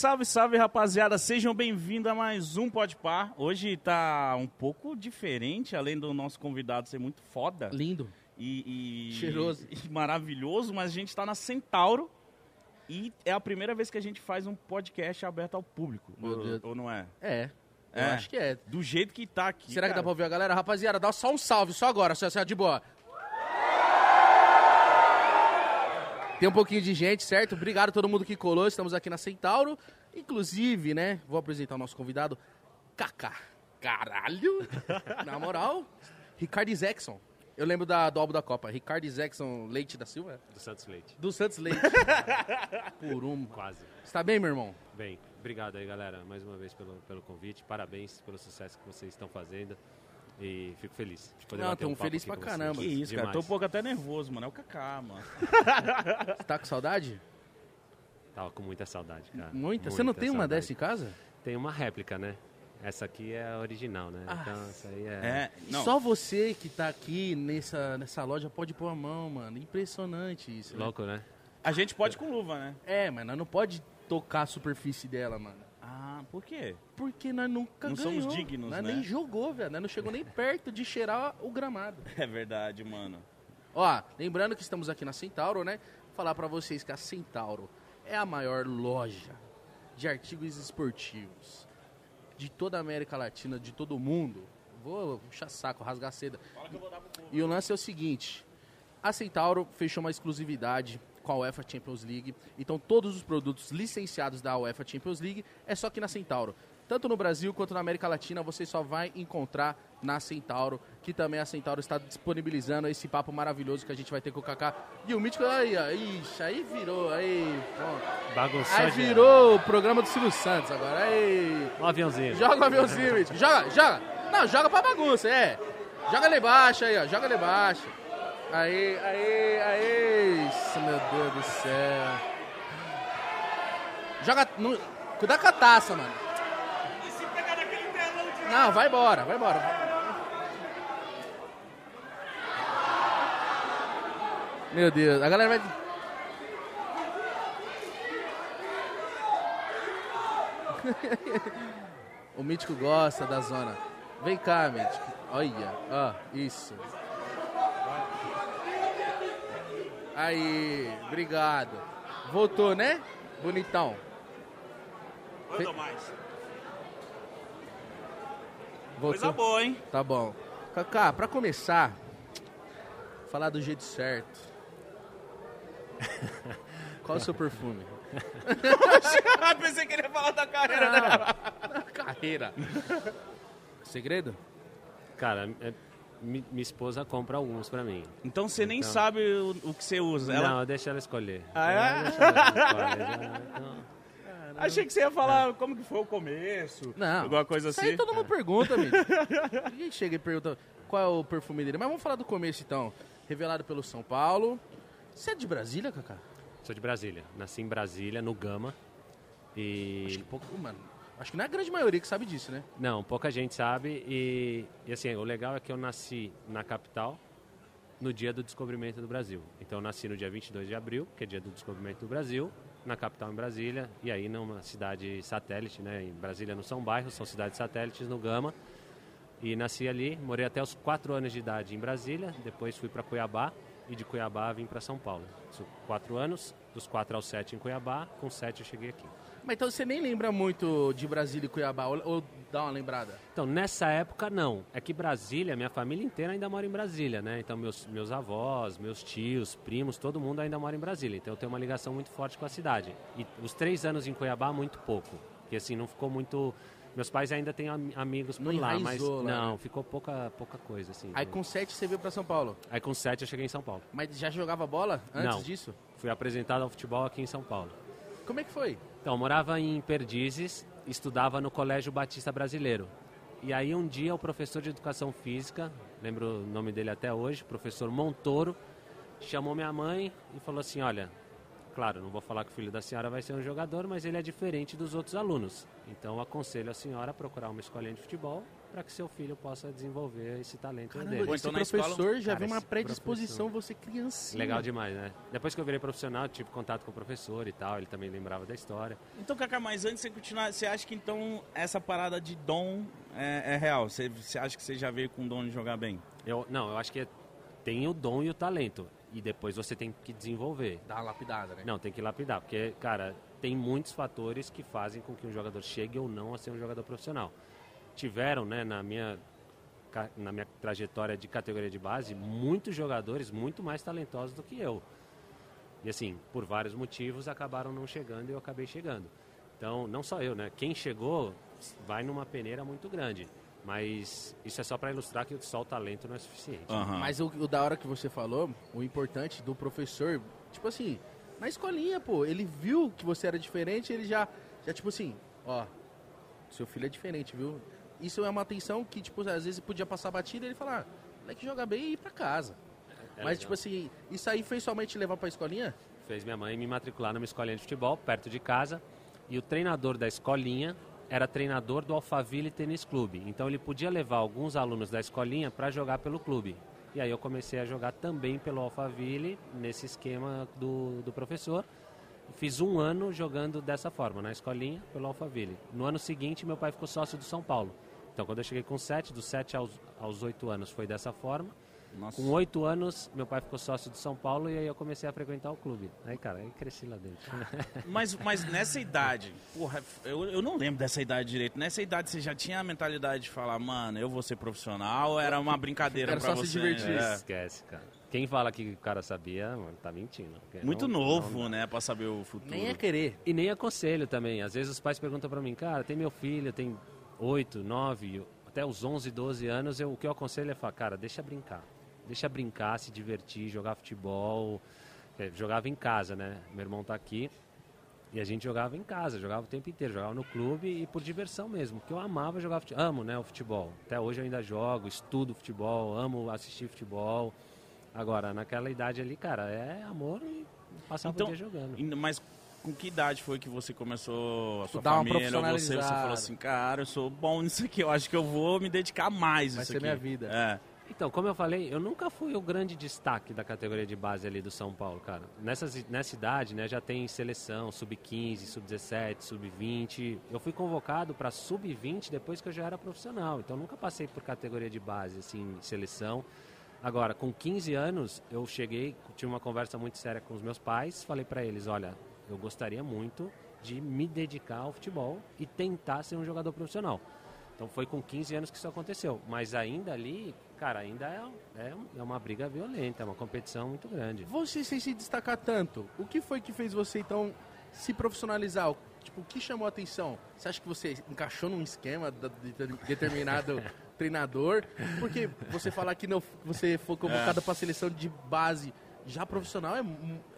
Salve, salve, rapaziada. Sejam bem-vindos a mais um Pode Par. Hoje tá um pouco diferente, além do nosso convidado ser muito foda Lindo. e, e- Cheiroso. e maravilhoso, mas a gente tá na Centauro e é a primeira vez que a gente faz um podcast aberto ao público. Meu Ou, Deus. ou não é? É. Eu É. acho que é. Do jeito que tá aqui. Será que dá cara. pra ouvir a galera? Rapaziada, dá só um salve, só agora, só assim, ó, de boa. Tem um pouquinho de gente, certo? Obrigado a todo mundo que colou. Estamos aqui na Centauro. Inclusive, né? Vou apresentar o nosso convidado, Kaká. Caralho! na moral, Ricardo Zexon. Eu lembro da, do álbum da Copa. Ricardo Zexon Leite da Silva? Do Santos Leite. Do Santos Leite. Por um. Quase. Você tá bem, meu irmão? Bem, obrigado aí, galera, mais uma vez pelo, pelo convite. Parabéns pelo sucesso que vocês estão fazendo. E fico feliz de poder Não, bater um feliz pra caramba. Que isso, cara. Tô um Demais. pouco até nervoso, mano. É o Kaká, mano. Você tá com saudade? Tava com muita saudade, cara. Muita? Você não tem uma saudade. dessa em casa? Tem uma réplica, né? Essa aqui é a original, né? Então, essa aí é... É, não. Só você que tá aqui nessa, nessa loja pode pôr a mão, mano. Impressionante isso. né? Louco, né? A gente pode com luva, né? É, mas nós não pode tocar a superfície dela, mano. Ah, por quê? Porque nós nunca Não ganhou. somos dignos, nós né? nem jogou, velho. Nós não chegou nem perto de cheirar o gramado. É verdade, mano. Ó, lembrando que estamos aqui na Centauro, né? Falar pra vocês que a Centauro é a maior loja de artigos esportivos de toda a América Latina, de todo o mundo. Vou puxar saco, rasgar seda. E o lance é o seguinte: a Centauro fechou uma exclusividade com a UEFA Champions League. Então, todos os produtos licenciados da UEFA Champions League é só aqui na Centauro. Tanto no Brasil quanto na América Latina, você só vai encontrar na Centauro, que também a Centauro está disponibilizando esse papo maravilhoso que a gente vai ter com o Kaká. E o Mítico, aí, ó, ixi, aí virou, aí, pronto. Bagunçou Aí virou o programa do Silvio Santos agora, aí. Um aviãozinho. Joga o aviãozinho, Mítico. Joga, joga. Não, joga pra bagunça, é. Joga lá embaixo aí, ó. Joga lá embaixo. Aí, aí, aí. Isso, meu Deus do céu. Joga. No... Cuidado com a taça, mano. Não, vai embora, vai embora. Meu Deus, a galera vai. O Mítico gosta da zona. Vem cá, Mítico. Olha, ó, isso. Aí, obrigado. Voltou, né? Bonitão. Manda mais. Voltou. Coisa boa, hein? Tá bom. Kaká, pra começar, falar do jeito certo. Qual o seu perfume? Pensei que ele ia falar da carreira dela. Carreira. Segredo? Cara, é- mi- minha esposa compra alguns pra mim. Então você nem Então. sabe o, o que você usa. Ela... Não, deixa ela escolher. Ah, é? É, deixa ela escolher, já- então- Achei que você ia falar como que foi o começo. Não. Alguma coisa Isso assim. aí todo mundo pergunta, amigo. Ninguém chega e pergunta qual é o perfume dele. Mas vamos falar do começo, então. Revelado pelo São Paulo. Você é de Brasília, Kaká? Sou de Brasília. Nasci em Brasília, no Gama. E... Acho que pouco, mano. Acho que não é a grande maioria que sabe disso, né? Não, pouca gente sabe. E, e, assim, o legal é que eu nasci na capital no dia do descobrimento do Brasil. Então eu nasci no dia 22 de abril, que é dia do descobrimento do Brasil, na capital em Brasília, e aí numa cidade satélite, né? Em Brasília não são bairros, são cidades satélites no Gama. E nasci ali, morei até os 4 anos de idade em Brasília, depois fui para Cuiabá e de Cuiabá vim para São Paulo. Isso, 4 anos, dos 4 aos 7 em Cuiabá, com 7 eu cheguei aqui. Mas então você nem lembra muito de Brasília e Cuiabá, ou, ou dá uma lembrada? Então, nessa época, não. É que Brasília, minha família inteira ainda mora em Brasília, né? Então, meus, meus avós, meus tios, primos, todo mundo ainda mora em Brasília. Então, eu tenho uma ligação muito forte com a cidade. E os três anos em Cuiabá, muito pouco. Porque, assim, não ficou muito... Meus pais ainda têm am- amigos por Não lá, mas lá, não, né? ficou pouca, pouca coisa, assim. Aí com sete você veio pra São Paulo. Aí, com sete, eu cheguei em São Paulo. Mas já jogava bola antes Não. disso? Fui apresentado ao futebol aqui em São Paulo. Como é que foi? Então, morava em Perdizes, estudava no Colégio Batista Brasileiro. E aí um dia o professor de educação física, lembro o nome dele até hoje, professor Montoro, chamou minha mãe e falou assim, olha, claro, não vou falar que o filho da senhora vai ser um jogador, mas ele é diferente dos outros alunos. Então aconselho a senhora a procurar uma escolinha de futebol para que seu filho possa desenvolver esse talento Caramba, dele. Esse então na professor escola- já Cara, vê uma esse predisposição, você criancinha. Legal demais, né? Depois que eu virei profissional, tive contato com o professor e tal, ele também lembrava da história. Então, Kaká, mas antes de você continuar, você acha que então essa parada de dom é, é real? Você, você acha que você já veio com dom de jogar bem? Eu, não, eu acho que é- tem o dom e o talento. E depois você tem que desenvolver. Dá uma lapidada, né? Não, tem que lapidar, porque, cara, tem muitos fatores que fazem com que um jogador chegue ou não a ser um jogador profissional. Tiveram, né, na minha, na minha trajetória de categoria de base, muitos jogadores muito mais talentosos do que eu. E assim, por vários motivos, acabaram não chegando e eu acabei chegando. Então, não só eu, né? Quem chegou vai numa peneira muito grande. Mas isso é só para ilustrar que só o talento não é suficiente. Aham. Mas o, o da hora que você falou, o importante do professor, tipo assim, na escolinha, pô, ele viu que você era diferente, ele já, já tipo assim, ó, seu filho é diferente, viu? Isso é uma atenção que, tipo, às vezes podia passar batida e ele falar, ah, moleque joga bem e ir pra casa. É Mas, legal. tipo assim, isso aí fez somente levar pra escolinha? fez minha mãe me matricular numa escolinha de futebol perto de casa e o treinador da escolinha era treinador do Alphaville Tênis Clube. Então ele podia levar alguns alunos da escolinha para jogar pelo clube. E aí eu comecei a jogar também pelo Alphaville nesse esquema do, do professor. Fiz um ano jogando dessa forma, na escolinha, pelo Alphaville. No ano seguinte, meu pai ficou sócio do São Paulo. Então, quando eu cheguei com 7, dos 7 aos, aos 8 anos foi dessa forma. Nossa. Com oito anos, meu pai ficou sócio de São Paulo e aí eu comecei a frequentar o clube. Aí, cara, aí cresci lá dentro. Mas, mas nessa idade, porra, eu, eu não lembro dessa idade direito. Nessa idade você já tinha a mentalidade de falar, mano, eu vou ser profissional ou era uma brincadeira Era pra só se você? divertir. É. Esquece, cara. Quem fala que o cara sabia, mano, tá mentindo. Muito não- novo, não né, pra saber o futuro. Nem é querer. E nem aconselho também. Às vezes os pais perguntam pra mim, cara, tem meu filho, tem oito, nove, até os 11, 12 anos, eu, o que eu aconselho é falar, cara, deixa brincar. Deixa brincar, se divertir, jogar futebol. É, Jogava em casa, né? Meu irmão tá aqui. E a gente jogava em casa, jogava o tempo inteiro, jogava no clube e por diversão mesmo, porque eu amava jogar futebol, amo, né, o futebol. Até hoje eu ainda jogo, estudo futebol, amo assistir futebol. Agora, naquela idade ali, cara, é amor e passar Então, o dia jogando. Mas com que idade foi que você começou a sua Dar uma família? Ou você, você falou assim, cara, eu sou bom nisso aqui, eu acho que eu vou me dedicar mais Vai isso ser aqui. minha vida. É. Então, como eu falei, eu nunca fui o grande destaque da categoria de base ali do São Paulo, cara. Nessas, nessa idade, né, já tem seleção, sub-15, sub-17, sub-20. Eu fui convocado para sub-20 depois que eu já era profissional. Então, nunca passei por categoria de base, assim, seleção. Agora, com 15 anos, eu cheguei, tive uma conversa muito séria com os meus pais, falei para eles, olha, eu gostaria muito de me dedicar ao futebol e tentar ser um jogador profissional. Então foi com 15 anos que isso aconteceu. Mas ainda ali, cara, ainda é, é, é uma briga violenta, é uma competição muito grande. Você sem se destacar tanto, o que foi que fez você então se profissionalizar? Tipo, o que chamou a atenção? Você acha que você encaixou num esquema de de- determinado treinador? Porque você falar que não, você foi convocado para a seleção de base já profissional é,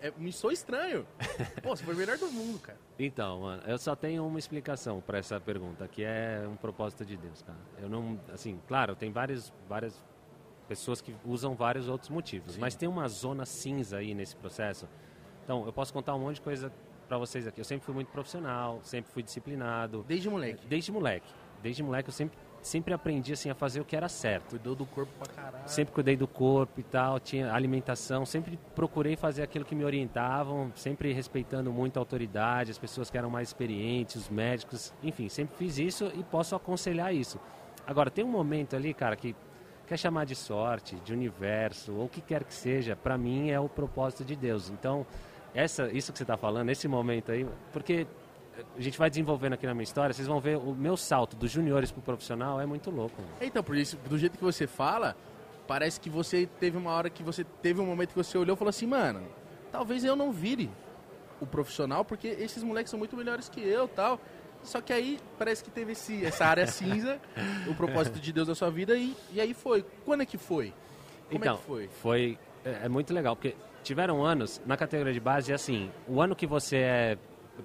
é, me soa estranho. Pô, você foi o melhor do mundo, cara. Então, mano, eu só tenho uma explicação para essa pergunta, que é um propósito de Deus, cara. Eu não, assim, claro, tem várias, várias pessoas que usam vários outros motivos, mas tem uma zona cinza aí nesse processo. Então, eu posso contar um monte de coisa para vocês aqui. Eu sempre fui muito profissional, sempre fui disciplinado, Desde moleque. desde moleque. Desde moleque eu sempre, sempre aprendi assim a fazer o que era certo. Cuidou do corpo pra caralho. Sempre cuidei do corpo e tal, tinha alimentação, sempre procurei fazer aquilo que me orientavam, sempre respeitando muito a autoridade, as pessoas que eram mais experientes, os médicos, enfim, sempre fiz isso e posso aconselhar isso. Agora, tem um momento ali, cara, que quer chamar de sorte, de universo, ou o que quer que seja, para mim é o propósito de Deus. Então, essa, isso que você está falando, esse momento aí, porque a gente vai desenvolvendo aqui na minha história, vocês vão ver o meu salto dos juniores pro profissional é muito louco. mano. Então, por isso, do jeito que você fala, parece que você teve uma hora que você teve um momento que você olhou e falou assim, mano, talvez eu não vire o profissional, porque esses moleques são muito melhores que eu tal. Só que aí parece que teve esse, essa área cinza, o propósito de Deus na sua vida, e, e aí foi. Quando é que foi? Como então, é que foi? Foi é, é muito legal, porque tiveram anos na categoria de base é assim, o ano que você é,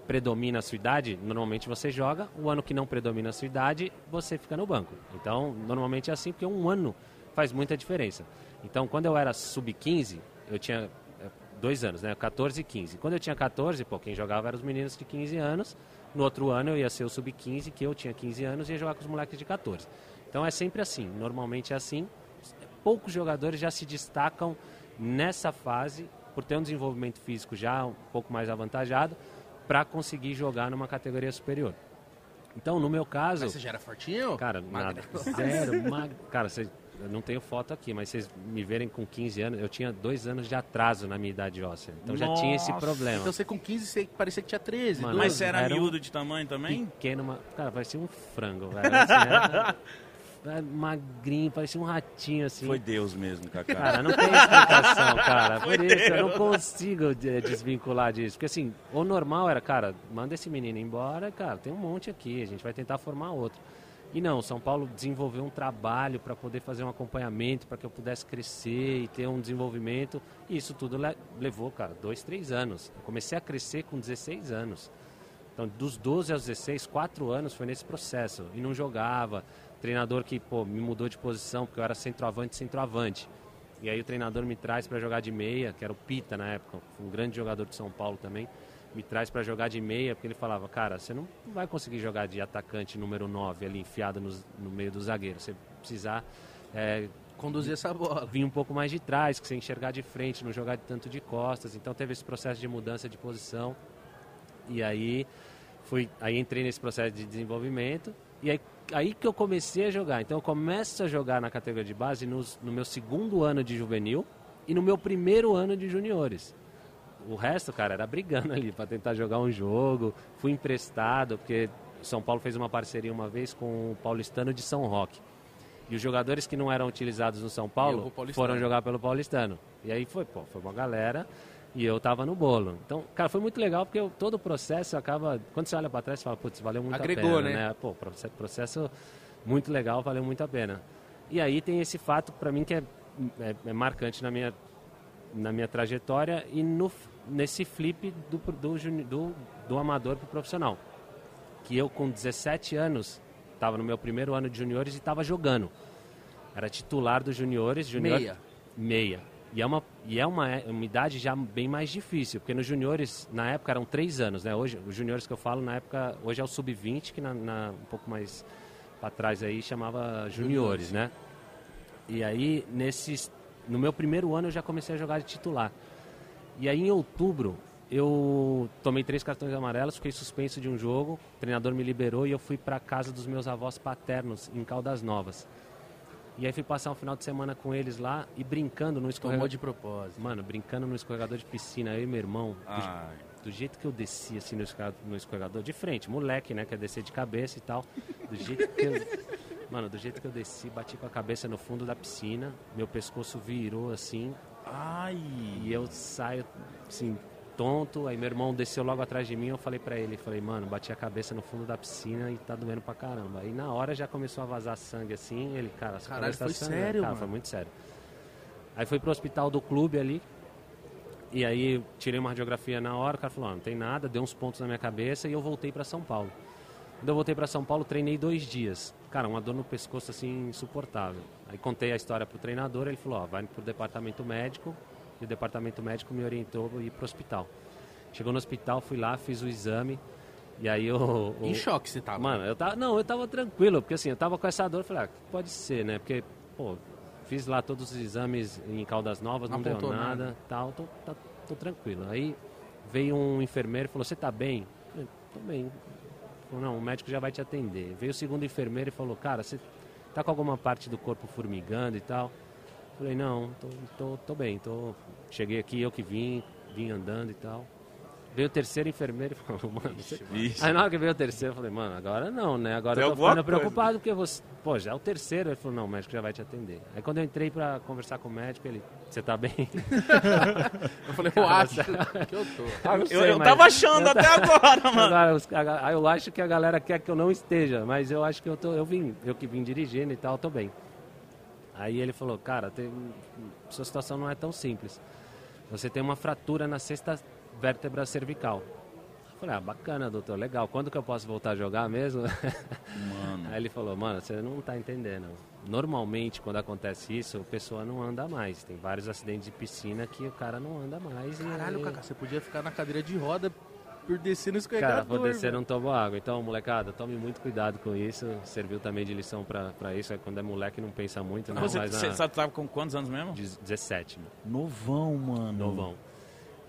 predomina a sua idade, normalmente você joga, o ano que não predomina a sua idade, você fica no banco. Então, normalmente é assim, porque um ano faz muita diferença. Então, quando eu era sub-15, eu tinha é, dois anos, né? 14 e 15. Quando eu tinha 14, pô, quem jogava eram os meninos de 15 anos. No outro ano eu ia ser o sub-15, que eu tinha 15 anos, e ia jogar com os moleques de 14. Então Então é sempre assim, normalmente é assim. Poucos jogadores já se destacam nessa fase por ter um desenvolvimento físico já um pouco mais avantajado para conseguir jogar numa categoria superior. Então, no meu caso. Mas você já era fortinho? Cara, nada. Zero. Mag... Cara, você, eu não tenho foto aqui, mas vocês me verem com 15 anos, eu tinha dois anos de atraso na minha idade óssea. Então Nossa. já tinha esse problema. Então você com 15, você parecia que tinha 13. Mano, Mas 12. você era, Era um miúdo de tamanho também? Pequeno, uma... cara, parecia um frango, velho. Assim, era magrinho, parecia um ratinho assim. Foi Deus mesmo, Kaká. Cara, não tem explicação, cara. Por Foi isso, eu não Deus. consigo eh, desvincular disso. Porque assim, o normal era, cara, manda esse menino embora, cara, tem um monte aqui, a gente vai tentar formar outro. E não, São Paulo desenvolveu um trabalho para poder fazer um acompanhamento, para que eu pudesse crescer e ter um desenvolvimento. E isso tudo le- levou, cara, dois, três anos. Eu comecei a crescer com 16 anos. Então, dos 12 aos 16, quatro anos foi nesse processo. E não jogava. Treinador que, pô, me mudou de posição, porque eu era centroavante, centroavante. E aí o treinador me traz para jogar de meia, que era o Pita na época, um grande jogador de São Paulo também. Me traz para jogar de meia, porque ele falava, cara, você não vai conseguir jogar de atacante número 9 ali enfiado nos- no, meio do zagueiro. Você precisar é, Conduzir essa bola. vir um pouco mais de trás, que você enxergar de frente, não jogar tanto de costas. Então teve esse processo de mudança de posição. E aí fui, aí entrei nesse processo de desenvolvimento e aí, aí que eu comecei a jogar. Então eu começo a jogar na categoria de base nos- no meu segundo ano de juvenil e no meu primeiro ano de juniores. O resto, cara, era brigando ali para tentar jogar um jogo. Fui emprestado, porque São Paulo fez uma parceria uma vez com o Paulistano de São Roque. E os jogadores que não eram utilizados no São Paulo foram jogar pelo Paulistano. E aí foi, pô, foi uma galera e eu tava no bolo. Então, cara, foi muito legal porque eu- todo o processo acaba. Quando você olha para trás, você fala, putz, valeu muito Agregou, a pena, né? Pô, proce- processo muito legal, valeu muito a pena. E aí tem esse fato para mim que é, é- é marcante na minha, na minha trajetória e no, nesse flip do, do, do, do amador pro profissional. Que eu, com 17 anos, estava no meu primeiro ano de juniores e estava jogando. Era titular dos juniores. Junior, Meia. Meia. E é, uma, e é uma, é uma idade já bem mais difícil, porque nos juniores, na época, eram três anos, né? Hoje, os juniores que eu falo, na época, hoje é o sub-20, que na, na- um pouco mais para trás aí chamava juniores, né? E aí, nesses, no meu primeiro ano, eu já comecei a jogar de titular. E aí, em outubro, eu tomei três cartões amarelos, fiquei suspenso de um jogo, o treinador me liberou e eu fui para casa dos meus avós paternos, em Caldas Novas. E aí fui passar um final de semana com eles lá e brincando no Tomou escorregador. de propósito. Mano, brincando no escorregador de piscina, eu e meu irmão, do, Ai. do jeito que eu desci assim no escorregador, no escorregador, de frente, moleque, né, quer descer de cabeça e tal. Do jeito que eu, mano, do jeito que eu desci, bati com a cabeça no fundo da piscina, meu pescoço virou assim, Ai. e eu saio assim tonto, aí meu irmão desceu logo atrás de mim, eu falei pra ele, falei, mano, bati a cabeça no fundo da piscina e tá doendo pra caramba. Aí na hora já começou a vazar sangue assim, ele, cara, sua Caralho, cabeça tá foi sangrando. sério, cara, mano? foi muito sério. Aí fui pro hospital do clube ali, e aí tirei uma radiografia na hora, o cara falou, ó, não tem nada, deu uns pontos na minha cabeça e eu voltei pra São Paulo. Quando eu voltei pra São Paulo, treinei dois dias. Cara, uma dor no pescoço assim insuportável. Aí contei a história pro treinador, ele falou, ó, vai pro departamento médico, e o departamento médico me orientou a ir pro hospital. Chegou no hospital, fui lá, fiz o exame, e aí o... o- Em choque você tava. Mano, eu tava, não, eu tava tranquilo, porque assim, eu tava com essa dor, eu falei, ah, pode ser, né? Porque, pô, fiz lá todos os exames em Caldas Novas, não, Não deu nada, nada. tal, tô, tá- tô tranquilo. Aí veio um enfermeiro e falou, você tá bem? Eu falei, tô bem. Falou, não, o médico já vai te atender. Veio o segundo enfermeiro e falou, cara, você tá com alguma parte do corpo formigando e tal? Eu Falei, não, tô, tô, tô bem, tô... Cheguei aqui, eu que vim, vim andando e tal. Veio o terceiro enfermeiro e falou, mano, você, Vixe. Aí na hora que veio o terceiro, eu falei, mano, agora não, né? Agora Tem eu tô ficando coisa. preocupado porque você. Pô, já é o terceiro. Ele falou, não, o médico já vai te atender. Aí quando eu entrei pra conversar com o médico, ele, você tá bem? Eu falei, eu acho que eu tô. Eu, Eu, sei, eu tava achando até agora, mano. Agora, eu acho que a galera quer que eu não esteja, mas eu acho que eu tô. Eu vim, eu que vim dirigindo e tal, tô bem. Aí ele falou, cara, tem, sua situação não é tão simples. Você tem uma fratura na sexta vértebra cervical. Eu falei, ah, bacana, doutor, legal. Quando que eu posso voltar a jogar mesmo? Mano. Aí ele falou, mano, você não tá entendendo. Normalmente, quando acontece isso, a pessoa não anda mais. Tem vários acidentes de piscina que o cara não anda mais. e Caralho, aí- Kaká, você podia ficar na cadeira de roda por descer no Cara, escorregador. vou descer velho. não tomo água. Então, molecada, tome muito cuidado com isso. Serviu também de lição pra, pra isso. É Quando é moleque, não pensa muito, não. Você, mas você na, sabe, tava com quantos anos mesmo? de 17, mano. Novão, mano. novão.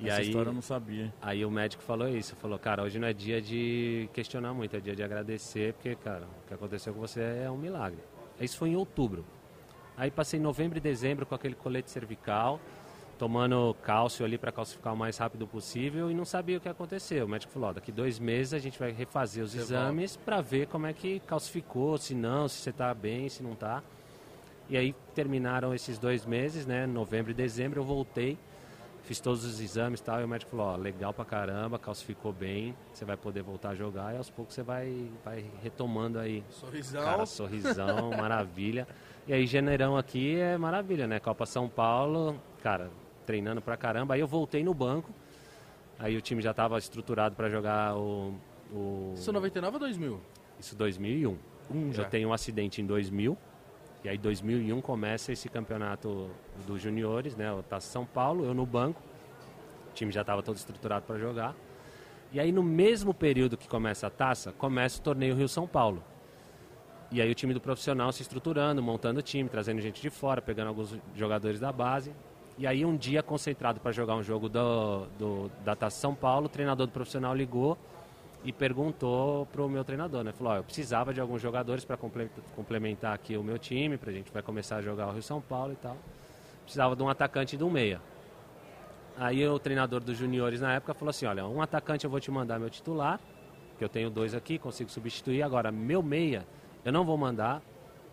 E Essa aí, história eu não sabia. aí o médico falou isso. Falou, cara, hoje não é dia de questionar muito, é dia de agradecer, porque, cara, o que aconteceu com você é um milagre. Isso foi em outubro. Aí passei novembro e dezembro com aquele colete cervical, tomando cálcio ali para calcificar o mais rápido possível e não sabia o que aconteceu. O médico falou, ó, daqui dois meses a gente vai refazer os Você exames para ver como é que calcificou, se não, se você está bem, se não está. E aí terminaram esses dois meses, né? Novembro e dezembro eu voltei, fiz todos os exames e tal, e o médico falou, ó, legal pra caramba, calcificou bem, você vai poder voltar a jogar e aos poucos você vai, vai retomando aí. Sorrisão. Cara, sorrisão, maravilha. E aí, janeirão aqui é maravilha, né? Copa São Paulo, cara, treinando pra caramba. Aí eu voltei no banco, aí o time já tava estruturado pra jogar o... o... Isso 99 ou 2000? Isso 2001. Um já. Eu tenho um acidente em 2000. E aí 2001 começa esse campeonato dos juniores, né? O Taça São Paulo, eu no banco. O time já estava todo estruturado para jogar. E aí no mesmo período que começa a taça, começa o torneio Rio São Paulo. E aí o time do profissional se estruturando, montando o time, trazendo gente de fora, pegando alguns jogadores da base. E aí um dia concentrado para jogar um jogo do, do, da Taça São Paulo, o treinador do profissional ligou e perguntou pro meu treinador, né? Falou, eu precisava de alguns jogadores para complementar aqui o meu time, pra gente vai começar a jogar o Rio São Paulo e tal. Precisava de um atacante e de um meia. Aí o treinador dos juniores na época falou assim, olha, um atacante eu vou te mandar meu titular, que eu tenho dois aqui, consigo substituir. Agora, meu meia, eu não vou mandar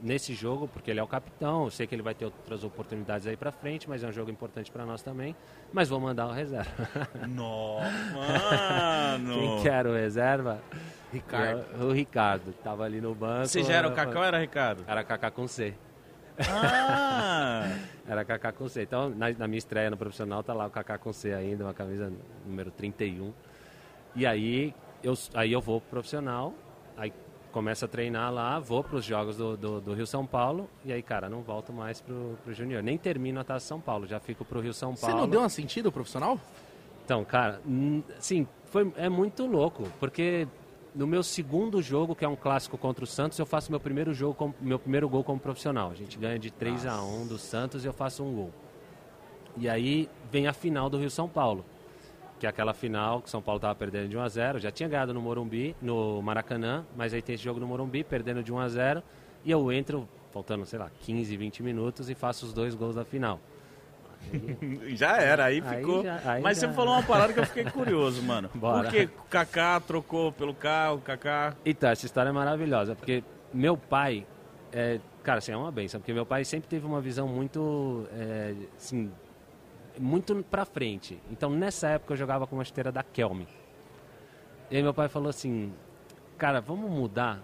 nesse jogo, porque ele é o capitão, eu sei que ele vai ter outras oportunidades aí pra frente, mas é um jogo importante para nós também. Mas vou mandar o reserva. Nossa, mano. Quem que era o reserva? Ricardo. O, o Ricardo. Tava ali no banco. Você já era o Cacau ou era Ricardo? Era Kaká com C. Ah! Era Kaká com C. Então, na, na minha estreia no profissional, tá lá o Kaká com C ainda, uma camisa número 31. E aí eu, aí eu vou pro profissional, aí começo a treinar lá, vou pros jogos do, do, do Rio São Paulo, e aí, cara, não volto mais pro, pro Júnior. Nem termino a Taça São Paulo, já fico pro Rio São Você Paulo. não deu uma sentido profissional? Então, cara, sim, foi, é muito louco, porque no meu segundo jogo, que é um clássico contra o Santos, eu faço meu primeiro jogo, como- meu primeiro gol como profissional. A gente ganha de 3 a 1 do Santos e eu faço um gol. E aí vem a final do Rio São Paulo, que é aquela final que o São Paulo estava perdendo de 1 a 0, já tinha ganhado no Morumbi, no Maracanã, mas aí tem esse jogo no Morumbi, perdendo de 1 a 0, e eu entro faltando, sei lá, 15, 20 minutos e faço os dois gols da final. Já era, aí Aí ficou. já- aí Mas já- você falou uma parada que eu fiquei curioso, mano. Bora. Por que o Kaká trocou pelo carro, Kaká. Então, essa história é maravilhosa, porque meu pai, é, cara, assim, é uma benção, porque meu pai sempre teve uma visão muito, é, assim, muito pra frente. Então, nessa época, eu jogava com uma chuteira da Kelme. E aí meu pai falou assim, cara, vamos mudar,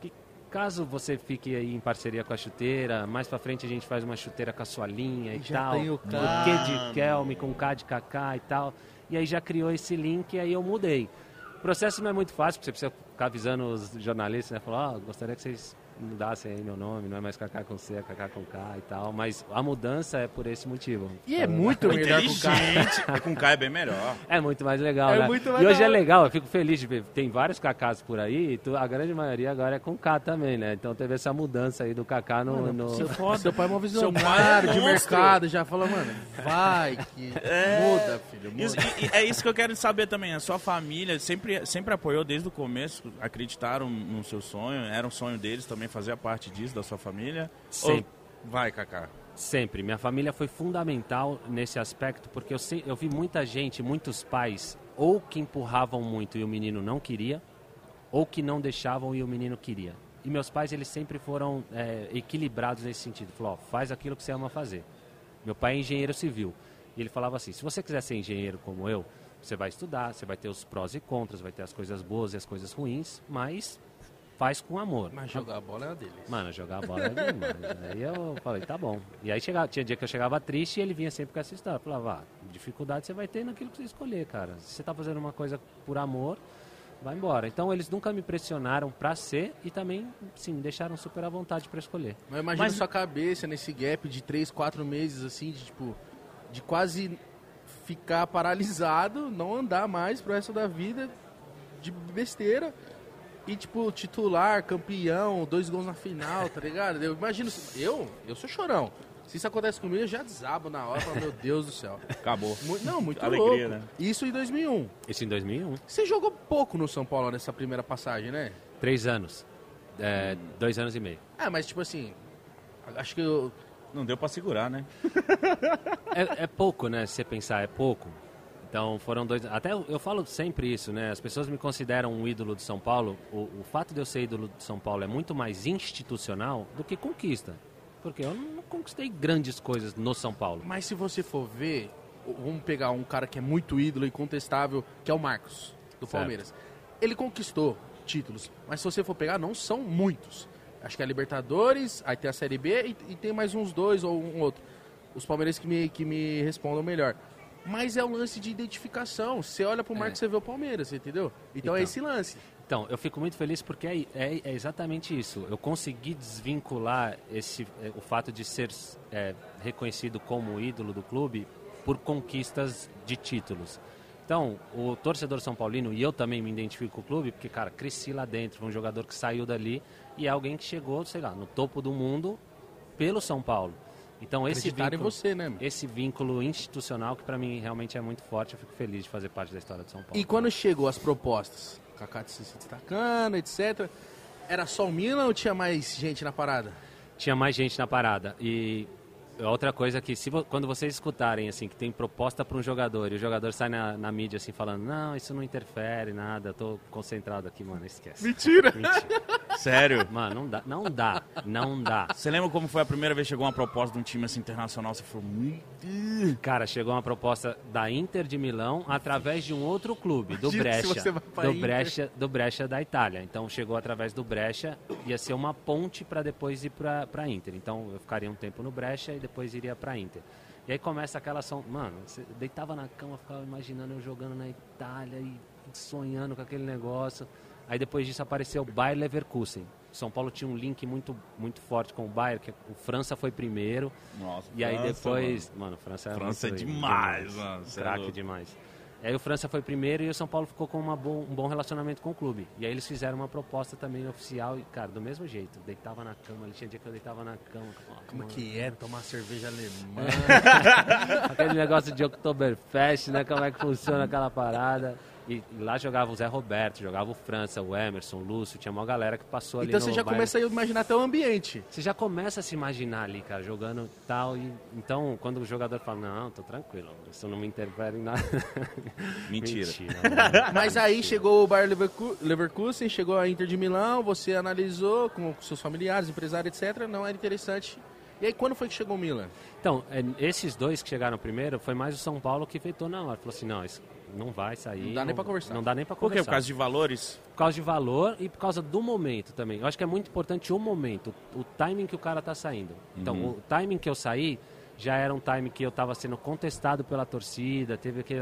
que caso você fique aí em parceria com a chuteira, mais pra frente a gente faz uma chuteira com a sua linha e Já tal. tem o o Q Mano. de Kelme com K de Kaká e tal. E aí já criou esse link e aí eu mudei. O processo não é muito fácil, porque você precisa ficar avisando os jornalistas, né? Falar, ó, gostaria que vocês mudassem aí meu nome, não é mais Kaká com C, é Kaká com K e tal. Mas a mudança é por esse motivo. E é muito melhor que o cara. Inteligente. com K é bem melhor. É muito mais legal, É né? muito E legal. hoje é legal, eu fico feliz de ver. Tem vários Kakás por aí, e tu- a grande maioria agora é com K também, né? Então teve essa mudança aí do Kaká no... no- Seu, seu pai é uma é visionário de mercado, já falou, mano, vai que muda, filho, muda. Isso- e- e é isso que eu quero saber também. A sua família sempre, sempre apoiou desde o começo, acreditaram no seu sonho, era um sonho deles também fazer parte disso, da sua família? Sempre. Ou- Vai, Kaká. Sempre. Minha família foi fundamental nesse aspecto, porque eu, sei- eu vi muita gente, muitos pais, ou que empurravam muito e o menino não queria, ou que não deixavam e o menino queria. E meus pais, eles sempre foram é, equilibrados nesse sentido. Falou, ó, faz aquilo que você ama fazer. Meu pai é engenheiro civil. E ele falava assim, se você quiser ser engenheiro como eu, você vai estudar, você vai ter os prós e contras, vai ter as coisas boas e as coisas ruins, mas faz com amor. Mas jogar a bola é uma deles. Mano, jogar bola é demais. Aí eu falei, tá bom. E aí chegava, tinha dia que eu chegava triste e ele vinha sempre com essa história. Eu falava, ah, dificuldade você vai ter naquilo que você escolher, cara. Se você tá fazendo uma coisa por amor, vai embora. Então eles nunca me pressionaram pra ser e também, sim, me deixaram super à vontade pra escolher. Mas imagina Mas- sua cabeça nesse gap de 3, 4 meses, assim, de tipo, de quase ficar paralisado, não andar mais pro resto da vida de besteira. E, tipo, titular, campeão, dois gols na final, tá ligado? Eu imagino. Eu, eu sou chorão. Se isso acontece comigo, eu já desabo na hora. Falo, meu Deus do céu. Acabou. Mu- não, muito Alegria, louco. né? Isso em 2001. Isso em 2001. Você jogou pouco no São Paulo nessa primeira passagem, né? Três anos. É, dois anos e meio. Ah, mas tipo assim, acho que eu, Não deu pra segurar, né? É, é pouco, né? Se você pensar, é pouco. Então foram dois. Até eu, falo sempre isso, né? As pessoas me consideram um ídolo de São Paulo. O, o fato de eu ser ídolo de São Paulo é muito mais institucional do que conquista. Porque eu não conquistei grandes coisas no São Paulo. Mas se você for ver, vamos pegar um cara que é muito ídolo e incontestável, que é o Marcos, do Certo. Palmeiras. Ele conquistou títulos, mas se você for pegar, não são muitos. Acho que é a Libertadores, aí tem a Série B e, e tem mais uns dois ou um outro. Os palmeirenses que me, que me respondam melhor. Mas é um lance de identificação. Você olha pro Marcos, você vê o Palmeiras, entendeu? Então, é Então. esse lance. Então, eu fico muito feliz porque é, é- é exatamente isso. Eu consegui desvincular esse, é, o fato de ser é, reconhecido como ídolo do clube por conquistas de títulos. Então, o torcedor São Paulino, e eu também me identifico com o clube, porque, cara, cresci lá dentro, foi um jogador que saiu dali e é alguém que chegou, sei lá, no topo do mundo pelo São Paulo. Então, esse Acreditar em vínculo, você, né? meu? esse vínculo institucional que para mim realmente é muito forte, eu fico feliz de fazer parte da história de São Paulo. E quando chegou as propostas, Kaká se destacando, etc. Era só o Milan ou tinha mais gente na parada? tinha mais gente na parada. E outra coisa que, se quando vocês escutarem, assim, que tem proposta para um jogador e o jogador sai na, na mídia, assim, falando, não, isso não interfere, nada, tô concentrado aqui, mano, esquece. Mentira! Mentira. Sério? Mano, não dá, não dá, não dá. Você lembra como foi a primeira vez que chegou uma proposta de um time assim internacional? Você falou, "Meu Deus." Cara, chegou uma proposta da Inter de Milão através de um outro clube, do Imagina pra do Inter. Brescia, do Brescia da Itália. Então chegou através do Brescia, ia ser uma ponte para depois ir para para Inter. Então eu ficaria um tempo no Brescia e depois iria para Inter. E aí começa aquela ação, mano, você deitava na cama, ficava imaginando eu jogando na Itália e sonhando com aquele negócio. Aí depois disso apareceu o Bayer Leverkusen. São Paulo tinha um link muito muito forte com o Bayer, que o França foi primeiro. Nossa, E aí França, depois, mano, França é França muito- é demais, mano, é Craque louco. demais. E aí o França foi primeiro e o São Paulo ficou com uma bo- um bom relacionamento com o clube. E aí eles fizeram uma proposta também oficial e, cara, do mesmo jeito. Deitava na cama, ele tinha dia que eu deitava na cama. Como é que é tomar cerveja alemã? Aquele negócio de Oktoberfest, né? Como é que funciona aquela parada. E, lá jogava o Zé Roberto, jogava o França, o Emerson, o Lúcio, tinha uma galera que passou ali então no você já começa a imaginar até o ambiente. Você já começa a se imaginar ali, cara, jogando tal. E, então, quando o jogador fala, não, tô tranquilo, isso não me interfere em nada. Mentira. mano. Mas aí chegou o Bayer Leverku- Leverkusen, chegou a Inter de Milão, você analisou com seus familiares, empresários, etc. Não era interessante. E aí quando foi que chegou o Milan? Então, é, esses dois que chegaram primeiro, foi mais o São Paulo que vetou na hora. Falou assim, não, isso não vai sair. Não dá nem pra conversar. Não dá nem pra Por quê? conversar. Por causa de valores? Por causa de valor e por causa do momento também. Eu acho que é muito importante o momento, o timing que o cara tá saindo. Então, Uhum. o timing que eu saí já era um timing que eu estava sendo contestado pela torcida. Teve que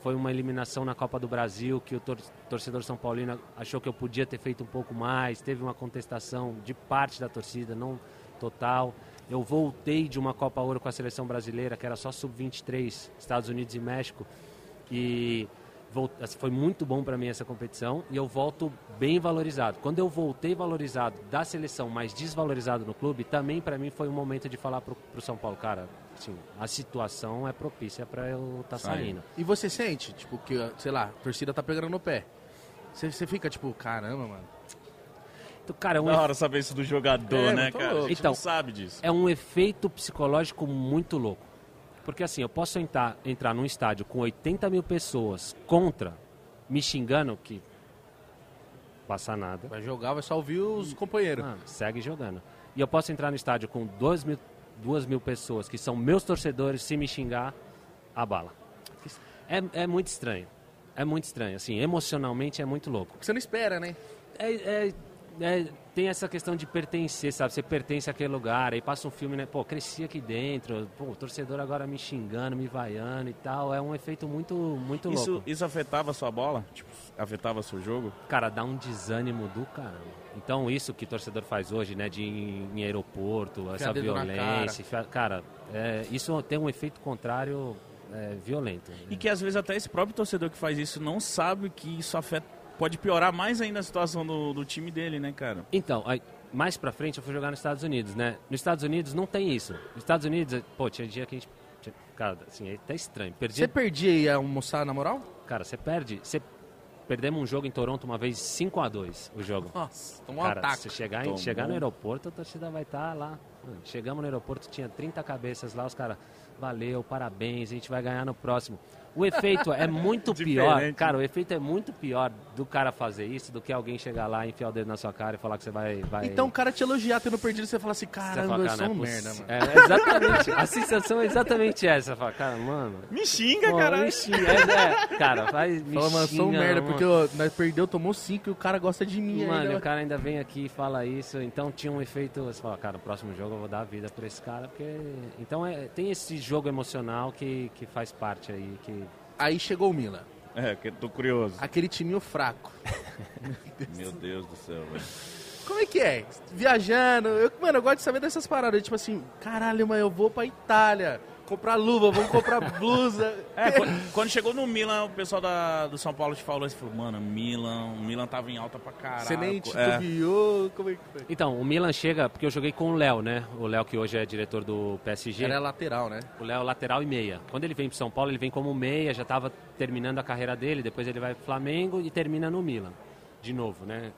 foi uma eliminação na Copa do Brasil que o tor- torcedor são paulino achou que eu podia ter feito um pouco mais. Teve uma contestação de parte da torcida, não total. Eu voltei de uma Copa Ouro com a seleção brasileira, que era só sub-23, Estados Unidos e México. E vol- assim, foi muito bom para mim essa competição e eu volto bem valorizado. Quando eu voltei valorizado da seleção, mas desvalorizado no clube, também para mim foi um momento de falar pro, pro São Paulo, cara, assim, a situação é propícia para eu estar tá Saindo. E você sente, tipo, que, sei lá, a torcida tá pegando no pé. Você, você fica tipo, caramba, mano. Então, cara, é um, Da hora saber isso do jogador, É, né, muito cara? A louco. gente Então, não sabe disso. é um efeito psicológico muito louco. Porque assim, eu posso entrar, entrar num estádio com 80 mil pessoas contra, me xingando, que passa nada. Vai jogar, vai só ouvir os companheiros. Mano, segue jogando. E eu posso entrar no estádio com 2 mil, duas mil pessoas que são meus torcedores, se me xingar, a bala. É, é muito estranho. É muito estranho. Assim, emocionalmente é muito louco. Porque você não espera, né? É, é- é- tem essa questão de pertencer, sabe? Você pertence àquele lugar, aí passa um filme, né? Pô, cresci aqui dentro, pô, o torcedor agora me xingando, me vaiando e tal. É um efeito muito, muito louco. Isso, isso afetava a sua bola? Tipo, afetava seu jogo? cara, dá um desânimo do caramba. Então, isso que o torcedor faz hoje, né, de ir em aeroporto, essa violência, enfiar- cara, é, isso tem um efeito contrário é violento. E que às vezes até esse próprio torcedor que faz isso não sabe que isso afeta, pode piorar mais ainda a situação do, do time dele, né, cara? Então, aí, mais pra frente eu fui jogar nos Estados Unidos, né? Nos Estados Unidos não tem isso. Nos Estados Unidos, pô, tinha dia que a gente. tinha- Cara, assim, é até estranho. Perdi, Você perdia e ia almoçar na moral? Cara, você perde. Você perdemos um jogo em Toronto uma vez 5 a 2 o jogo. Nossa, tomou um Cara, ataque. se chegar, em- chegar no aeroporto, a torcida vai estar lá. Mano, Chegamos no aeroporto, tinha 30 cabeças lá, os caras, valeu, parabéns, a gente vai ganhar no próximo. O efeito é muito pior, cara, o efeito é muito pior do cara fazer isso do que alguém chegar lá, enfiar o dedo na sua cara e falar que você vai... vai... Então o cara te elogiar tendo perdido, você fala assim, você caramba, fala, eu cara, sou não um é merda, mano. É, exatamente, a sensação é exatamente essa. Você fala, cara, mano... Me xinga, pô, caralho. me xinga, é, é, cara, faz, me Fala, mano, eu sou um xinga, merda, mano. porque nós perdeu, tomou cinco e o cara gosta de mim Mano, ainda. o cara ainda vem aqui e fala isso, então tinha um efeito, você fala, cara, no próximo jogo eu vou dar a vida pra esse cara, porque... Então é, tem esse jogo emocional que, que faz parte aí, que... Aí chegou o Milan, É, que tô curioso. aquele timinho fraco. Meu Deus do céu, velho. Como é que é? Viajando, eu, mano, eu gosto de saber dessas paradas, tipo assim, caralho, mano, eu vou pra Itália, comprar luva, vamos comprar blusa. É, quando, chegou no Milan, o pessoal da, do São Paulo te falou assim, falou, mano, Milan, o Milan tava em alta pra caralho. Você nem É. titubeou, como é que foi? Então, o Milan chega, porque eu joguei com o Léo, né? O Léo que hoje é diretor do PSG. Era lateral, né? O Léo lateral e meia. Quando ele vem pro São Paulo, ele vem como meia, já estava terminando a carreira dele, depois ele vai pro Flamengo e termina no Milan. De novo, né?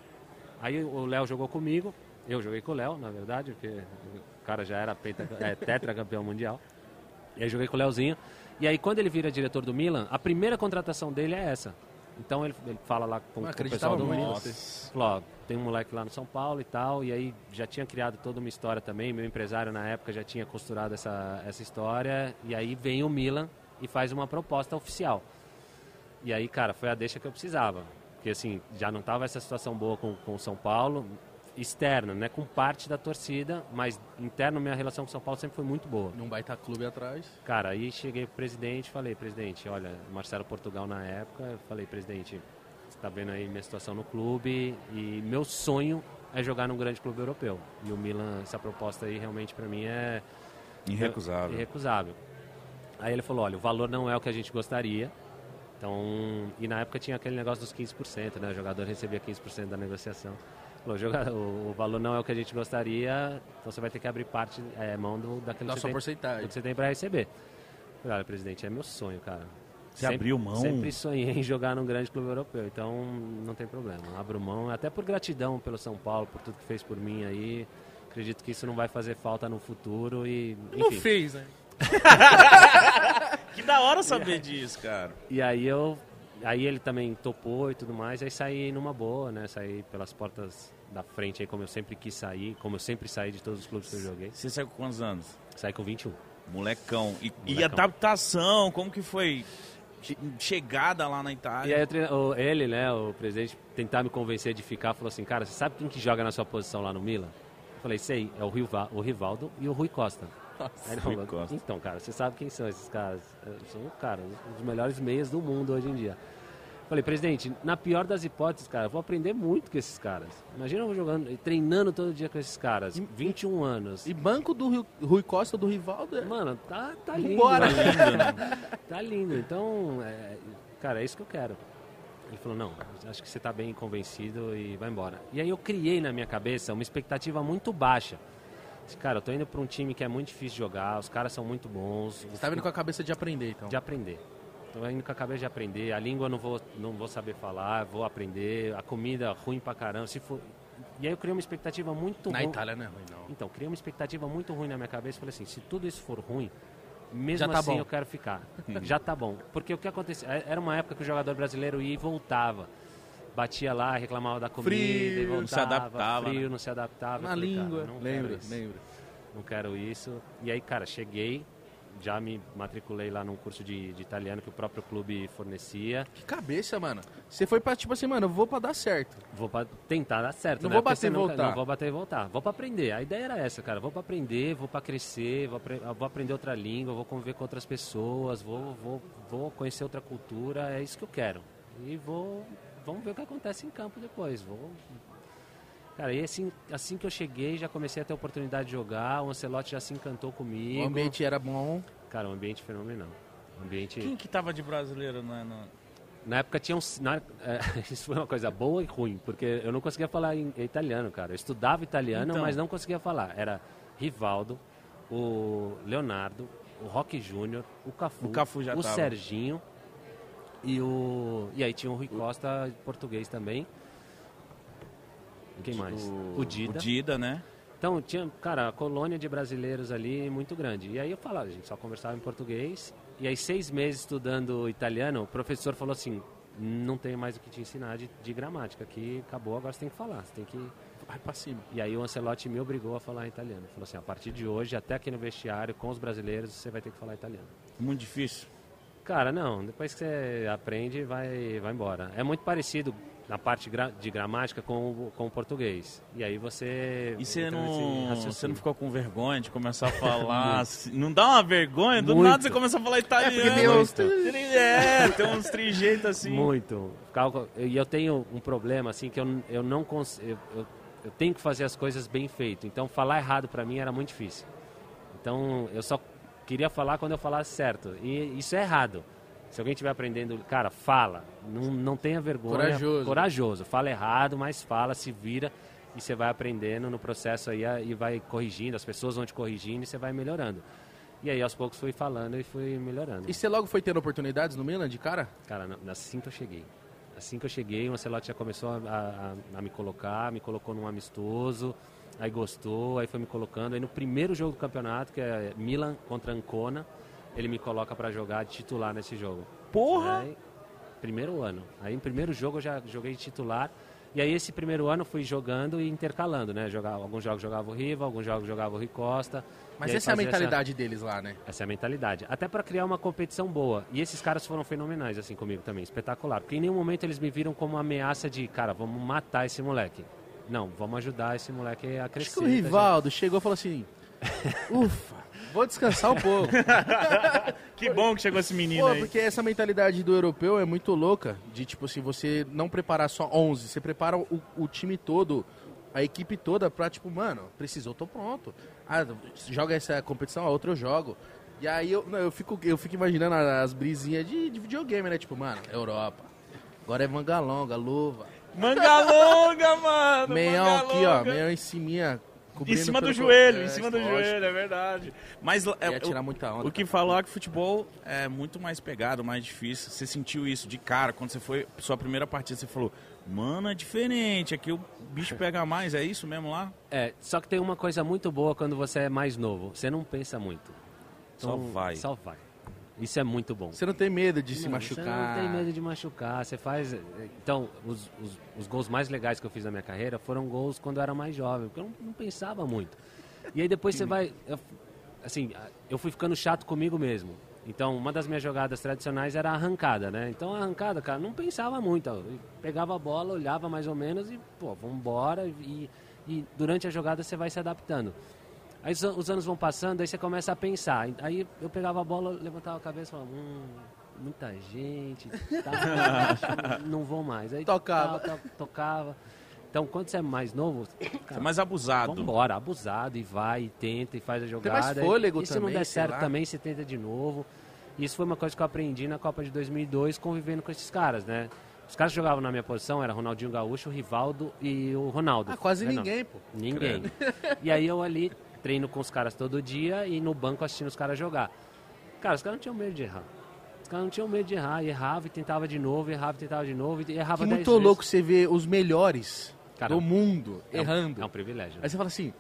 Aí o Léo jogou comigo, eu joguei com o Léo, na verdade, porque o cara já era é, tetracampeão mundial. E aí joguei com o Léozinho. E aí quando ele vira diretor do Milan, a primeira contratação dele é essa. Então ele, ele fala lá com, com o pessoal do Milan. ó, tem um moleque lá no São Paulo e tal, e aí já tinha criado toda uma história também, meu empresário na época já tinha costurado essa, essa história, e aí vem o Milan e faz uma proposta oficial. E aí, cara, foi a deixa que eu precisava, porque assim, já não tava essa situação boa com, com o São Paulo, externa, né, com parte da torcida, mas interno minha relação com o São Paulo sempre foi muito boa. Num baita clube atrás. Cara, aí cheguei pro presidente, falei, presidente, olha, Marcelo Portugal na época, eu falei, presidente, você tá vendo aí minha situação no clube e meu sonho é jogar num grande clube europeu. E o Milan, essa proposta aí realmente pra mim é Irrecusável. irrecusável. Aí ele falou, olha, o valor não é o que a gente gostaria. Então, e na época tinha aquele negócio dos 15%, né? O jogador recebia 15% da negociação. Falou, "Joga- o, o valor não é o que a gente gostaria, então você vai ter que abrir parte, é, mão do, daquilo Da que sua você tem, porcentagem. do que você tem pra receber. Falei, olha, presidente, é meu sonho, cara. Você abriu mão? Sempre sonhei em jogar num grande clube europeu, então não tem problema. Abro mão, até por gratidão pelo São Paulo, por tudo que fez por mim aí. Acredito que isso não vai fazer falta no futuro e, Não enfim. fez, né? Que da hora saber disso, cara. E aí eu. Aí ele também topou e tudo mais, aí saí numa boa, né? Saí pelas portas da frente aí, como eu sempre quis sair, como eu sempre saí de todos os clubes que eu joguei. Você saiu com quantos anos? Saí com 21. Molecão. E, e Molecão. adaptação, como que foi? Che- Chegada lá na Itália. E aí o treina- o- ele, né, o presidente, tentar me convencer de ficar, falou assim, cara, você sabe quem que joga na sua posição lá no Milan? Eu falei, sei, é o, Riva, o Rivaldo e o Rui Costa. Aí ele Rui falou, Costa. Então, cara, você sabe quem são esses caras? São, cara, os melhores meias do mundo hoje em dia. Falei, presidente, na pior das hipóteses, cara, eu vou aprender muito com esses caras. Imagina eu jogando, treinando todo dia com esses caras, 21 anos. E banco do Rio- Rui Costa, do Rivaldo, é... Mano, tá, tá lindo. Vambora. né? tá lindo. Então, é, cara, é isso que eu quero. Ele falou, não, acho que você tá bem convencido e vai embora. E aí eu criei na minha cabeça uma expectativa muito baixa. Cara, eu tô indo pra um time que é muito difícil de jogar, os caras são muito bons. Você tá vindo com a cabeça de aprender, então. De aprender. Tô indo com a cabeça de aprender. A língua não vou, não vou saber falar, vou aprender. A comida ruim pra caramba. Se for... E aí eu criei uma expectativa muito Na ruim. Itália não é ruim, não. Então, criei uma expectativa muito ruim na minha cabeça. Falei assim, se tudo isso for ruim, mesmo tá assim bom. eu quero ficar. Já tá bom. Porque o que acontecia? Era uma época que o jogador brasileiro ia e voltava. Batia lá, reclamava da comida Frio, e não voltava. se adaptava, Frio, né? não se adaptava. Na falei, cara, língua. não Lembra, lembra. Não quero isso. E aí, cara, cheguei, já me matriculei lá num curso de, de italiano que o próprio clube fornecia. Que cabeça, mano. Você foi pra, tipo assim, mano, eu vou pra dar certo. Vou pra tentar dar certo, Não né? vou Porque bater e nunca- voltar. Não vou bater e voltar. Vou pra aprender. A ideia era essa, cara. Vou pra aprender, vou pra crescer, vou, apre- vou aprender outra língua, vou conviver com outras pessoas, vou, vou, vou conhecer outra cultura. É isso que eu quero. E vou... Vamos ver o que acontece em campo depois. Vou... Cara, e assim, assim que eu cheguei, já comecei a ter a oportunidade de jogar. O Ancelotti já se encantou comigo. O ambiente era bom. Cara, um ambiente fenomenal. Ambiente... Quem que tava de brasileiro né, no... Na época tinha um. Na, é, isso foi uma coisa boa e ruim, porque eu não conseguia falar em, em italiano, cara. Eu estudava italiano, Então. mas não conseguia falar. Era Rivaldo, o Leonardo, o Rock Júnior, o Cafu, O Cafu já o tava. Serginho e o. E aí tinha o Rui Costa português também. Quem mais? O, Dida. O Dida, né? Então, tinha, cara, a colônia de brasileiros ali muito grande. E aí eu falava, a gente só conversava em português. E aí, seis meses estudando italiano, o professor falou assim: não tenho mais o que te ensinar de, de gramática, aqui acabou, agora você tem que falar, você tem que. Vai pra cima. E aí o Ancelotti me obrigou a falar italiano. Falou assim: a partir de hoje, até aqui no vestiário, com os brasileiros, você vai ter que falar italiano. Muito difícil. Cara, não, depois que você aprende, vai, vai embora. É muito parecido na parte de gramática com, o- com o português. E aí você. E você não, você não ficou com vergonha de começar a falar? assim? não dá uma vergonha? Do Muito. nada você começa a falar italiano. porque tem uns- É, tem uns trejeitos assim. Muito. E eu tenho um problema, assim, que eu, eu não consigo. Eu, eu, eu tenho que fazer as coisas bem feito. Então, falar errado para mim era muito difícil. Então, eu só queria falar quando eu falasse certo. E isso é errado. Se alguém estiver aprendendo, cara, fala. Não, não tenha vergonha. Corajoso. Corajoso. Fala errado, mas fala, se vira. E você vai aprendendo no processo aí e vai corrigindo. As pessoas vão te corrigindo e você vai melhorando. E aí, aos poucos, fui falando e fui melhorando. E você logo foi tendo oportunidades no Milan de cara? Cara, assim que eu cheguei. Assim que eu cheguei, o Ancelotti já começou a, a- a me colocar, me colocou num amistoso, aí gostou, aí foi me colocando. Aí no primeiro jogo do campeonato, que é Milan contra Ancona, ele me coloca pra jogar de titular nesse jogo. Porra! Aí, primeiro ano. Aí no primeiro jogo eu já joguei de titular. E aí esse primeiro ano fui jogando e intercalando, né? Jogava, alguns jogos jogava o Riva, alguns jogos jogava o Rui Costa. Mas essa é a mentalidade deles lá, né? essa é a mentalidade. Até para criar uma competição boa. E esses caras foram fenomenais, assim, comigo também. Espetacular. Porque em nenhum momento eles me viram como uma ameaça de, cara, vamos matar esse moleque. Não, vamos ajudar esse moleque a crescer. Acho que o tá, Rivaldo chegou e falou assim: Ufa, vou descansar um pouco. Que bom que chegou esse menino Pô, aí. porque essa mentalidade do europeu é muito louca. De tipo assim, você não preparar só 11, você prepara o, o time todo, a equipe toda pra tipo, mano, precisou, tô pronto. Ah, joga essa competição, a outra eu jogo. E aí eu, não, eu, fico, eu fico imaginando as brisinhas de, de videogame, né? Tipo, mano, Europa. Agora é manga longa, luva. Manga longa, mano! Meião manga aqui, ó, meião em cima. Em cima do joelho, em cima do joelho. joelho, é verdade. Mas é, Ia tirar o- muita onda, O que falou é que futebol é muito mais pegado, mais difícil. Você sentiu isso de cara quando você foi sua primeira partida, você falou: "Mano, é diferente, aqui o bicho pega mais". É isso mesmo lá? É, só que tem uma coisa muito boa quando você é mais novo. Você não pensa muito. Só vai. Só vai. Isso é muito bom. Você não tem medo de se Não, machucar. Você não tem medo de machucar, você faz... Então, os, os, os gols mais legais que eu fiz na minha carreira foram gols quando eu era mais jovem, porque eu não, não pensava muito. E aí depois você vai... eu- assim, eu fui ficando chato comigo mesmo. Então, uma das minhas jogadas tradicionais era a arrancada, né? Então, a arrancada, cara, não pensava muito. Eu pegava a bola, olhava mais ou menos e, pô, vamos embora. E, e durante a jogada você vai se adaptando. Aí os, an- os anos vão passando, aí você começa a pensar. Aí eu pegava a bola, levantava a cabeça e falava, hum, muita gente, tá, não vou mais. Aí Tocava. to- tocava. Então, quando você é mais novo, É cara, mais abusado. Vambora, abusado, e vai, e tenta, e faz a jogada. mais fôlego e se também, não der certo lá. também, você tenta de novo. E isso foi uma coisa que eu aprendi na Copa de 2002, convivendo com esses caras, né? Os caras que jogavam na minha posição era Ronaldinho Gaúcho, o Rivaldo e o Ronaldo. Ah, quase não? ninguém, pô. Ninguém. E aí eu ali treino com os caras todo dia e no banco assistindo os caras jogar. Cara, os caras não tinham medo de errar. Os caras não tinham medo de errar, errava e tentava de novo, errava e tentava de novo, e errava Que muito vezes. louco você ver os melhores Cara, do mundo É um- errando. É um privilégio. Aí você fala assim,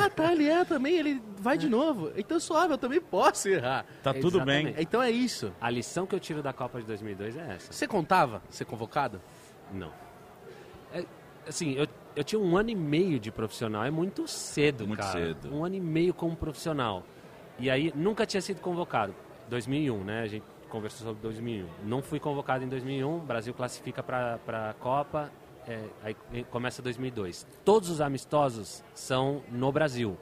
ah, tá, ele é também, ele vai de novo. Então suave, eu também posso errar. Tá tudo bem. Então é isso. A lição que eu tiro da Copa de 2002 é essa. Você contava ser convocado? Não. É, assim, eu, eu tinha um ano e meio de profissional, é muito cedo, Muito cara. cedo. Um ano e meio como profissional. E aí, nunca tinha sido convocado. 2001, né? A gente conversou sobre 2001. Não fui convocado em 2001, o Brasil classifica para a Copa, é, aí começa 2002. Todos os amistosos são no Brasil.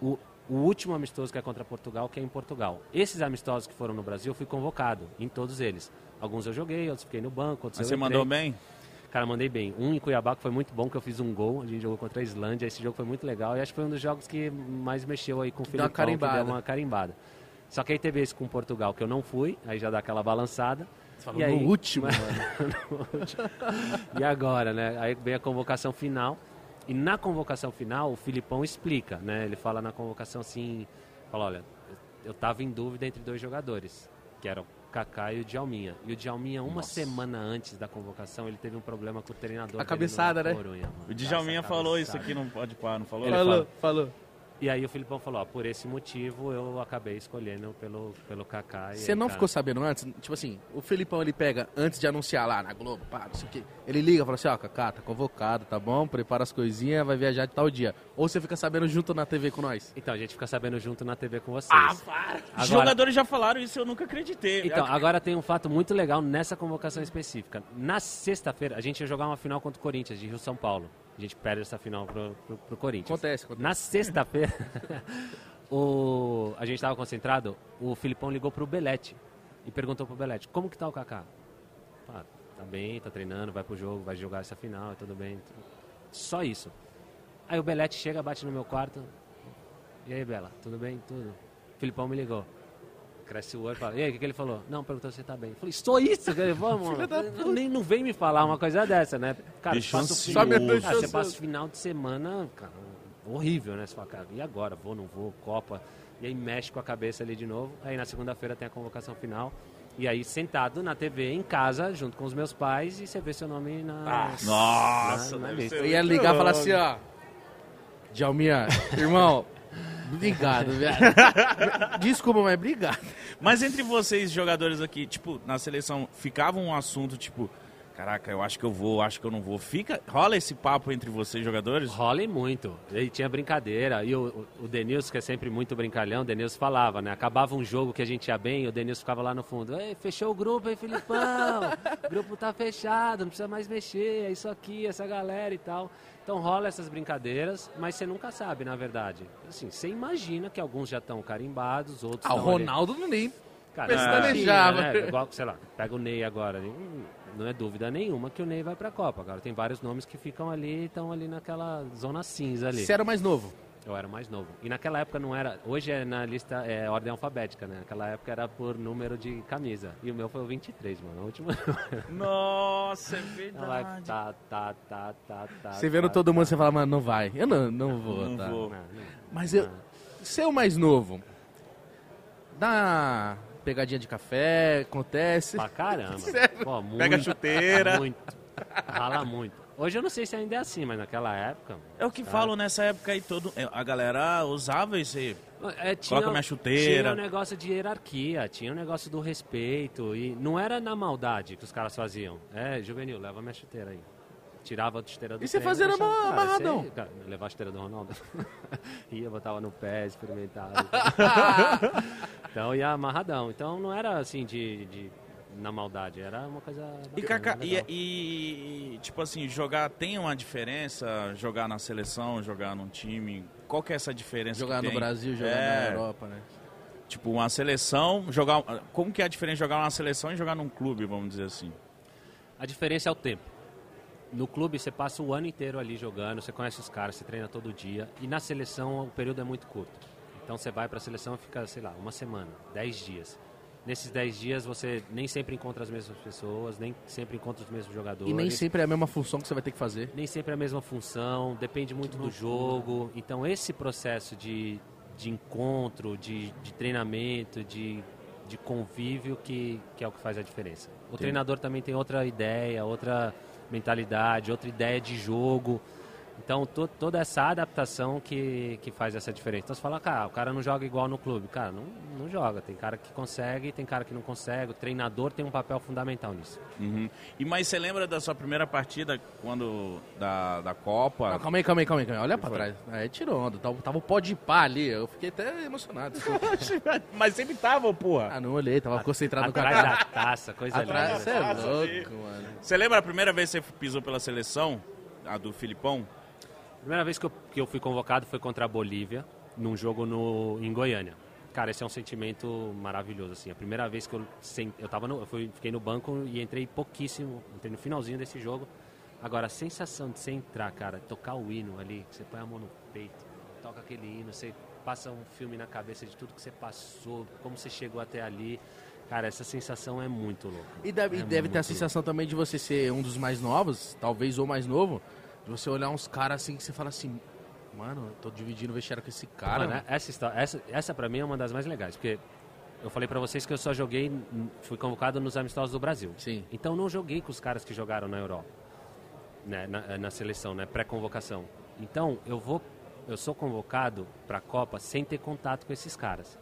O, o último amistoso que é contra Portugal, que é em Portugal. Esses amistosos que foram no Brasil, eu fui convocado em todos eles. Alguns eu joguei, outros fiquei no banco, outros Mas eu você entrei. mandou bem? Cara, mandei bem. Um em Cuiabá que foi muito bom, que eu fiz um gol. A gente jogou contra a Islândia. Esse jogo foi muito legal. E acho que foi um dos jogos que mais mexeu aí com o Filipão, que deu uma carimbada. Só que aí teve esse com Portugal, que eu não fui, aí já dá aquela balançada. Você falou E aí- no último, mano. E agora, né? Aí vem a convocação final. E na convocação final, o Filipão explica, né? Ele fala na convocação assim, fala, olha, eu tava em dúvida entre dois jogadores, que eram Kaká e o Djalminha. E o Djalminha, uma Nossa. semana antes da convocação, ele teve um problema com o treinador. A cabeçada, no né? Corunha, mano. O Djalminha Nossa, falou isso cabeçada. aqui, não pode parar, não falou? Ele falou, fala. falou. E aí o Filipão falou, ó, por esse motivo eu acabei escolhendo pelo, pelo Kaká. Você não cara, ficou sabendo antes? Tipo assim, o Felipão ele pega, antes de anunciar lá na Globo, pá, não sei o quê. Ele liga e fala assim, ó, Kaká, tá convocado, tá bom? Prepara as coisinhas, vai viajar de tal dia. Ou você fica sabendo junto na TV com nós. Então, a gente fica sabendo junto na TV com vocês. Ah, para! Os Agora- jogadores já falaram isso, eu nunca acreditei. Então, agora tem um fato muito legal nessa convocação específica. Na sexta-feira, a gente ia jogar uma final contra o Corinthians, de Rio-São Paulo. A gente perde essa final pro, pro, pro Corinthians. Acontece, acontece. Na sexta-feira, o, a gente estava concentrado, o Filipão ligou pro Belete e perguntou pro Belete, como que tá o Kaká? Ah, tá bem, tá treinando, vai pro jogo, vai jogar essa final, tudo bem. Só isso. Aí o Belete chega, bate no meu quarto. E aí, Bela, tudo bem? Tudo. O Filipão me ligou. Cresce o olho e fala, e aí, o que, que ele falou? Não, perguntou se você tá bem. Eu falei, só isso? Vamos, mano. Nem, não vem me falar uma coisa dessa, né? Cara, passa o final, Só me deixou ah, você passa o final de semana, cara, horrível, né? Você fala, cara, e agora? Vou, não vou, Copa. E aí mexe com a cabeça ali de novo. Aí na segunda-feira tem a convocação final. E aí sentado na TV, em casa, junto com os meus pais, e você vê seu nome na, Nossa, na, na Eu ia ligar e falar assim, ó. Djalminha, irmão, obrigado, velho. Desculpa, mas obrigado. Mas entre vocês, jogadores aqui, tipo, na seleção, ficava um assunto, tipo, caraca, eu acho que eu vou, acho que eu não vou. Fica, rola esse papo entre vocês, jogadores? Rola e muito. E tinha brincadeira. E o, o, o Denilson, que é sempre muito brincalhão, o Denilson falava, né? Acabava um jogo que a gente ia bem, o Denilson ficava lá no fundo. Ei, fechou o grupo, hein, Filipão? o grupo tá fechado, não precisa mais mexer, é isso aqui, essa galera e tal. Então rola essas brincadeiras, mas você nunca sabe, na verdade. Assim, você imagina que alguns já estão carimbados, outros Ah, o ali- Ronaldo não nem. Cara, pestanejava. né? Igual, sei lá, pega o Ney agora. Não é dúvida nenhuma que o Ney vai pra Copa. Agora tem vários nomes que ficam ali, estão ali naquela zona cinza ali. Você era mais novo. Eu era mais novo. E naquela época não era. Hoje é na lista é ordem alfabética, né? Naquela época era por número de camisa. E o meu foi o 23, mano. O último. Nossa, é Ela vai, verdade. tá, tá, tá, tá, tá. Você vendo tá, todo tá. mundo, você fala, mano, não vai. Eu não, não vou, Não tá? vou. Não, não. Mas eu. Ser o mais novo. Dá pegadinha de café, acontece. Pra caramba. Pô, muito, Pega a chuteira. Muito. Rala muito. Hoje eu não sei se ainda é assim, mas naquela época. É o que falam nessa época aí, todo, a galera usava esse... É, tinha, Coloca minha chuteira. Tinha um negócio de hierarquia, tinha um negócio do respeito. E não era na maldade que os caras faziam. É, juvenil, leva minha chuteira aí. Tirava a chuteira do E você fazia deixava- Cara, amarradão? cara, levar a chuteira do Ronaldo. ia, botava no pé, experimentava. então ia amarradão. Então não era assim de, de- na maldade, era uma coisa. E, Kaká, e, e, tipo assim, jogar tem uma diferença? Jogar na seleção, jogar num time? Qual que é essa diferença Jogar que no tem? Brasil, jogar É, na Europa, né? Tipo, uma seleção, jogar... Como que é a diferença de jogar numa seleção e jogar num clube, vamos dizer assim? A diferença é o tempo. No clube você passa o ano inteiro ali jogando, você conhece os caras, você treina todo dia. E na seleção o período é muito curto. Então você vai para a seleção e fica, sei lá, uma semana, dez dias. Nesses dez dias você nem sempre encontra as mesmas pessoas, nem sempre encontra os mesmos jogadores. E nem sempre é a mesma função que você vai ter que fazer. nem sempre é a mesma função, depende muito do jogo. Então esse processo de, de encontro, de, de treinamento, de, de convívio que, que é o que faz a diferença. O treinador também tem outra ideia, outra mentalidade, outra ideia de jogo. Então to, toda essa adaptação que, que faz essa diferença. Então você fala, cara, o cara não joga igual no clube. Cara, não, não joga. Tem cara que consegue, tem cara que não consegue. O treinador tem um papel fundamental nisso. Uhum. E mas você lembra da sua primeira partida quando da, da Copa? Não, calma aí, calma aí, calma aí. calma aí. Olha pra foi? trás. Aí tirou onda. Tava, tava o pó de pá ali. Eu fiquei até emocionado. desculpa. mas sempre tava, porra. ah, não olhei. Tava concentrado no Atrás Kaká. da taça, coisa Atrás, linda. você é louco, mano. Você lembra a primeira vez que você pisou pela seleção? A do Filipão? Primeira vez que eu, que eu fui convocado foi contra a Bolívia, num jogo no, em Goiânia. Cara, esse é um sentimento maravilhoso, assim. A primeira vez que eu, sen- eu, tava no, eu fui- fiquei no banco e entrei pouquíssimo, entrei no finalzinho desse jogo. Agora, a sensação de você entrar, cara, tocar o hino ali, que você põe a mão no peito, toca aquele hino, você passa um filme na cabeça de tudo que você passou, como você chegou até ali. Cara, essa sensação é muito louca. E deve, É deve ter a sensação também de você ser um dos mais novos, talvez ou mais novo, de você olhar uns caras assim que você fala assim, mano, eu tô dividindo o vestiário com esse cara. Mano, essa, história, essa, essa pra mim é uma das mais legais, porque eu falei pra vocês que eu só joguei, fui convocado nos amistosos do Brasil. Sim. Então não joguei com os caras que jogaram na Europa, né, na, na seleção, né, pré-convocação. Então eu vou, eu sou convocado pra Copa sem ter contato com esses caras.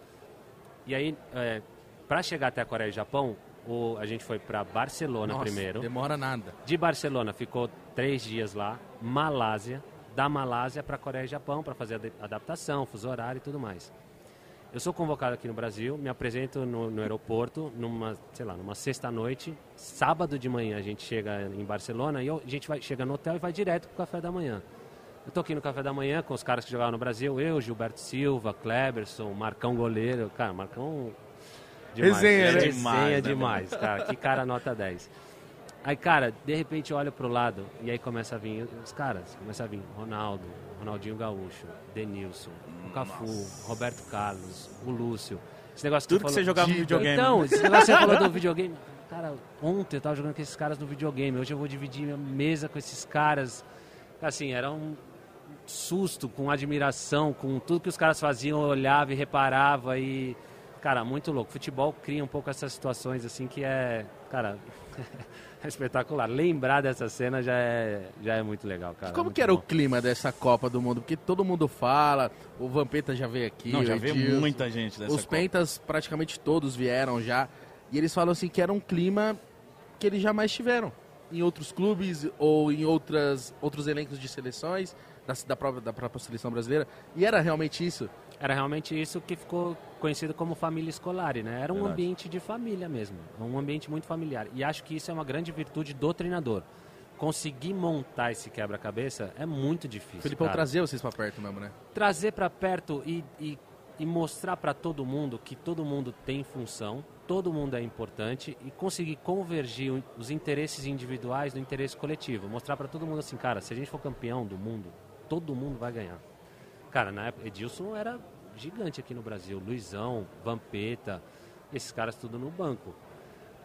E aí, é, para chegar até a Coreia e Japão, o, a gente foi pra Barcelona Nossa, primeiro. demora nada. De Barcelona ficou três dias lá, Malásia, da Malásia para Coreia e Japão para fazer a adaptação, fuso horário e tudo mais. Eu sou convocado aqui no Brasil, me apresento no, no aeroporto numa, sei lá, numa sexta noite, sábado de manhã a gente chega em Barcelona e eu- a gente vai chega no hotel e vai direto pro café da manhã. Eu tô aqui no café da manhã com os caras que jogavam no Brasil, eu, Gilberto Silva, Kleberson, Marcão goleiro, cara, Marcão demais, Resenha, né? Resenha Demais, né, demais, cara, que cara nota 10. Aí, cara, de repente eu olho pro lado e aí começa a vir os caras. Começa a vir Ronaldo, Ronaldinho Gaúcho, Denilson, o Cafu, Roberto Carlos, o Lúcio. Esse negócio Tudo tu que falou- você jogava no videogame. Então, esse negócio que você falou do videogame. Cara, ontem eu tava jogando com esses caras no videogame. Hoje eu vou dividir minha mesa com esses caras. Assim, era um susto, com admiração, com tudo que os caras faziam, eu olhava e reparava e... Cara, muito louco. Futebol cria um pouco essas situações assim que é... Cara, é espetacular. Lembrar dessa cena já é, já é muito legal, cara. E como Muito que era o bom. clima dessa Copa do Mundo? Porque todo mundo fala, o Vampeta já veio aqui, Não, o já veio Edilson, muita gente dessa Os Copa. Pentas praticamente todos vieram já. E eles falam assim que era um clima que eles jamais tiveram em outros clubes ou em outras, outros elencos de seleções da, da, própria, da própria seleção brasileira. E era realmente isso. Era realmente isso que ficou conhecido como família escolar, né? Era um Verdade. ambiente de família mesmo, um ambiente muito familiar. E acho que isso é uma grande virtude do treinador. Conseguir montar esse quebra-cabeça é muito difícil. Felipão cara. trazer vocês pra perto mesmo, né? trazer para perto e, e, e mostrar para todo mundo que todo mundo tem função, todo mundo é importante e conseguir convergir os interesses individuais no interesse coletivo. Mostrar para todo mundo assim, cara, se a gente for campeão do mundo, todo mundo vai ganhar. Cara, na época, Edilson era gigante aqui no Brasil. Luizão, Vampeta, esses caras tudo no banco.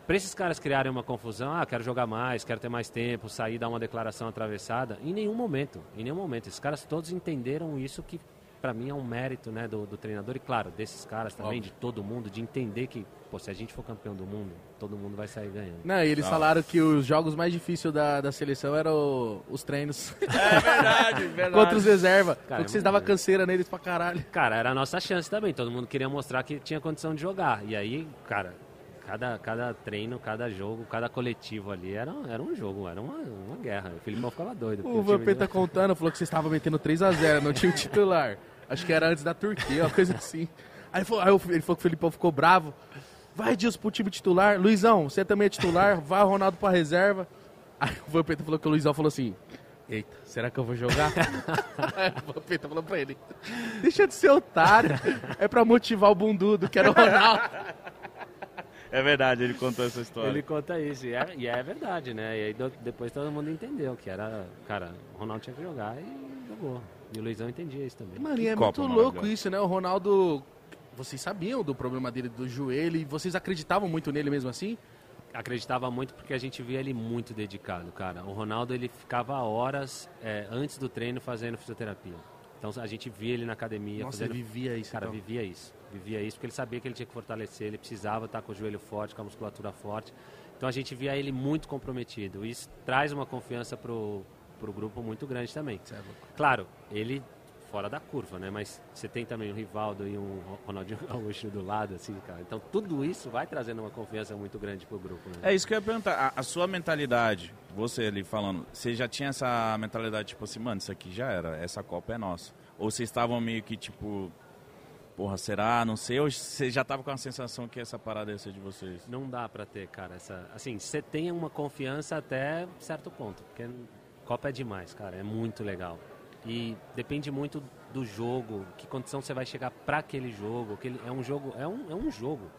Para esses caras criarem uma confusão, ah, quero jogar mais, quero ter mais tempo, sair, dar uma declaração atravessada, em nenhum momento, em nenhum momento. Esses caras todos entenderam isso que para mim é um mérito né, do, do treinador e, claro, desses caras também, Óbvio. de todo mundo, de entender que, pô, se a gente for campeão do mundo, todo mundo vai sair ganhando. Não, e eles Tá. falaram que os jogos mais difíceis da, da seleção eram os treinos É verdade, verdade. contra os reservas. Cara, Porque vocês é davam muito canseira neles pra caralho. Cara, era a nossa chance também. Todo mundo queria mostrar que tinha condição de jogar. E aí, cara, cada, cada treino, cada jogo, cada coletivo ali era, era um jogo, era uma, uma guerra. O Filipão ficava doido. O time Vampeta contando, falou que vocês estavam metendo 3x0 no time titular. Acho que era antes da Turquia, uma coisa assim. Aí, ele falou- aí ele falou que o Felipão ficou bravo. Vai, Dilson, pro time titular. Luizão, você também é titular. Vai, Ronaldo pra reserva. Aí o Vampeta falou que o Luizão falou assim... Eita, será que eu vou jogar? Aí o Vampeta falou pra ele... Deixa de ser otário. É pra motivar o bundudo, que era o Ronaldo. É verdade, ele contou essa história. Ele conta isso, e é, e é verdade, né? E aí do- depois todo mundo entendeu que era, cara, o Ronaldo tinha que jogar e jogou. E o Luizão entendia isso também. Mano, e é Copa muito louco isso, né? O Ronaldo... Vocês sabiam do problema dele do joelho e vocês acreditavam muito nele mesmo assim? Acreditava muito porque a gente via ele muito dedicado, cara. O Ronaldo, ele ficava horas é, antes do treino fazendo fisioterapia. Então a gente via ele na academia Nossa, fazendo... ele vivia isso. Cara, então. vivia isso. Vivia isso porque ele sabia que ele tinha que fortalecer, ele precisava estar com o joelho forte, com a musculatura forte. Então a gente via ele muito comprometido. Isso traz uma confiança pro, pro grupo muito grande também. É. Claro, ele fora da curva, né? Mas você tem também um Rivaldo e um Ronaldinho Gaúcho do lado, assim, cara. Então tudo isso vai trazendo uma confiança muito grande pro grupo, né? É isso que eu ia perguntar. A, a sua mentalidade, você ali falando, você já tinha essa mentalidade, tipo assim, mano, isso aqui já era, essa Copa é nossa. Ou vocês estavam meio que, tipo, porra, será? Não sei. Ou você já tava com a sensação que essa parada ia ser de vocês? Não dá pra ter, cara, essa... Assim, você tem uma confiança até certo ponto, porque Copa é demais, cara, é muito legal. E depende muito do jogo, que condição você vai chegar pra aquele jogo, aquele, é um jogo, é um, é um jogo.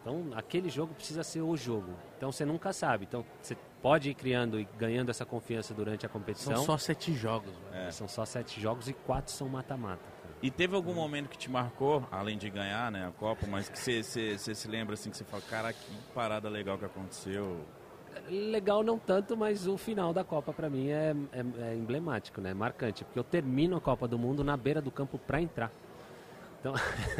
Então, aquele jogo precisa ser o jogo. Então, você nunca sabe. Então, você pode ir criando e ganhando essa confiança durante a competição. São só sete jogos, velho. É. São só sete jogos e quatro são mata-mata. E teve algum momento que te marcou, além de ganhar né, a Copa, mas que você se lembra assim, que você fala, cara, que parada legal que aconteceu? Legal não tanto, mas o final da Copa para mim é, é, é, emblemático, né? Marcante, porque eu termino a Copa do Mundo na beira do campo para entrar. Então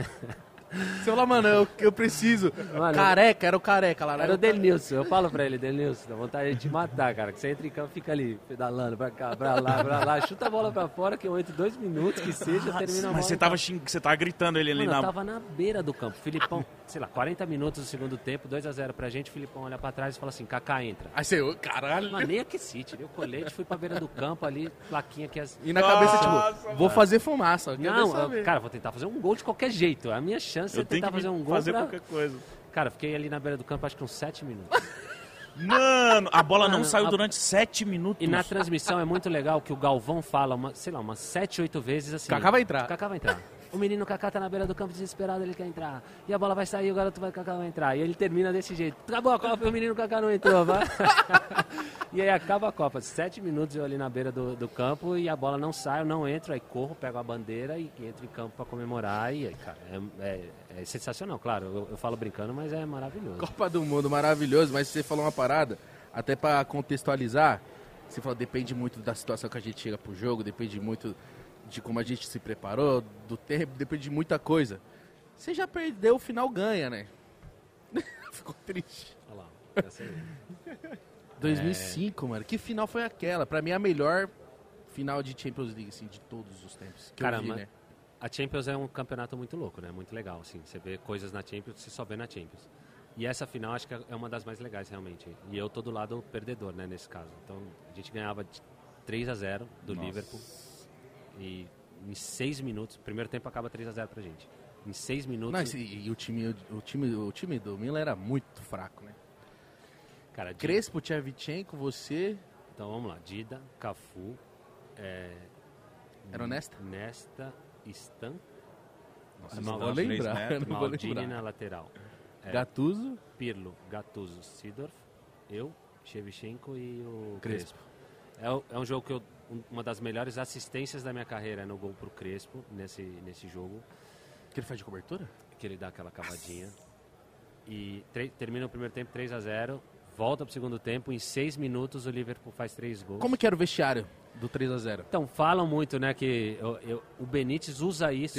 Você fala, mano, eu, eu preciso. Mano, careca, era o careca lá. Era, era o Denilson. Eu falo pra ele, Denilson, dá vontade de te matar, cara. Que você entra em campo fica ali, pedalando pra cá, pra lá, pra lá. Chuta a bola pra fora, que eu entro dois minutos, que seja, termina a bola. Mas você tava, xing... você tava gritando ele ali mano, na... eu tava na beira do campo. Filipão, sei lá, 40 minutos do segundo tempo, 2x0 pra gente. Filipão olha pra trás e fala assim, Kaká entra. Aí você, caralho. Mano, nem aqueci, tirei o colete, fui pra beira do campo ali, plaquinha que as... E na cabeça, tipo, vou fazer fumaça. Não, eu, cara, vou tentar fazer um gol de qualquer jeito. A minha chance eu é tentar fazer um gol fazer pra... qualquer coisa. Cara, fiquei ali na beira do campo acho que uns 7 minutos. Mano, a bola Mano, não saiu a... durante 7 minutos. E na transmissão é muito legal que o Galvão fala, uma, sei lá, umas 7, 8 vezes assim. Kaká vai entrar. Kaká vai entrar. O menino Kaká tá na beira do campo desesperado, ele quer entrar. E a bola vai sair, o garoto vai Kaká vai entrar. E ele termina desse jeito. Acabou a Copa e o menino Kaká não entrou, vai. e aí acaba a Copa. Sete minutos eu ali na beira do, do campo e a bola não sai, eu não entro, aí corro, pego a bandeira e entro em campo para comemorar. E cara, é, é, é sensacional, claro. Eu, eu, falo brincando, mas é maravilhoso. Copa do Mundo, maravilhoso. Mas você falou uma parada, até para contextualizar, você falou depende muito da situação que a gente chega pro jogo, depende muito de como a gente se preparou, do tempo, depende de muita coisa. Você já perdeu, o final ganha, né? Ficou triste. Olha lá, essa aí. 2005, é... mano. Que final foi aquela? Pra mim, a melhor final de Champions League, assim, de todos os tempos. Que Caramba, eu vi, né? a Champions é um campeonato muito louco, né? Muito legal, assim. Você vê coisas na Champions você só vê na Champions. E essa final acho que é uma das mais legais, realmente. E eu tô do lado perdedor, né, nesse caso. Então, a gente ganhava 3 a 0 do Nossa. Liverpool. E em seis minutos, o primeiro tempo acaba 3 a 0 pra gente. Em seis minutos. Não, e, e, o, time, o, time, o time do Milan era muito fraco, né? Cara, Crespo, Tchevchenko, você. Então vamos lá. Dida, Cafu. É... Era honesta? Nesta, Stan. Nossa, não vou lembrar. Não Maldini vou lembrar. na lateral. É, Gattuso. Pirlo, Gattuso, Sidorf, eu, Shevchenko e o Crespo. Crespo. É, é um jogo que eu uma das melhores assistências da minha carreira no gol pro Crespo, nesse, nesse jogo. Que ele faz de cobertura? Que ele dá aquela cavadinha. E termina o primeiro tempo 3 a 0 volta pro segundo tempo, em seis minutos o Liverpool faz três gols. Como que era o vestiário do 3 a 0 Então, falam muito, né, que eu, eu, o Benítez usa isso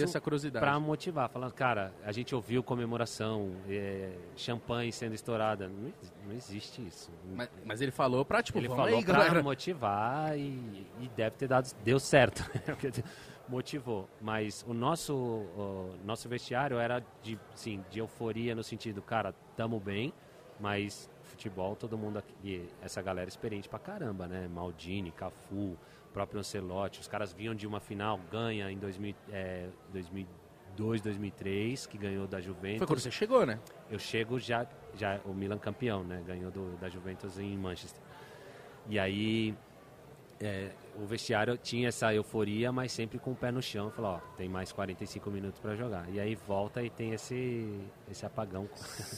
para motivar, falando, cara, a gente ouviu comemoração, é, champanhe sendo estourada, não, não existe isso. Mas, mas, ele falou para tipo, ele falou para motivar e, e, deve ter dado, deu certo, né? motivou. Mas o nosso, o nosso vestiário era de, sim, de euforia no sentido, cara, tamo bem, mas futebol, todo mundo aqui, essa galera experiente pra caramba, né? Maldini, Cafu, próprio Ancelotti, os caras vinham de uma final, ganha em 2000, é, 2002, 2003, que ganhou da Juventus. Foi quando você chegou, né? Eu chego já, já o Milan campeão, né? Ganhou do, da Juventus em Manchester. E aí é, o vestiário tinha essa euforia, mas sempre com o pé no chão. Falou, ó, tem mais 45 minutos para jogar. E aí volta e tem esse, esse apagão.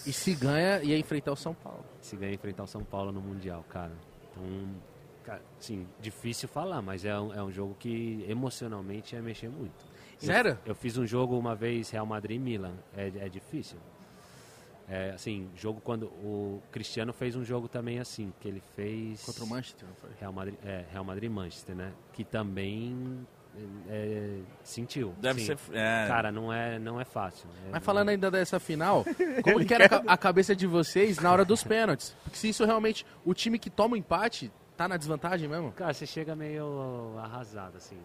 E se ganha, ia enfrentar o São Paulo. Se ganha, enfrentar o São Paulo no Mundial, cara. Então, cara, sim, difícil falar, mas é um, é um jogo que emocionalmente é mexer muito. Sério? Eu, eu fiz um jogo uma vez, Real Madrid-Milan. É, é difícil. É, assim, jogo quando o Cristiano fez um jogo também assim, que ele fez contra o Manchester, não foi? Real Madrid, é, Real Madrid Manchester, né? Que também é, sentiu. Deve Sim. ser, é... cara, não é, não é fácil. É, Mas falando ainda dessa final, como que era a cabeça de vocês na hora dos pênaltis? Porque se isso realmente o time que toma o empate tá na desvantagem mesmo? Cara, você chega meio arrasado assim.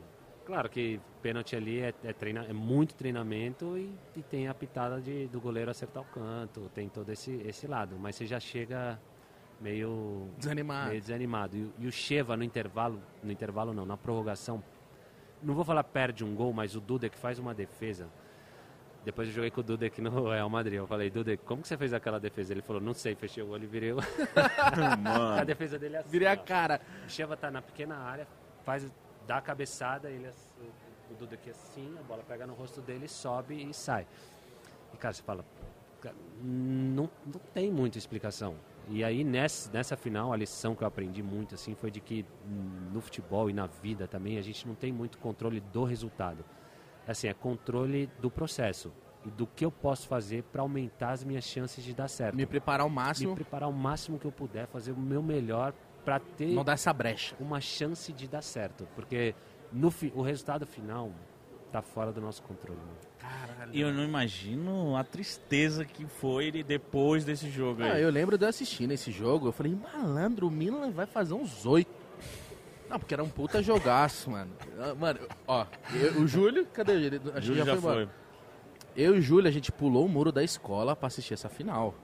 Claro que pênalti ali é, é, treina, é muito treinamento e, e, tem a pitada de, do goleiro acertar o canto, tem todo esse, esse lado, mas você já chega meio desanimado. Meio desanimado. E, e o Cheva no intervalo, no intervalo não, na prorrogação, não vou falar perde um gol, mas o Dudek faz uma defesa. Depois eu joguei com o Dudek no Real Madrid. Eu falei, Dudek, como que você fez aquela defesa? Ele falou, não sei, fechei o olho e virei o... a defesa dele é assim. Virei a cara. O Cheva tá na pequena área, faz dá a cabeçada, ele, o Duda aqui assim, a bola pega no rosto dele, sobe e sai. E cara, você fala, não, não tem muita explicação. E aí nessa, nessa final, a lição que eu aprendi muito assim foi de que no futebol e na vida também a gente não tem muito controle do resultado. assim, é controle do processo e do que eu posso fazer para aumentar as minhas chances de dar certo. Me preparar ao Me máximo, preparar o máximo que eu puder, fazer o meu melhor para ter não dar essa brecha. uma chance de dar certo, porque no fi- o resultado final tá fora do nosso controle. mano. Caralho. E eu não imagino a tristeza que foi ele depois desse jogo Ah, aí. eu lembro de eu assistindo esse jogo, eu falei, malandro, o Milan vai fazer uns oito. Não, porque era um puta jogaço, mano. Ah, Mano, ó, eu- o Júlio, cadê ele? Acho que Júlio já embora. foi. Eu e o Júlio, a gente pulou o muro da escola pra assistir essa final.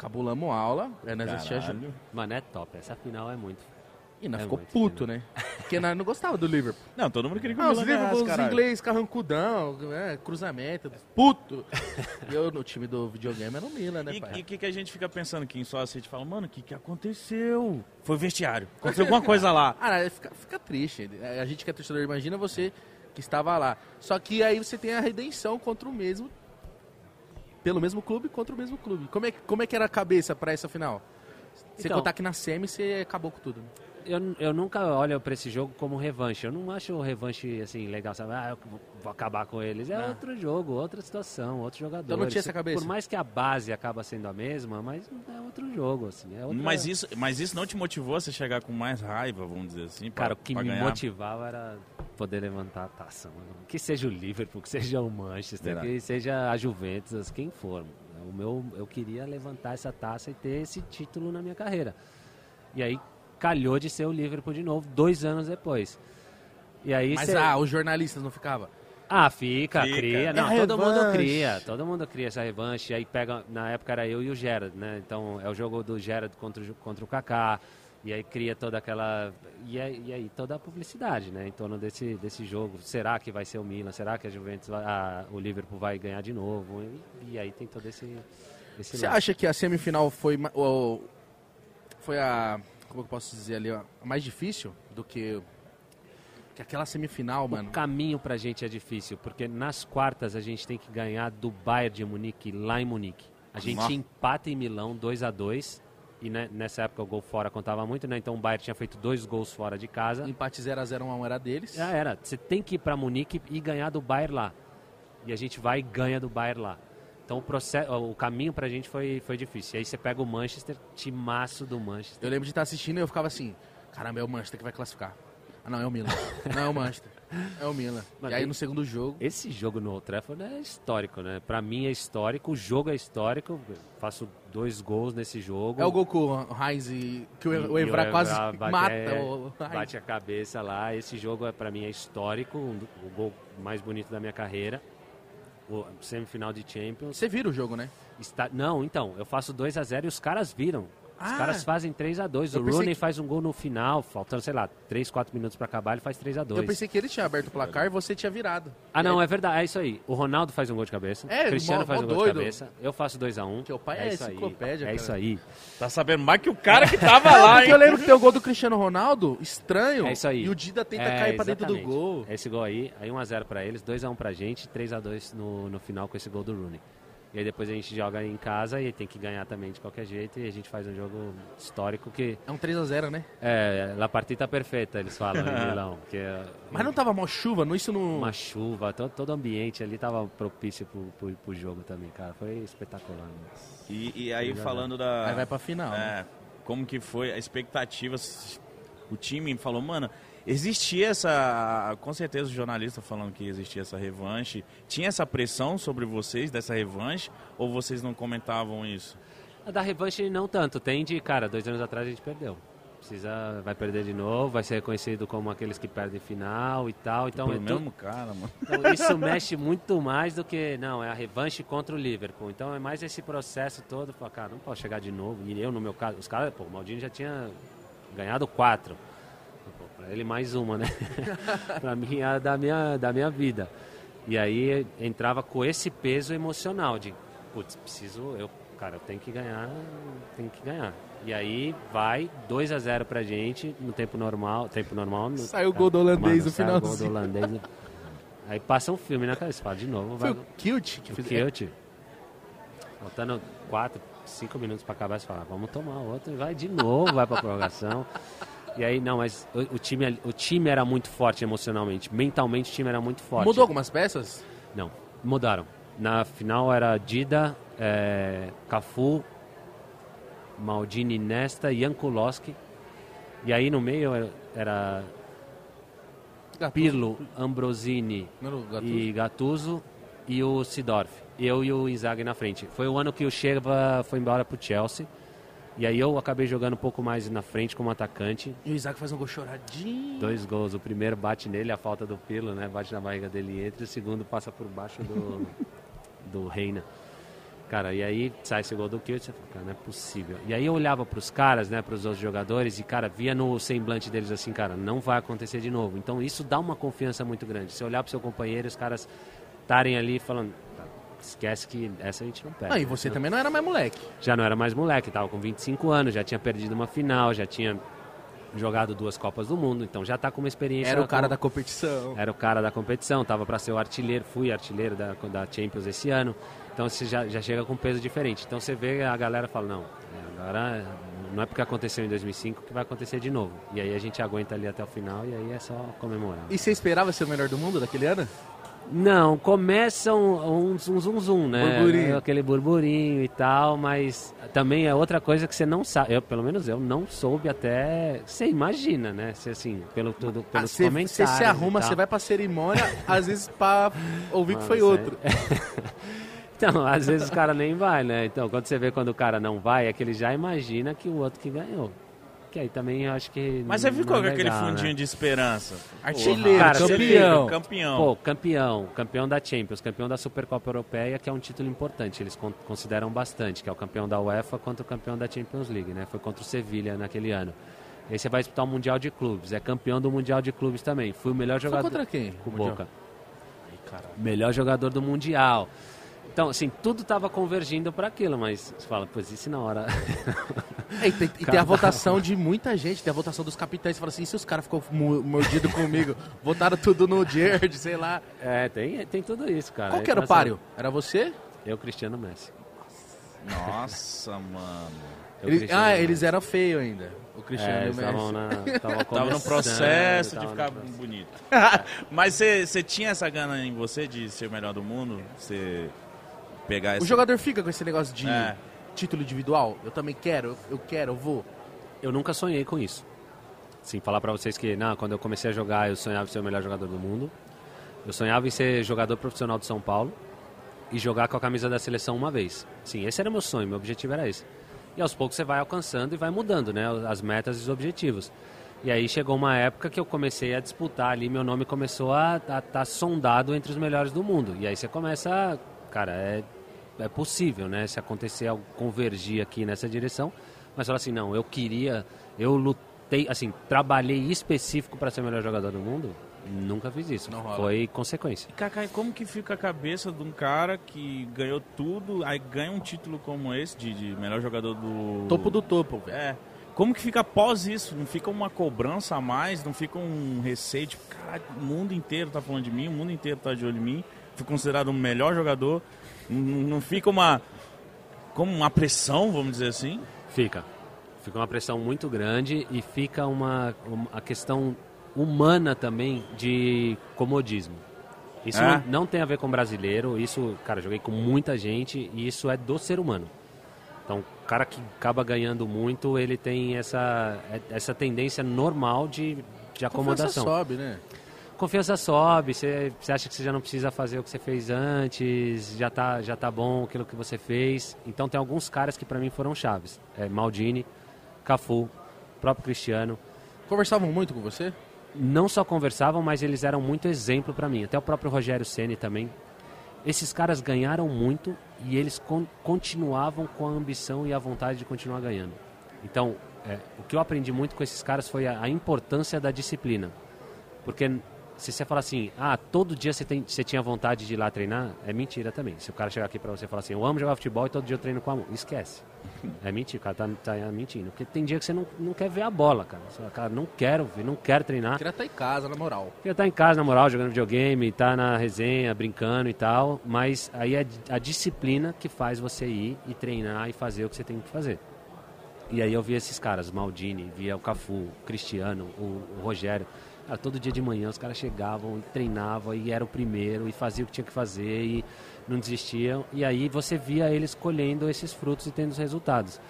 Cabulamos aula, aí nós assistíamos a Caralho. Mano, é top. Essa final é muito. E nós É ficou muito puto, né? Porque nós não gostava do Liverpool. Não, todo mundo queria que o Não, os Milan ganhasse, Liverpool, os caralho. ingleses, carrancudão, né, cruzamento, puto. e eu, no time do videogame, era o Milan, né, pai? E o que, que a gente fica pensando? Quem só assiste fala, mano, o que, que aconteceu? Foi vestiário. Aconteceu alguma coisa lá. Ah, fica, fica triste. A gente que é torcedor, imagina você que estava lá. Só que aí você tem a redenção contra o mesmo. Pelo mesmo clube contra o mesmo clube. Como é, que- como é que era a cabeça pra essa final? Você Então- contar que na semi você acabou com tudo. né? Eu, eu nunca olho pra esse jogo como revanche. Eu não acho o revanche assim legal, sabe? Ah, eu vou- acabar com eles. É Ah. outro jogo, outra situação, outro jogador. Então não tinha essa cabeça? Por mais que a base acaba sendo a mesma, mas é outro jogo, assim. É outra... Mas isso, mas isso não te motivou a você chegar com mais raiva, vamos dizer assim? pra- Cara, o que me ganhar? motivava era poder levantar a taça, mano. Que seja o Liverpool, que seja o Manchester, Verdade. que seja a Juventus, quem for. mano. O meu, eu queria levantar essa taça e ter esse título na minha carreira. E aí calhou de ser o Liverpool de novo, dois anos depois. E aí Mas cê- ah, os jornalistas não ficavam. ah, fica, Fica. cria. É Não, a todo mundo revanche. cria. Todo mundo cria essa revanche. Aí pega, na época era eu e o Gerard, né? Então é o jogo do Gerard contra, o contra o Kaká. E aí cria toda aquela. E aí, e aí toda a publicidade, né? Em torno desse, desse jogo. Será que vai ser o Milan? Será que a Juventus, vai- a- o Liverpool vai ganhar de novo? E, e aí tem todo esse. esse Você lance. acha que a semifinal foi, ma- o- foi a. Como eu posso dizer ali, ó, a mais difícil do que. Que aquela semifinal, mano. O caminho pra gente é difícil, porque nas quartas a gente tem que ganhar do Bayern de Munique lá em Munique. A gente Nossa. empata em Milão 2 a 2 e né, nessa época o gol fora contava muito, né? Então o Bayern tinha feito dois gols fora de casa. Empate 0x0 1 era deles. Já era. Você tem que ir pra Munique e ganhar do Bayern lá. E a gente vai e ganha do Bayern lá. Então o, processo, o caminho pra gente foi, foi difícil. E aí você pega o Manchester, timaço do Manchester. Eu lembro de estar assistindo e eu ficava assim: caramba, é o Manchester que vai classificar. Ah, não, é o Milan. não, é o Manchester. É o Milan. Mas e aí no segundo jogo. Esse jogo no Old Trafford é histórico, né? Pra mim é histórico, o jogo é histórico. Eu Faço dois gols nesse jogo. É o gol com o Heinz e que o, E- o Evra quase bate- mata é, o Heinz. Bate a cabeça lá. Esse jogo é para mim é histórico, um o gol mais bonito da minha carreira. Semifinal de Champions. Você vira o jogo, né? Está... Não, então, eu faço 2 a 0 e os caras viram. Os Ah. caras fazem 3 a 2 Eu O pensei Rooney que- faz um gol no final, faltando, sei lá, 3, 4 minutos para acabar, ele faz 3 a 2 Eu pensei que ele tinha aberto o placar e você tinha virado. Ah, não, é verdade, é isso aí. O Ronaldo faz um gol de cabeça. É, o Cristiano mó- faz mó um gol doido. de cabeça. Eu faço 2 a 1 um. Teu pai é isso aí, enciclopédia, É cara. isso aí. Tá sabendo mais que o cara que tava É, lá, porque hein? eu lembro que tem o gol do Cristiano Ronaldo, estranho. É isso aí. E o Dida tenta É, cair pra dentro do gol. Esse gol aí, aí 1x0 pra eles, 2x1 pra gente, 3x2 no, no final com esse gol do Rooney. E aí depois a gente joga em casa e tem que ganhar também de qualquer jeito e a gente faz um jogo histórico que É um 3x0, né? é La partita perfeita, eles falam em Milão. Que é Mas não tava mó chuva, não, isso não... uma chuva, todo, todo o ambiente ali tava propício pro, pro, pro jogo também, cara. Foi espetacular. né? E, e aí falando da... Aí vai pra final. né? É, como que foi a expectativa? O time falou, mano, existia essa. Com certeza o jornalista falando que existia essa revanche. Tinha essa pressão sobre vocês dessa revanche? Ou vocês não comentavam isso? A da revanche não tanto, tem de, cara, dois anos atrás a gente perdeu. Precisa, vai perder de novo, vai ser reconhecido como aqueles que perdem final e tal. Então, Pelo é tu- mesmo cara, mano. Então, isso mexe muito mais do que, não, é a revanche contra o Liverpool. Então é mais esse processo todo, pô, cara, não posso chegar de novo. E eu, no meu caso, os caras, pô, o Maldini já tinha ganhado quatro. Pô, pra ele mais uma, né? pra mim a da minha, da minha vida. E aí entrava com esse peso emocional de, putz, preciso, eu, cara, eu tenho que ganhar, tenho que ganhar. E aí vai 2 a 0 pra gente no tempo normal, tempo normal. no- Saiu o gol do holandês no o gol do finalzinho. holandês. no- Aí passa um filme na cabeça, fala de novo, Foi vai o Kilt que fez. Kilt. Faltando 4, 5 minutos pra acabar, você fala, vamos tomar outro e vai de novo, vai pra prorrogação. E aí, não, mas o, o time, o time era muito forte emocionalmente. Mentalmente, o time era muito forte. Mudou algumas peças? Não, mudaram. Na final era Dida, é, Cafu, Maldini Nesta, Jankulowski. E aí no meio era Gattuso. Pirlo, Ambrosini Não Gattuso? e Gattuso e o Sidorf. Eu e o Inzaghi na frente. Foi o ano que o Cheva foi embora pro Chelsea. E aí eu acabei jogando um pouco mais na frente como atacante. E o Isaac faz um gol choradinho. Dois gols. O primeiro bate nele, a falta do Pirlo, né? Bate na barriga dele e entra. E o segundo passa por baixo do, do Reina. Cara, e aí sai esse gol do Kilt, você fala, cara, não é possível. E aí eu olhava pros caras, né, pros outros jogadores, e, cara, via no semblante deles assim, cara, não vai acontecer de novo. Então isso dá uma confiança muito grande. Você olhar pro seu companheiro, os caras estarem ali falando, "Tá, esquece que essa a gente não perde. Ah, e você também não era mais moleque. Já não era mais moleque, tava com 25 anos, já tinha perdido uma final, já tinha jogado duas Copas do Mundo, então já tá com uma experiência. Era o cara com- da competição. era o cara da competição, tava para ser o artilheiro, fui artilheiro da, da Champions esse ano. Então você já, já chega com peso diferente. Então você vê a galera fala, não, agora não é porque aconteceu em 2005 que vai acontecer de novo. E aí a gente aguenta ali até o final e aí é só comemorar. E você esperava ser o melhor do mundo daquele ano? Não, começa um, um zum zum zum, né? Burburinho. Aquele burburinho e tal, mas também é outra coisa que você não sabe. Eu, pelo menos eu não soube até. Você imagina, né? Você assim, pelo tudo, Ah, pelos Você comentários. você se arruma, você vai pra cerimônia, às vezes pra ouvir que Mano, foi sério. outro. Então, às vezes o cara nem vai, né? Então, quando você vê quando o cara não vai, é que ele já imagina que o outro que ganhou. Que aí também eu acho que. Mas você ficou é com aquele legal, fundinho né? de esperança. Artilheiro, Cara, campeão. Campeão. Pô, campeão, campeão da Champions, campeão da Supercopa Europeia, que é um título importante, eles con- consideram bastante, que é o campeão da UEFA contra o campeão da Champions League, né? Foi contra o Sevilha naquele ano. E aí você vai disputar o Mundial de Clubes, é campeão do Mundial de Clubes também. Fui o melhor Foi jogador. contra quem? Com o? Boca. Melhor jogador do Mundial. Então, assim, tudo estava convergindo para aquilo, mas você fala, pois isso na hora. É, e tem, e tem a votação de muita gente, tem a votação dos capitães. Você fala assim, e se os caras ficou mu- mordido comigo? Votaram tudo no Gerd, sei lá. é, tem, tem tudo isso, cara. Qual que era o páreo? Era você? Eu, Cristiano Messi. Nossa, mano. Eles- ah, Messi. eles eram feios ainda. O Cristiano É, e o eles Messi. estavam na, estavam Tava no processo de ficar processo. bonito. Mas você você tinha essa gana em você de ser o melhor do mundo? Você pegar O esse... jogador fica com esse negócio de É. título individual. Eu também quero, eu quero, eu vou. Eu nunca sonhei com isso. Sim, falar pra vocês que, não, quando eu comecei a jogar, eu sonhava em ser o melhor jogador do mundo. Eu sonhava em ser jogador profissional de São Paulo e jogar com a camisa da seleção uma vez. Sim, esse era meu sonho, meu objetivo era esse. E aos poucos você vai alcançando e vai mudando, né, as metas e os objetivos. E aí chegou uma época que eu comecei a disputar ali, meu nome começou a estar sondado entre os melhores do mundo. E aí você começa, a- cara, é, é possível, né, se acontecer algo convergir aqui nessa direção, mas fala assim, não, eu queria, eu lutei, assim, trabalhei específico para ser o melhor jogador do mundo, nunca fiz isso. Foi consequência. E, Kaká, e como que fica a cabeça de um cara que ganhou tudo, aí ganha um título como esse, de, de melhor jogador do... Topo do topo, velho. É. Como que fica após isso? Não fica uma cobrança a mais? Não fica um receio? Tipo, caralho, o mundo inteiro tá falando de mim, o mundo inteiro tá de olho em mim. Fui considerado o melhor jogador. Não, fica uma... Como uma pressão, vamos dizer assim? Fica. Fica uma pressão muito grande e fica uma, uma a questão humana também de comodismo. Isso É? não, não tem a ver com brasileiro, isso, cara, joguei com muita gente e isso é do ser humano. Então, o cara que acaba ganhando muito, ele tem essa, essa tendência normal de, de Confiança acomodação. sobe, né? Confiança sobe, você, você acha que você já não precisa fazer o que você fez antes, já tá, já tá bom aquilo que você fez. Então tem alguns caras que pra mim foram chaves. É, Maldini, Cafu, próprio Cristiano. Conversavam muito com você? Não só conversavam, mas eles eram muito exemplo pra mim. Até o próprio Rogério Ceni também. Esses caras ganharam muito e eles con- continuavam com a ambição e a vontade de continuar ganhando. Então, é, o que eu aprendi muito com esses caras foi a, a importância da disciplina. Porque se você falar assim, ah, todo dia você, tem, você tinha vontade de ir lá treinar, é mentira também. Se o cara chegar aqui pra você e falar assim, eu amo jogar futebol e todo dia eu treino com a mão, esquece. É mentira, o cara tá, tá mentindo. Porque tem dia que você não, não quer ver a bola, cara. Você fala, cara, não quero ver, não quero treinar. Queria estar em casa, na moral. Queria estar em casa, na moral, jogando videogame, tá na resenha, brincando e tal, mas aí é a disciplina que faz você ir e treinar e fazer o que você tem que fazer. E aí eu via esses caras, Maldini, via o Cafu, o Cristiano, o, o Rogério. Cara, todo dia de manhã os caras chegavam e treinavam e era o primeiro e fazia o que tinha que fazer e não desistiam. E aí você via eles colhendo esses frutos e tendo os resultados.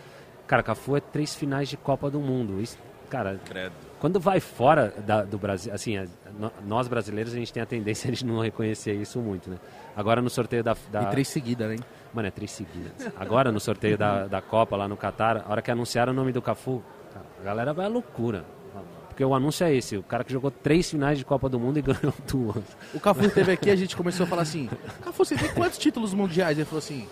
Cara, Cafu é três finais de Copa do Mundo. Isso, cara, Credo. quando vai fora da- do Brasil, assim, a- no- nós brasileiros a gente tem a tendência de não reconhecer isso muito, né? Agora no sorteio da, da E três seguidas, né? Mano, é três seguidas. Agora, no sorteio da, da Copa lá no Catar, a hora que anunciaram o nome do Cafu, cara, a galera vai à loucura. Porque o anúncio é esse, o cara que jogou três finais de Copa do Mundo e ganhou duas. O Cafu esteve aqui, a gente começou a falar assim: Cafu, você tem quantos títulos mundiais? Ele falou assim: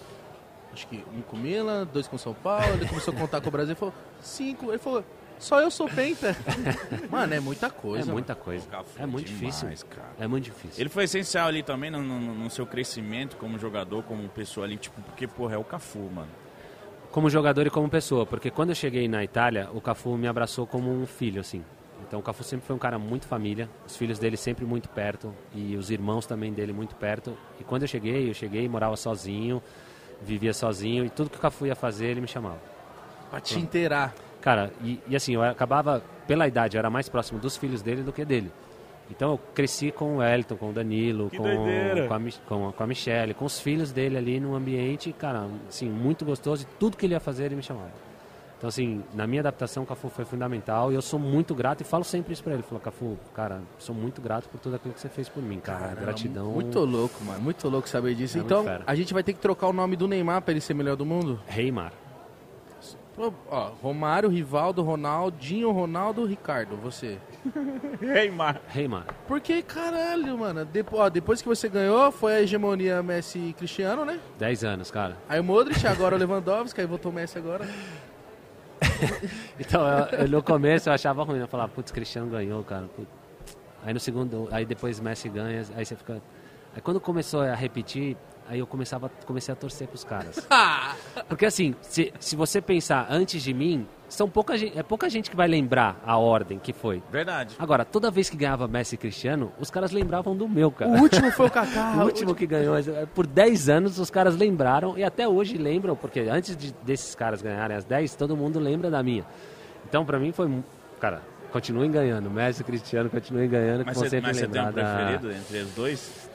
Acho que um com Milan, dois com São Paulo. Ele começou a contar com o Brasil. Ele falou: Cinco. Ele falou: Só eu sou penta. Mano, é muita É coisa. muita coisa. O Cafu É muito demais, difícil. cara. É muito difícil. Ele foi essencial ali também no, no- no seu crescimento como jogador, como pessoa ali, tipo, porque, porra, é o Cafu, mano. Como jogador e como pessoa, porque quando eu cheguei na Itália, o Cafu me abraçou como um filho, assim. Então o Cafu sempre foi um cara muito família, os filhos dele sempre muito perto e os irmãos também dele muito perto. E quando eu cheguei, eu cheguei, morava sozinho, vivia sozinho e tudo que o Cafu ia fazer, ele me chamava. Pra te inteirar. Cara, e, e assim, eu acabava, pela idade, eu era mais próximo dos filhos dele do que dele. Então eu cresci com o Wellington, com o Danilo, com, com, a, com, a- com a Michelle, com os filhos dele ali num ambiente, cara, assim, muito gostoso e tudo que ele ia fazer ele me chamava. Então, assim, na minha adaptação, o Cafu foi fundamental e eu sou muito grato e falo sempre isso pra ele. Falou, Cafu, cara, sou muito grato por tudo aquilo que você fez por mim, cara. Caramba, Gratidão. Muito louco, mano. Muito louco saber disso. É então, a gente vai ter que trocar o nome do Neymar pra ele ser melhor do mundo? Reimar. Pô, Ó, Romário, Rivaldo, Ronaldinho, Ronaldo, Ricardo, você. Neymar. Reimar. Porque, caralho, mano. Depois, ó, depois que você ganhou, foi a hegemonia Messi e Cristiano, né? Dez anos, cara. Aí o Modric, agora o Lewandowski, aí voltou o Messi agora. Então, eu- eu- no começo eu achava ruim, eu falava, putz, Cristiano ganhou, cara. putz. Aí no segundo, aí depois Messi ganha, aí você fica. Aí quando começou a repetir, aí eu começava, comecei a torcer pros caras. Porque assim, se, se você pensar antes de mim, são pouca gente, é pouca gente que vai lembrar a ordem que foi. Verdade. Agora, toda vez que ganhava Messi e Cristiano, os caras lembravam do meu, cara. O último foi o Kaká. O último que ganhou, é, por 10 anos os caras lembraram e até hoje lembram, porque antes de- desses caras ganharem as 10, todo mundo lembra da minha. Então pra mim foi, cara, continuem ganhando, Messi e Cristiano continuem ganhando, Mas você, mas você tem um da... preferido entre os dois?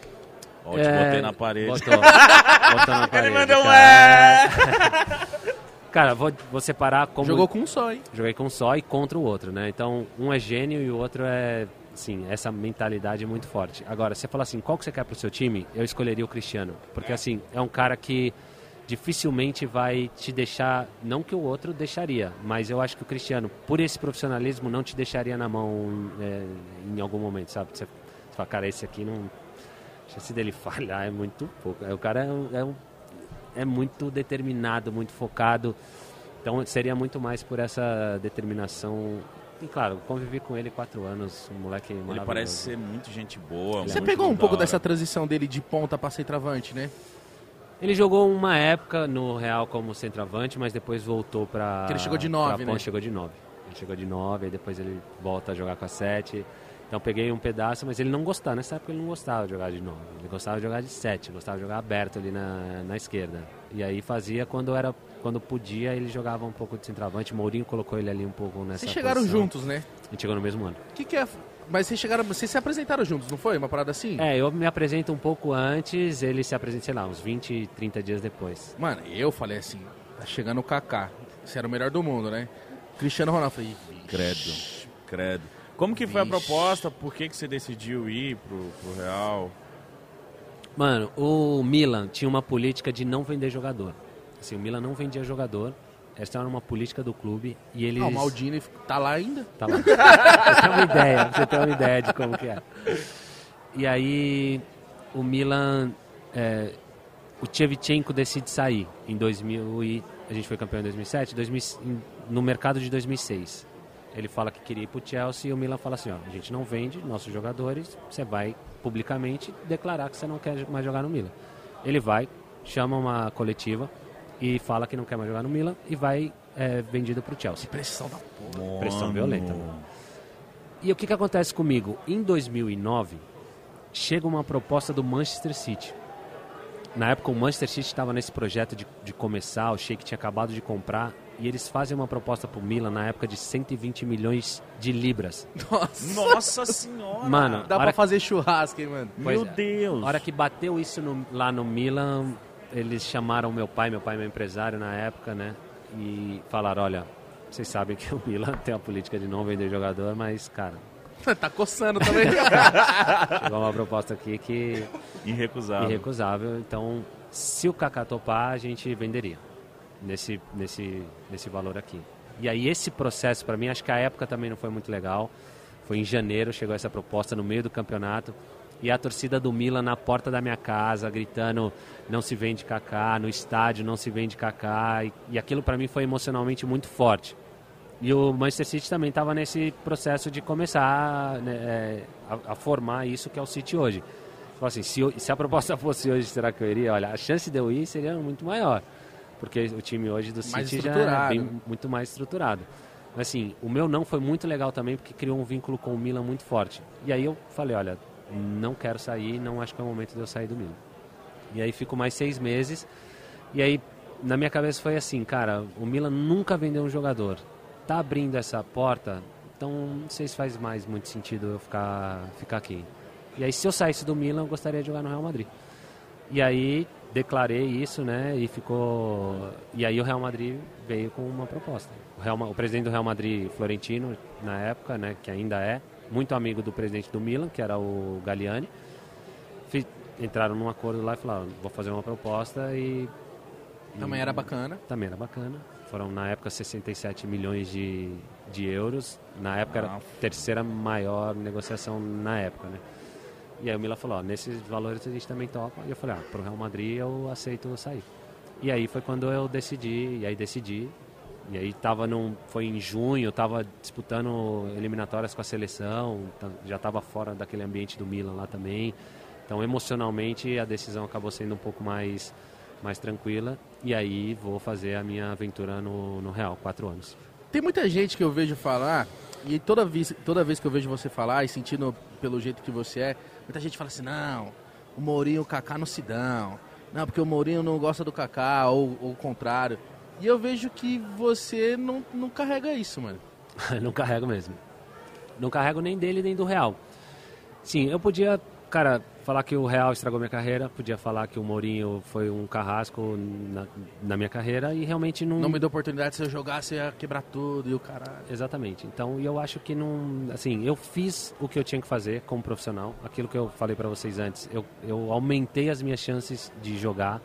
Ó, te É, botei na parede. Botou, botou na parede. mandou um cara. Vou, vou separar como... Jogou com um só, hein? Joguei com um só e contra o outro, né? Então, um é gênio e o outro é, assim, essa mentalidade é muito forte. Agora, você fala assim, qual que você quer pro seu time? Eu escolheria o Cristiano. Porque, assim, é um cara que dificilmente vai te deixar, não que o outro deixaria, mas eu acho que o Cristiano, por esse profissionalismo, não te deixaria na mão é, em algum momento, sabe? Você, você fala, cara, esse aqui não... A chance dele falhar é muito pouco. O cara é, um- é, um- é muito determinado, muito focado. Então seria muito mais por essa determinação. E claro, convivi com ele quatro anos, um moleque Ele maravilhoso. parece ser muito gente boa. Você muito pegou um pouco dessa transição dele de ponta pra centroavante, né? Ele jogou uma época no Real como centroavante, mas depois voltou pra. Que ele chegou de nove, ponta, né? Chegou de nove. Ele chegou de nove, aí depois ele volta a jogar com a sete. Então peguei um pedaço, mas ele não gostava. Nessa época ele não gostava de jogar de nove. Ele gostava de jogar de sete, gostava de jogar aberto ali na, na esquerda. E aí fazia quando era. Quando podia, ele jogava um pouco de centroavante. O Mourinho colocou ele ali um pouco nessa Vocês chegaram posição. juntos, né? A gente chegou no mesmo ano. O que, que é. Mas vocês chegaram. Vocês se apresentaram juntos, não foi? Uma parada assim? É, eu me apresento um pouco antes, ele se apresenta, sei lá, uns 20, 30 dias depois. Mano, eu falei assim, tá chegando o Kaká. Você era o melhor do mundo, né? Cristiano Ronaldo. Eu Falei. Credo, credo. Como que foi a Vixe. proposta? Por que, que você decidiu ir pro, pro Real? Mano, o Milan tinha uma política de não vender jogador. Assim, o Milan não vendia jogador. Essa era uma política do clube e eles... Ah, o Maldini tá lá ainda? Tá lá. Pra você ter uma ideia, pra você ter uma ideia de como que é. E aí, o Milan... é, o Tchevchenko decide sair em 2000 e... A gente foi campeão em 2007, 2000, em- no mercado de 2006. Ele fala que queria ir pro Chelsea e o Milan fala assim, ó, a gente não vende nossos jogadores, você vai publicamente declarar que você não quer mais jogar no Milan. Ele vai, chama uma coletiva e fala que não quer mais jogar no Milan e vai é, vendido pro Chelsea. Pressão da porra. Pressão Mano. violenta, mano. E o que, que acontece comigo? Em 2009, chega uma proposta do Manchester City. Na época, o Manchester City estava nesse projeto de, de começar, o Sheik tinha acabado de comprar, e eles fazem uma proposta pro Milan na época de 120 milhões de libras. Nossa. Nossa senhora! Mano, Dá hora pra fazer churrasco, hein, mano? Pois Meu é. Deus! A hora que bateu isso no- lá no Milan, eles chamaram meu pai, meu pai é meu empresário na época, né? E falaram, olha, vocês sabem que o Milan tem a política de não vender jogador, mas, cara, tá coçando também. chegou uma proposta aqui que Irrecusável. irrecusável. Então, se o Kaká topar, a gente venderia nesse, nesse, nesse valor aqui. E aí esse processo, para mim, acho que a época também não foi muito legal. Foi em janeiro, chegou essa proposta no meio do campeonato. E a torcida do Milan na porta da minha casa, gritando não se vende Kaká, no estádio não se vende Kaká. E, e aquilo para mim foi emocionalmente muito forte. E o Manchester City também estava nesse processo de começar né, é, a, a formar isso que é o City hoje. Falou assim, se, se a proposta fosse hoje, será que eu iria? Olha, a chance de eu ir seria muito maior. Porque o time hoje do Mais City já é bem, muito mais estruturado. Mas assim, o meu não foi muito legal também, porque criou um vínculo com o Milan muito forte. E aí eu falei, olha, não quero sair, não acho que é o momento de eu sair do Milan. E aí fico mais seis meses. E aí, na minha cabeça foi assim, cara, o Milan nunca vendeu um jogador. Tá abrindo essa porta, então não sei se faz mais muito sentido eu ficar, ficar aqui. E aí, se eu saísse do Milan, eu gostaria de jogar no Real Madrid. E aí, declarei isso, né, e ficou... E aí o Real Madrid veio com uma proposta. O, Real o presidente do Real Madrid, Florentino, na época, né, que ainda é, muito amigo do presidente do Milan, que era o Galliani, fi- entraram num acordo lá e falaram, vou fazer uma proposta e... Também era bacana. Também era bacana. Foram, na época, 67 milhões de, de euros. Na época, era a Nossa. terceira maior negociação na época, né? E aí o Milan falou, ó, nesses valores a gente também topa. E eu falei, ah, pro Real Madrid eu aceito sair. E aí foi quando eu decidi, e aí decidi. E aí tava num, foi em junho, tava disputando eliminatórias com a seleção, tá- já tava fora daquele ambiente do Milan lá também. Então emocionalmente a decisão acabou sendo um pouco mais, mais tranquila. E aí vou fazer a minha aventura no, no Real, quatro anos. Tem muita gente que eu vejo falar, e toda vez, toda vez que eu vejo você falar, e sentindo pelo jeito que você é, muita gente fala assim, não, o Mourinho e o Kaká não se dão. Não, porque o Mourinho não gosta do Kaká, ou, ou o contrário. E eu vejo que você não, não carrega isso, mano. não carrego mesmo. Não carrego nem dele nem do Real. Sim, eu podia, cara, falar que o Real estragou minha carreira, podia falar que o Mourinho foi um carrasco na, na minha carreira e realmente não. Não me deu oportunidade, se eu jogasse, ia quebrar tudo e o caralho. Exatamente. Então, eu acho que não. Assim, eu fiz o que eu tinha que fazer como profissional. Aquilo que eu falei para vocês antes. Eu, eu aumentei as minhas chances de jogar.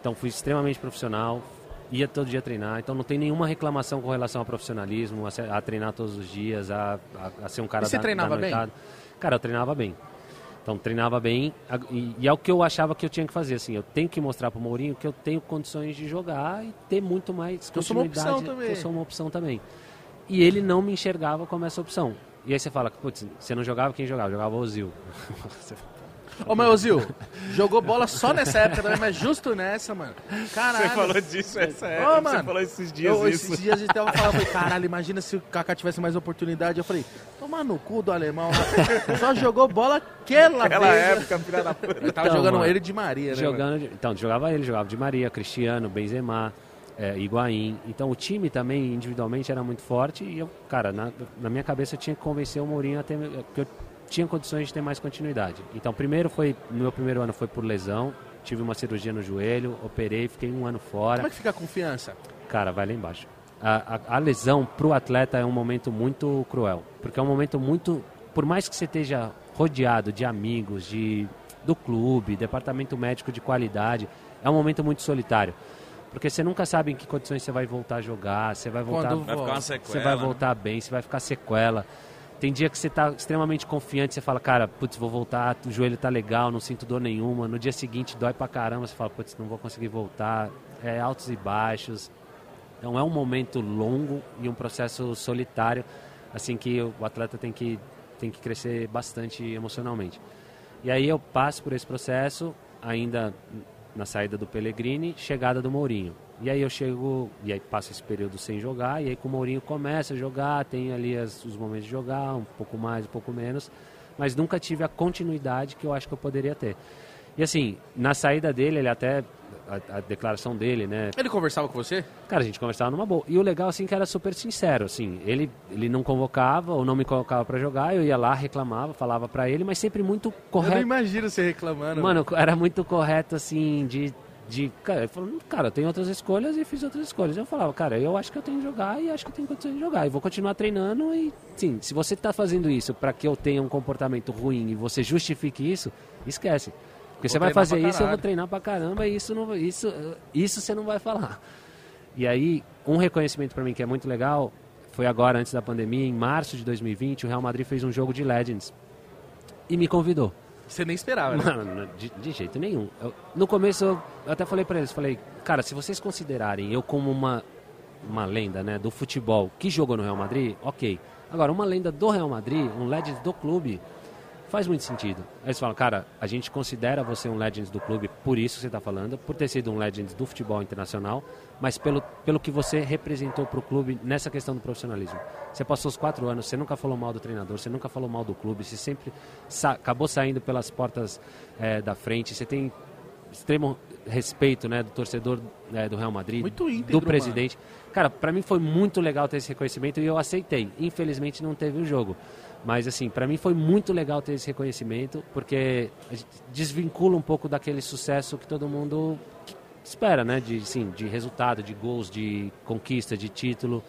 Então, fui extremamente profissional. Ia todo dia treinar. Então, não tem nenhuma reclamação com relação ao profissionalismo, a, a treinar todos os dias, a, a, a ser um cara E você da, treinava da bem? Cara, eu treinava bem. Então, treinava bem. E, e é o que eu achava que eu tinha que fazer. Assim, eu tenho que mostrar pro Mourinho que eu tenho condições de jogar e ter muito mais Que eu sou uma opção continuidade, também. eu sou uma opção também. E ele não me enxergava como essa opção. E aí você fala, putz, você não jogava, quem jogava? Jogava o Ozil. Ô, mas ô, Zil, jogou bola só nessa época também, mas justo nessa, mano. Caralho. Você falou disso, essa é. Ô, você mano, falou esses dias Eu, isso. esses dias a gente tava falando, falei, caralho, imagina se o Kaká tivesse mais oportunidade. Eu falei, toma no cu do alemão, só jogou bola aquela, Aquela vez. época, filha da puta. Ele tava Então, jogando mano, ele de Maria, né? Jogando, de- então, jogava ele, jogava de Maria, Cristiano, Benzema, é, Higuaín. Então o time também individualmente era muito forte e eu, cara, na, na minha cabeça eu tinha que convencer o Mourinho a ter, que eu tinha condições de ter mais continuidade. Então primeiro foi, no meu primeiro ano foi por lesão, tive uma cirurgia no joelho, operei, fiquei um ano fora. Como é que fica a confiança? Cara, vai lá embaixo. A, a, a lesão pro atleta é um momento muito cruel. Porque é um momento muito. Por mais que você esteja rodeado de amigos, de, do clube, departamento médico de qualidade, é um momento muito solitário. Porque você nunca sabe em que condições você vai voltar a jogar, você vai voltar. Vai ficar uma Você sequela. vai né? voltar bem, você vai ficar sequela. Tem dia que você está extremamente confiante, você fala, cara, putz, vou voltar, o joelho tá legal, não sinto dor nenhuma. No dia seguinte dói pra caramba, você fala, putz, não vou conseguir voltar. É altos e baixos. Então é um momento longo e um processo solitário, assim que o atleta tem que, tem que crescer bastante emocionalmente. E aí eu passo por esse processo, ainda na saída do Pellegrini, chegada do Mourinho. E aí eu chego, e aí passa esse período sem jogar, e aí com o Mourinho começa a jogar, tem ali as- os momentos de jogar, um pouco mais, um pouco menos, mas nunca tive a continuidade que eu acho que eu poderia ter. E assim, na saída dele, ele até a, a, declaração dele, né? Ele conversava com você? Cara, a gente conversava numa boa. E o legal, assim, que era super sincero, assim. Ele, ele não convocava ou não me colocava para jogar, eu ia lá, reclamava, falava para ele, mas sempre muito correto. Eu não imagino você reclamando. Mano, era muito correto, assim, de... de cara, falou, cara, eu tenho outras escolhas e fiz outras escolhas. Eu falava, cara, eu acho que eu tenho que jogar e acho que eu tenho condições de jogar. E vou continuar treinando e, sim, se você tá fazendo isso para que eu tenha um comportamento ruim e você justifique isso, esquece. Porque você vai fazer isso, eu vou treinar pra caramba e isso, não, isso, isso você não vai falar. E aí, um reconhecimento para mim que é muito legal foi agora, antes da pandemia, em março de 2020, o Real Madrid fez um jogo de Legends e me convidou. Você nem esperava, né? Não, de, de jeito nenhum. Eu, no começo, eu até falei para eles, falei, cara, se vocês considerarem eu como uma, uma lenda né, do futebol que jogou no Real Madrid, ok. Agora, uma lenda do Real Madrid, um Legends do clube, faz muito sentido. Aí eles falam, cara, a gente considera você um Legends do clube, por isso você está falando, por ter sido um Legends do futebol internacional, mas pelo, pelo que você representou para o clube nessa questão do profissionalismo. Você passou os quatro anos, você nunca falou mal do treinador, você nunca falou mal do clube, você sempre sa acabou saindo pelas portas é, da frente, você tem extremo respeito né, do torcedor é, do Real Madrid, íntegro, do presidente. Mano. Cara, para mim foi muito legal ter esse reconhecimento e eu aceitei. Infelizmente não teve o jogo. Mas, assim, para mim foi muito legal ter esse reconhecimento, porque desvincula um pouco daquele sucesso que todo mundo espera, né? De, sim, de resultado, de gols, de conquista, de título.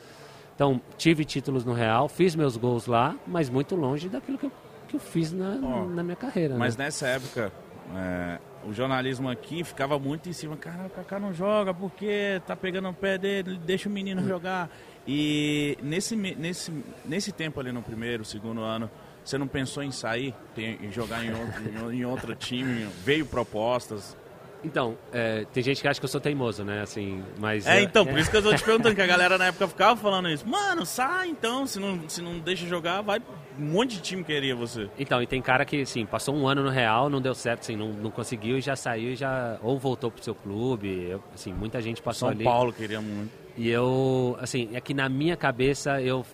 Então, tive títulos no Real, fiz meus gols lá, mas muito longe daquilo que eu, que eu fiz na, oh, na minha carreira. Mas né? nessa época, é, o jornalismo aqui ficava muito em cima. Cara, o Kaká não joga porque tá pegando o pé dele, deixa o menino jogar. E nesse, nesse, nesse tempo ali no primeiro, segundo ano, você não pensou em sair, em jogar em outro, em outro time? Veio propostas? Então, é, tem gente que acha que eu sou teimoso, né? Assim, mas. É, então, por isso que eu tô te perguntando, que a galera na época ficava falando isso. Mano, sai então, se não, se não deixa jogar, vai. Um monte de time queria você. Então, e tem cara que, assim, passou um ano no Real, não deu certo, assim, não, não conseguiu e já saiu e já. Ou voltou pro seu clube. Eu, assim, muita gente passou São ali. São Paulo queria muito. E eu, assim, é que na minha cabeça eu,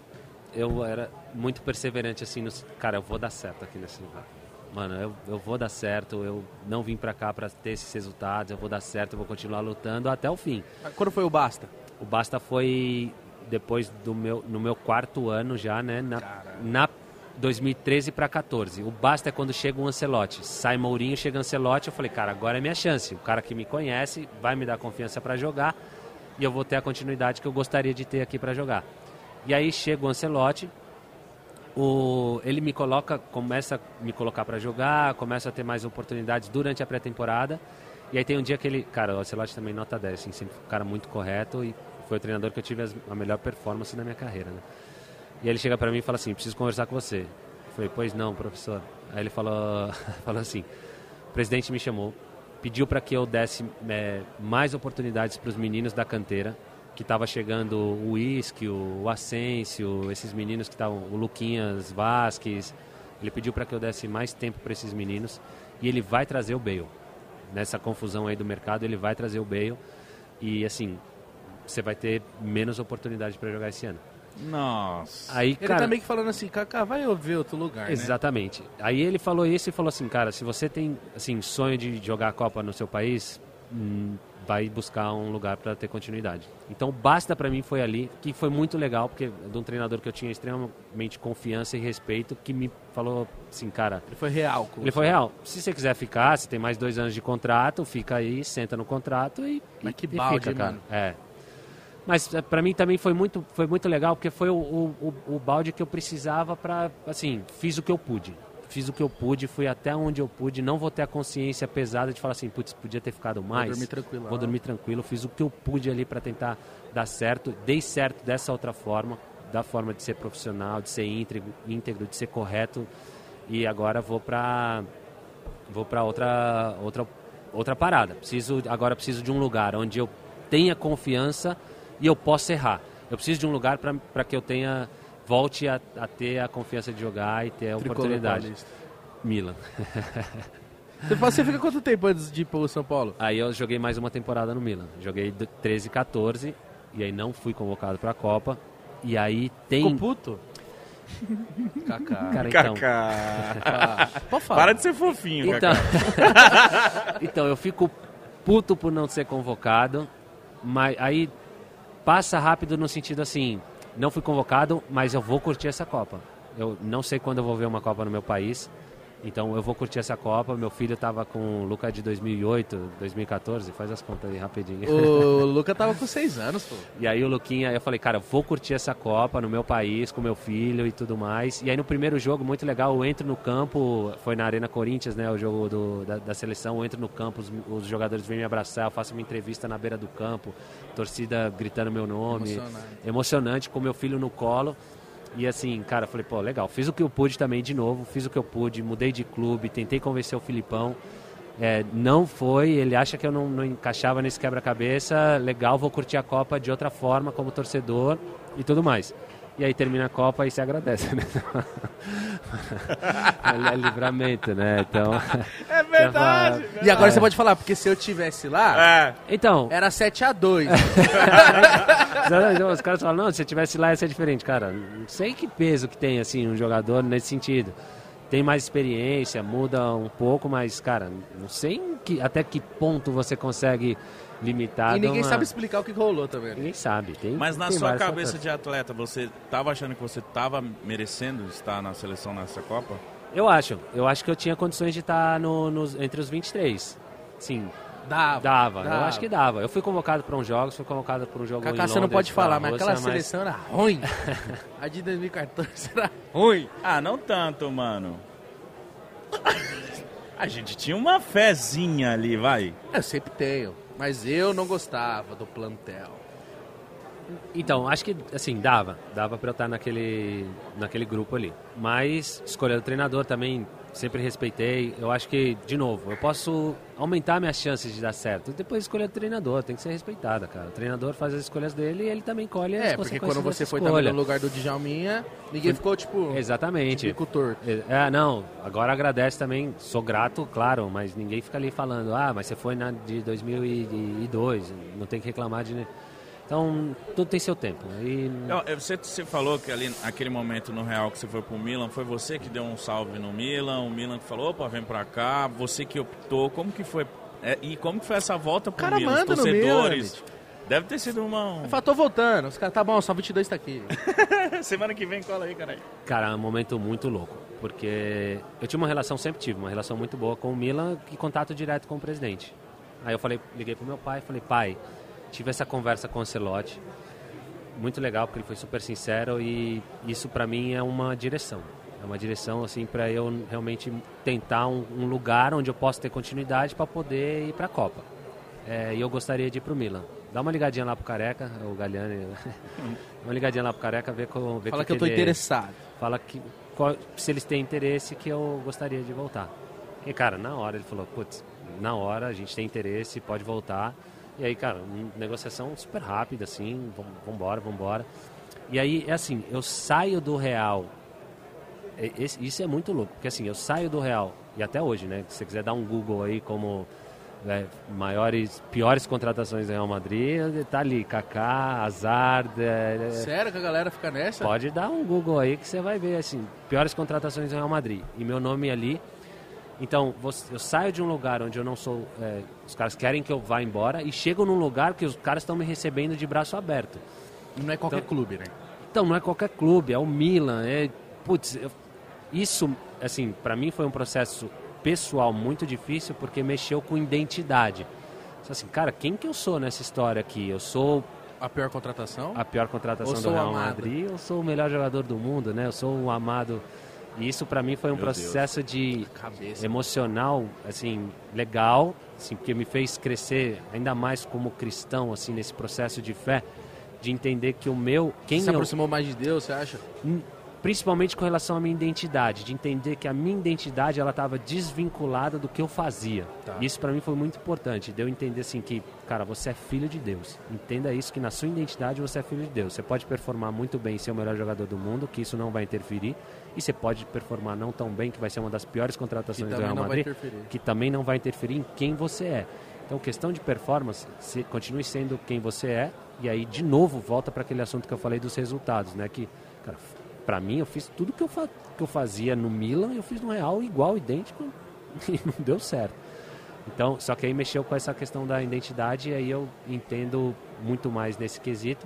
eu era muito perseverante, assim, nos, cara, eu vou dar certo aqui nesse lugar mano, eu, eu vou dar certo, eu não vim pra cá pra ter esses resultados, eu vou dar certo, eu vou continuar lutando até o fim. Quando foi o Basta? O Basta foi depois do meu, no meu quarto ano já, né, na, na 2013 para 14. O Basta é quando chega o Ancelotti. Sai Mourinho, chega Ancelotti, eu falei, cara, agora é minha chance. O cara que me conhece vai me dar confiança para jogar e eu vou ter a continuidade que eu gostaria de ter aqui para jogar. E aí chega o Ancelotti, o, ele me coloca, começa a me colocar para jogar, começa a ter mais oportunidades durante a pré-temporada. E aí tem um dia que ele, cara, o Ancelotti também nota 10, assim, sempre um cara muito correto e foi o treinador que eu tive a melhor performance na minha carreira, né? E aí ele chega para mim e fala assim, preciso conversar com você. Eu falei, pois não, professor. Aí ele falou, falou assim, o presidente me chamou, pediu para que eu desse é, mais oportunidades para os meninos da canteira que estava chegando o Whisky, o Asensio, esses meninos que estavam, o Luquinhas Vasquez. Ele pediu para que eu desse mais tempo para esses meninos e ele vai trazer o Bale. Nessa confusão aí do mercado, ele vai trazer o Bale e assim, você vai ter menos oportunidade para jogar esse ano. Nossa. Aí, ele cara, tá meio que falando assim, Kaká, vai ver outro lugar, né? Exatamente. Né? Aí ele falou isso e falou assim, cara, se você tem assim sonho de jogar a Copa no seu país, hum, vai buscar um lugar para ter continuidade. Então, basta para mim foi ali, que foi muito legal, porque de um treinador que eu tinha extremamente confiança e respeito, que me falou assim, cara... Ele foi real. Ele foi real. Se você quiser ficar, se tem mais dois anos de contrato, fica aí, senta no contrato e, Mas que e balde, fica, cara. Mano. É. Mas é, para mim também foi muito, foi muito legal, porque foi o, o, o balde que eu precisava para, assim, fiz o que eu pude fiz o que eu pude, fui até onde eu pude, não vou ter a consciência pesada de falar assim, putz, podia ter ficado mais. Vou dormir tranquilo. Vou dormir tranquilo, fiz o que eu pude ali para tentar dar certo, dei certo dessa outra forma, da forma de ser profissional, de ser íntegro, íntegro de ser correto e agora vou para vou para outra outra outra parada. Preciso agora preciso de um lugar onde eu tenha confiança e eu possa errar. Eu preciso de um lugar para que eu tenha volte a, a, ter a confiança de jogar e ter a Tricolor oportunidade. Paulista. Milan. Você fica quanto tempo antes de ir para o São Paulo? Aí eu joguei mais uma temporada no Milan. Joguei 13, 14 e aí não fui convocado para a Copa. E aí tem. Ficou puto? Kaká. Cara, então, Kaká. Pode falar. Para de ser fofinho, Então, então, eu fico puto por não ser convocado, mas aí passa rápido no sentido assim, não fui convocado, mas eu vou curtir essa Copa. Eu não sei quando eu vou ver uma Copa no meu país, então eu vou curtir essa Copa. Meu filho estava com o Luca de 2008, 2014, faz as contas aí rapidinho. O Luca tava com seis anos, pô. E aí o Luquinha, eu falei, cara, eu vou curtir essa Copa no meu país, com meu filho e tudo mais. E aí no primeiro jogo, muito legal, eu entro no campo, foi na Arena Corinthians, né, o jogo do- da, da seleção, eu entro no campo, os, os jogadores vêm me abraçar, eu faço uma entrevista na beira do campo, torcida gritando meu nome. Emocionante. Emocionante, com meu filho no colo. E assim, cara, falei, pô, legal, fiz o que eu pude também de novo, fiz o que eu pude, mudei de clube, tentei convencer o Filipão. É, não foi, ele acha que eu não, não encaixava nesse quebra-cabeça. Legal, vou curtir a Copa de outra forma, como torcedor e tudo mais. E aí termina a Copa e se agradece, né? é livramento, né? Então. É verdade. E agora você pode falar, porque se eu tivesse lá, É. Então, era 7x2. os caras falam, não, se eu tivesse lá ia ser diferente. Cara, não sei que peso que tem, assim, um jogador nesse sentido. Tem mais experiência, muda um pouco, mas, cara, não sei que, até que ponto você consegue limitar. e ninguém uma- sabe explicar o que rolou também. Ninguém sabe. Tem, Mas na tem sua cabeça fatores. de atleta, você tava achando que você tava merecendo estar na seleção nessa Copa? Eu acho. Eu acho que eu tinha condições de estar no, nos- entre os 23. Sim, Dava. dava. Eu acho que dava. Eu fui convocado para uns jogos, fui convocado para um jogo em você não pode falar, mas Rússia, aquela seleção era ruim. A de 2014 era ruim. Ah, não tanto, mano. A gente tinha uma fezinha ali, vai. Eu sempre tenho, mas eu não gostava do plantel. Então, acho que, assim, dava. Dava pra eu estar naquele, naquele grupo ali. Mas, escolha do treinador também, sempre respeitei. Eu acho que, de novo, eu posso aumentar minhas chances de dar certo. Depois, escolha do treinador, tem que ser respeitada, cara. O treinador faz as escolhas dele e ele também colhe as É, porque quando você foi escolha. também no lugar do Djalminha, ninguém ficou, tipo, Exatamente. bico torto. É, não, agora agradece também, sou grato, claro, mas ninguém fica ali falando, ah, mas você foi na de 2002, não tem que reclamar de... Então, tudo tem seu tempo. E Eu- eu- Você, você falou que ali, naquele momento no Real que você foi pro Milan, foi você que deu um salve no Milan, o Milan que falou, opa, vem pra cá, você que optou, como que foi? É, e como que foi essa volta pro cara Milan? Os torcedores. Milan, Deve ter sido uma. Eu falo, tô voltando. Os caras, tá bom, só 22 tá aqui. Semana que vem cola aí, caralho. Cara, é um momento muito louco, porque eu tinha uma relação, sempre tive uma relação muito boa com o Milan e contato direto com o presidente. Aí eu falei, liguei pro meu pai e falei, pai, tive essa conversa com o Ancelotti, muito legal, porque ele foi super sincero e isso pra mim é uma direção. É uma direção assim para eu realmente tentar um, um lugar onde eu possa ter continuidade para poder ir para a Copa. É, e eu gostaria de ir pro Milan. Dá uma ligadinha lá pro Careca, o Galliani. uma ligadinha lá pro Careca, ver, com, ver Fala que eu tô ele- interessado. fala que qual- se eles têm interesse que eu gostaria de voltar. E cara, na hora ele falou, putz, na hora a gente tem interesse, pode voltar. E aí, cara, negociação super rápida, assim, vambora, vambora. E aí, é assim, eu saio do Real. Esse- Isso é muito louco, porque assim, eu saio do Real, e até hoje, né? Se você quiser dar um Google aí como é, maiores, piores contratações do Real Madrid, tá ali, Kaká, Hazard, é, é, Sério que a galera fica nessa? Pode dar um Google aí que você vai ver, assim, piores contratações do Real Madrid. E meu nome ali. Então, eu saio de um lugar onde eu não sou. é, os caras querem que eu vá embora e chego num lugar que os caras estão me recebendo de braço aberto. E não é qualquer Então- clube, né? Então, não é qualquer clube, é o Milan. É, putz, eu- isso, assim, para mim foi um processo pessoal muito difícil porque mexeu com identidade. Então, Assim, cara, quem que eu sou nessa história aqui? Eu sou A pior contratação? a pior contratação do Real amado? Madrid, eu sou o melhor jogador do mundo, né? Eu sou o amado. E isso para mim foi um Meu processo de Cabeça. emocional, assim, legal, assim, porque me fez crescer ainda mais como cristão, assim, nesse processo de fé, de entender que o meu, quem se eu, aproximou mais de Deus, você acha? Hum, principalmente com relação à minha identidade, de entender que a minha identidade ela estava desvinculada do que eu fazia. Tá. Isso para mim foi muito importante, de eu entender assim que, cara, você é filho de Deus. Entenda isso que na sua identidade você é filho de Deus. Você pode performar muito bem, ser o melhor jogador do mundo, que isso não vai interferir, e você pode performar não tão bem, que vai ser uma das piores contratações do Real Madrid, que também não vai interferir em quem você é. Então, questão de performance, se, continue sendo quem você é, e aí, de novo, volta para aquele assunto que eu falei dos resultados, né? Que, cara, pra mim, eu fiz tudo que eu, que eu fazia no Milan, eu fiz no Real igual, idêntico, e não deu certo. Então, só que aí mexeu com essa questão da identidade e aí eu entendo muito mais nesse quesito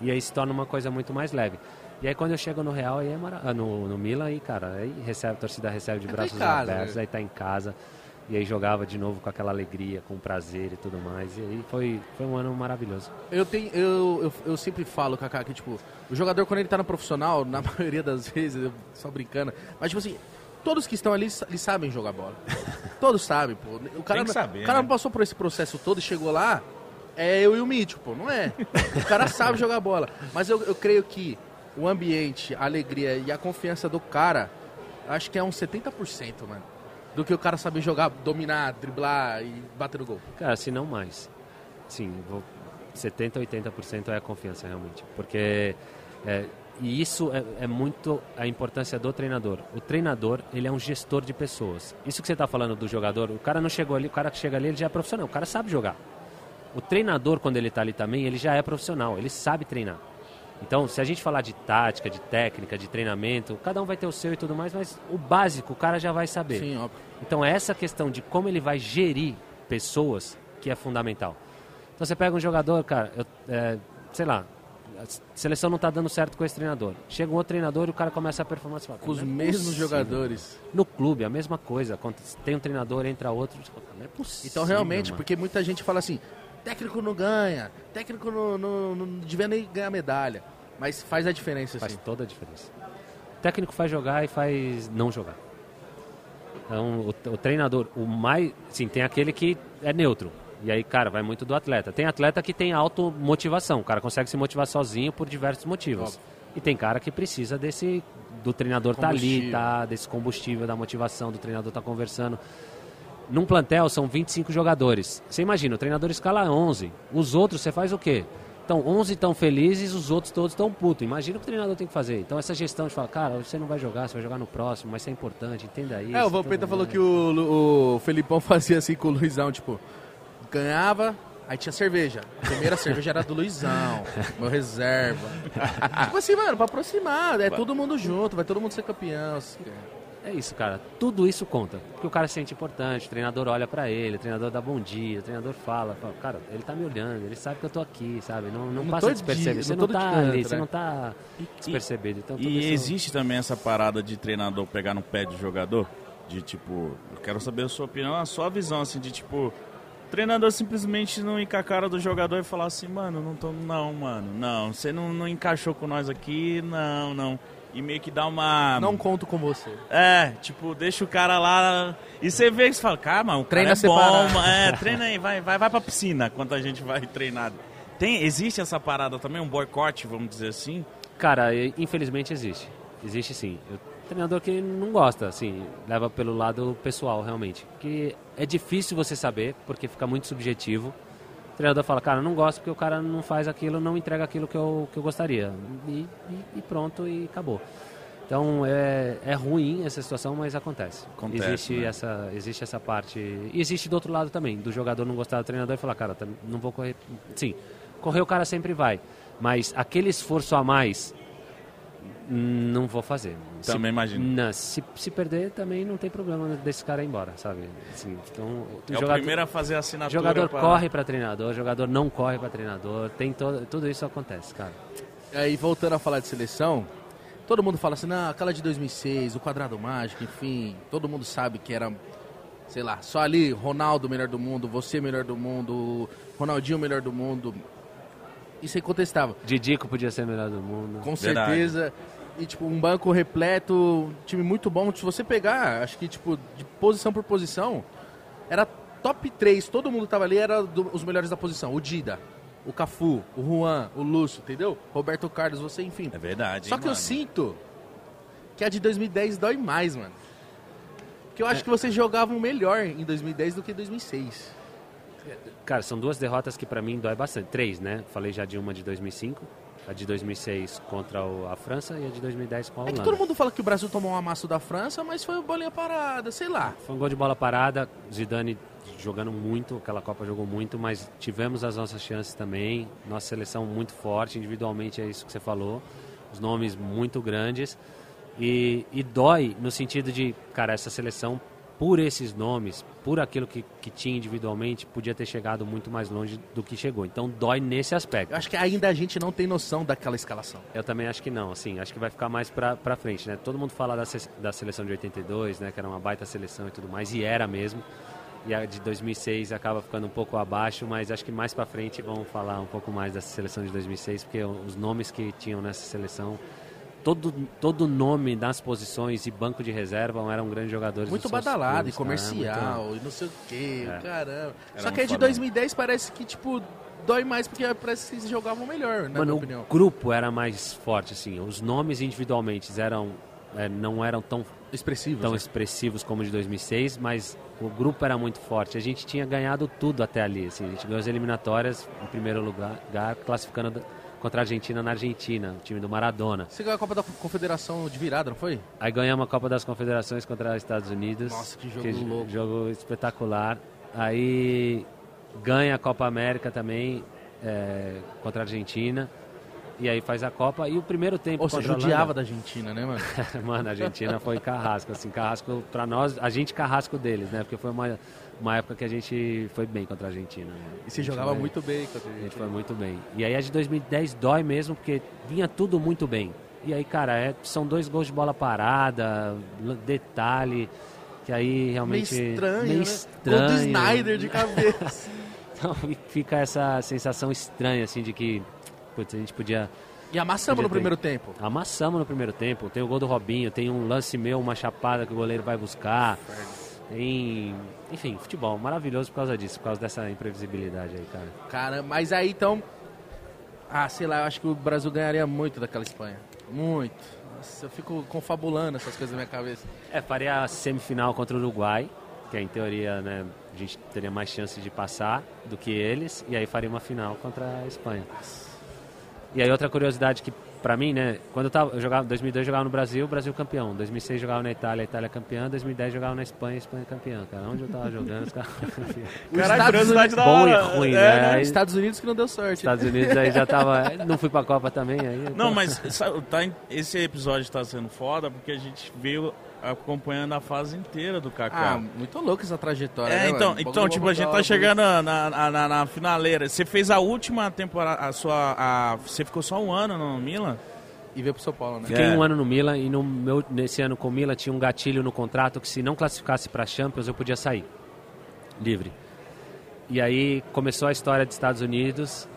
e aí se torna uma coisa muito mais leve. E aí quando eu chego no Real, aí é mara... Ah, no, no Milan, aí, cara, aí recebe, a torcida recebe de Aí tá braços casa, abertos, né? aí tá em casa. E aí jogava de novo com aquela alegria, com prazer e tudo mais. E aí foi, foi um ano maravilhoso. Eu, tenho, eu, eu, eu sempre falo, Kaká, que tipo, o jogador quando ele tá no profissional, na maioria das vezes, eu só brincando, mas tipo assim, todos que estão ali, eles sabem jogar bola. todos sabem, pô. O cara, Tem que não- saber, o cara né? não passou por esse processo todo e chegou lá, é eu e o Mítico, pô, não é. O cara sabe jogar bola. Mas eu, eu creio que o ambiente, a alegria e a confiança do cara, acho que é uns 70%, mano. Do que o cara saber jogar, dominar, driblar e bater no gol. Cara, se não mais. Sim, vou, 70, 80% é a confiança realmente. Porque é, e isso é, é muito a importância do treinador. O treinador, ele é um gestor de pessoas. Isso que você está falando do jogador, o cara não chegou ali, o cara que chega ali, ele já é profissional, o cara sabe jogar. O treinador, quando ele está ali também, ele já é profissional, ele sabe treinar. Então, se a gente falar de tática, de técnica, de treinamento, cada um vai ter o seu e tudo mais, mas o básico o cara já vai saber. Sim, óbvio. Então é essa questão de como ele vai gerir pessoas que é fundamental. Então você pega um jogador, cara, eu, é, sei lá, a seleção não está dando certo com esse treinador. Chega um outro treinador e o cara começa a performar. Você fala, Com os "Não é mesmos possível." jogadores. No clube, a mesma coisa. Quando tem um treinador, entra outro. fala, Não é possível. Então, realmente, mano." porque muita gente fala assim: técnico não ganha, técnico não, não, não devia nem ganhar medalha. Mas faz a diferença, Faz assim. toda a diferença. O técnico faz jogar e faz não jogar. Então, o, o treinador, o mais. Sim, tem aquele que é neutro. E aí, cara, vai muito do atleta. Tem atleta que tem automotivação. O cara consegue se motivar sozinho por diversos motivos. Óbvio. E tem cara que precisa desse. Do treinador tá ali, tá? Desse combustível, da motivação, do treinador tá conversando. Num plantel são 25 jogadores. Você imagina, o treinador escala 11. Os outros, você faz o quê? Então, 11 estão felizes, os outros todos estão putos. Imagina o que o treinador tem que fazer. Então, essa gestão de falar, cara, você não vai jogar, você vai jogar no próximo, mas isso é importante, entenda isso. É, o Vampeta falou que o, o Felipão fazia assim com o Luizão, tipo, ganhava, aí tinha cerveja. A primeira cerveja era do Luizão, meu reserva. tipo assim, mano, pra aproximar, é todo mundo junto, vai todo mundo ser campeão. assim. É isso, cara. Tudo isso conta. Porque o cara se sente importante, o treinador olha pra ele, o treinador dá bom dia, o treinador fala, fala, cara, ele tá me olhando, ele sabe que eu tô aqui, sabe? Não, não, Não passa despercebido. de- Você não tá ali, você né? não tá despercebido. Então, E isso- existe também essa parada de treinador pegar no pé de jogador? De tipo, eu quero saber a sua opinião, a sua visão, assim, de tipo, treinador simplesmente não ir com a cara do jogador e falar assim, mano, não tô. Não, mano, não, você não, não encaixou com nós aqui, não, não. E meio que dá uma. Não conto com você. É, tipo, deixa o cara lá. E você vê que você fala, cara, mano, o Treina cara é bom, separado." mano. É, treina aí, vai, vai, vai pra piscina quando a gente vai treinar. Tem, existe essa parada também, um boicote, vamos dizer assim? Cara, infelizmente existe. Existe sim. O treinador que não gosta, assim, leva pelo lado pessoal, realmente. Que é difícil você saber, porque fica muito subjetivo. O treinador fala, cara, não gosto porque o cara não faz aquilo, não entrega aquilo que eu, que eu gostaria. E, e- e pronto, e acabou. Então é, é ruim essa situação, mas acontece. Acontece, existe, né? essa, existe essa parte. E existe do outro lado também, do jogador não gostar do treinador e falar, cara, tam- não vou correr. Sim, correr o cara sempre vai. Mas aquele esforço a mais, não vou fazer. Se- Também imagino. não, se, se perder, também não tem problema desse cara ir embora, sabe? Assim, então, o É o primeiro a fazer a assinatura. jogador pra- corre para treinador, jogador não corre para treinador, tem todo, tudo isso acontece, cara. Aí, voltando a falar de seleção, todo mundo fala assim, não, aquela de 2006, o quadrado mágico, enfim, todo mundo sabe que era, sei lá, só ali, Ronaldo melhor do mundo, você melhor do mundo, Ronaldinho melhor do mundo. Isso é incontestável. Didico podia ser o melhor do mundo. Com Verdade. certeza. E, tipo, um banco repleto, um time muito bom. Se você pegar, acho que, tipo, de posição por posição, era top 3. Todo mundo tava ali, era do- os melhores da posição. O Dida, o Cafu, o Juan, o Lúcio, entendeu? Roberto Carlos, você, enfim. É verdade. Só hein, que eu mano? sinto que a de 2010 dói mais, mano. Porque eu acho que vocês jogavam melhor em 2010 do que em 2006. Cara, são duas derrotas que pra mim dói bastante. Três, né? Falei já de uma de 2005, a de 2006 contra a França e a de 2010 com a É que Holanda. todo mundo fala que o Brasil tomou um amasso da França, mas foi bolinha parada, sei lá. Foi um gol de bola parada, Zidane jogando muito, aquela Copa jogou muito, mas tivemos as nossas chances também. Nossa seleção muito forte, individualmente é isso que você falou. os nomes muito grandes. E, e dói no sentido de, cara, essa seleção, por esses nomes, por aquilo que, que tinha individualmente, podia ter chegado muito mais longe do que chegou. Então dói nesse aspecto. Eu acho que ainda a gente não tem noção daquela escalação. Eu também acho que não, assim, acho que vai ficar mais pra, pra frente, né? Todo mundo fala da, da seleção de 82, né? Que era uma baita seleção e tudo mais, e era mesmo. E a de 2006 acaba ficando um pouco abaixo, mas acho que mais pra frente vão falar um pouco mais dessa seleção de 2006, porque os nomes que tinham nessa seleção, todo, todo nome nas posições e banco de reserva eram grandes jogadores. Muito badalado, e clubes, tá? Muito- comercial, e não sei o quê, É. caramba. Era Só que de foda. 2010 parece que, tipo, dói mais porque parece que eles jogavam melhor, na minha Mano, opinião. o grupo era mais forte, assim. Os nomes individualmente eram, é, não eram tão Expressivo. tão né? expressivos como de 2006, mas o grupo era muito forte. A gente tinha ganhado tudo até ali. Assim. A gente ganhou as eliminatórias em primeiro lugar, classificando contra a Argentina na Argentina, o time do Maradona. Você ganhou a Copa da Confederação de virada, não foi? Aí ganhamos a Copa das Confederações contra os Estados Unidos. Nossa, que jogo louco. Jogo espetacular. Aí ganha a Copa América também é, contra a Argentina. E aí faz a Copa. E o primeiro tempo Ou você judiava da Argentina, né, mano? Mano, a Argentina foi carrasco, assim, carrasco pra nós, a gente carrasco deles, né? Porque foi uma, uma época que a gente foi bem contra a Argentina. né? E gente jogava foi- muito bem contra a A gente Argentina. foi muito bem. E aí a de 2010 dói mesmo, porque vinha tudo muito bem. E aí, cara, é- são dois gols de bola parada, detalhe, que aí Meio realmente... estranho, meio né? estranho. Gol do Snyder de cabeça. Então fica essa sensação estranha, assim, de que, putz, a gente podia... e amassamos no ter. primeiro tempo. Amassamos no primeiro tempo. Tem o gol do Robinho, tem um lance meu, uma chapada que o goleiro vai buscar. Tem. Enfim, futebol maravilhoso por causa disso, por causa dessa imprevisibilidade aí, cara. Cara, mas aí então. Ah, sei lá, eu acho que o Brasil ganharia muito daquela Espanha. Muito. Nossa, eu fico confabulando essas coisas na minha cabeça. É, faria a semifinal contra o Uruguai, que em teoria, né, a gente teria mais chances de passar do que eles, e aí faria uma final contra a Espanha. E aí outra curiosidade que pra mim, né, quando eu tava, eu jogava, em 2002 eu jogava no Brasil, Brasil campeão, 2006 jogava na Itália, Itália campeã, 2010 jogava na Espanha, Espanha campeã, cara. Onde eu tava jogando, os caras. Caralho, curiosidade da Bom hora. e ruim, É, né? Aí- Estados Unidos que não deu sorte. Estados Unidos aí já tava. Não fui pra Copa também, aí. Não, então- mas sabe, tá, esse episódio está sendo foda porque a gente veio acompanhando a fase inteira do Ah, Kaká. muito louco essa trajetória. É, né, então, mano? então tipo, a gente tá chegando na, na, na- na finaleira. Você fez a última temporada, a sua. A, você ficou só um ano no Milan? E veio pro São Paulo, né? Fiquei É. um ano no Milan e no meu, nesse ano com o Milan tinha um gatilho no contrato que se não classificasse para Champions eu podia sair livre. E aí começou a história dos Estados Unidos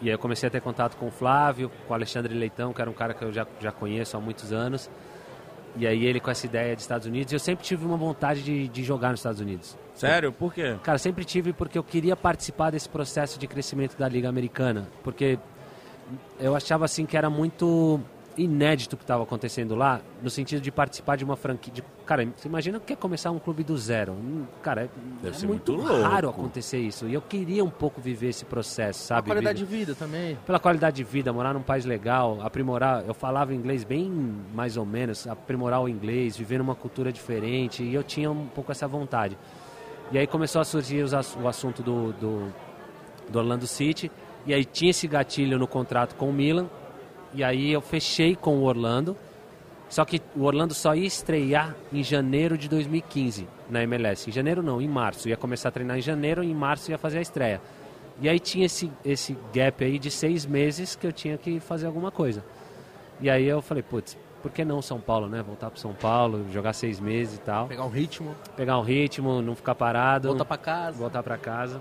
e aí eu comecei a ter contato com o Flávio, com o Alexandre Leitão, que era um cara que eu já, já conheço há muitos anos. E aí ele com essa ideia de Estados Unidos, eu sempre tive uma vontade de, de jogar nos Estados Unidos. Sério? Por quê? Cara, sempre tive porque eu queria participar desse processo de crescimento da Liga Americana. Porque eu achava assim que era muito inédito que estava acontecendo lá, no sentido de participar de uma franquia. de- cara, você imagina o que é começar um clube do zero? Hum, Cara, é, Deve é ser muito, muito louco. raro acontecer isso. E eu queria um pouco viver esse processo, A sabe? qualidade Viver- de vida também. pela qualidade de vida, morar num país legal, aprimorar. Eu falava inglês bem mais ou menos, aprimorar o inglês, viver numa cultura diferente, e eu tinha um pouco essa vontade. E aí começou a surgir os o assunto do, do, do Orlando City, e aí tinha esse gatilho no contrato com o Milan, e aí eu fechei com o Orlando. Só que o Orlando só ia estrear em janeiro de 2015 na MLS. Em janeiro não, em março. Ia começar a treinar em janeiro e em março ia fazer a estreia. E aí tinha esse, esse gap aí de seis meses que eu tinha que fazer alguma coisa. E aí eu falei, putz, por que não São Paulo, né? Voltar pro São Paulo, jogar seis meses e tal. Pegar um ritmo, Pegar um ritmo, não ficar parado voltar pra casa. voltar para casa.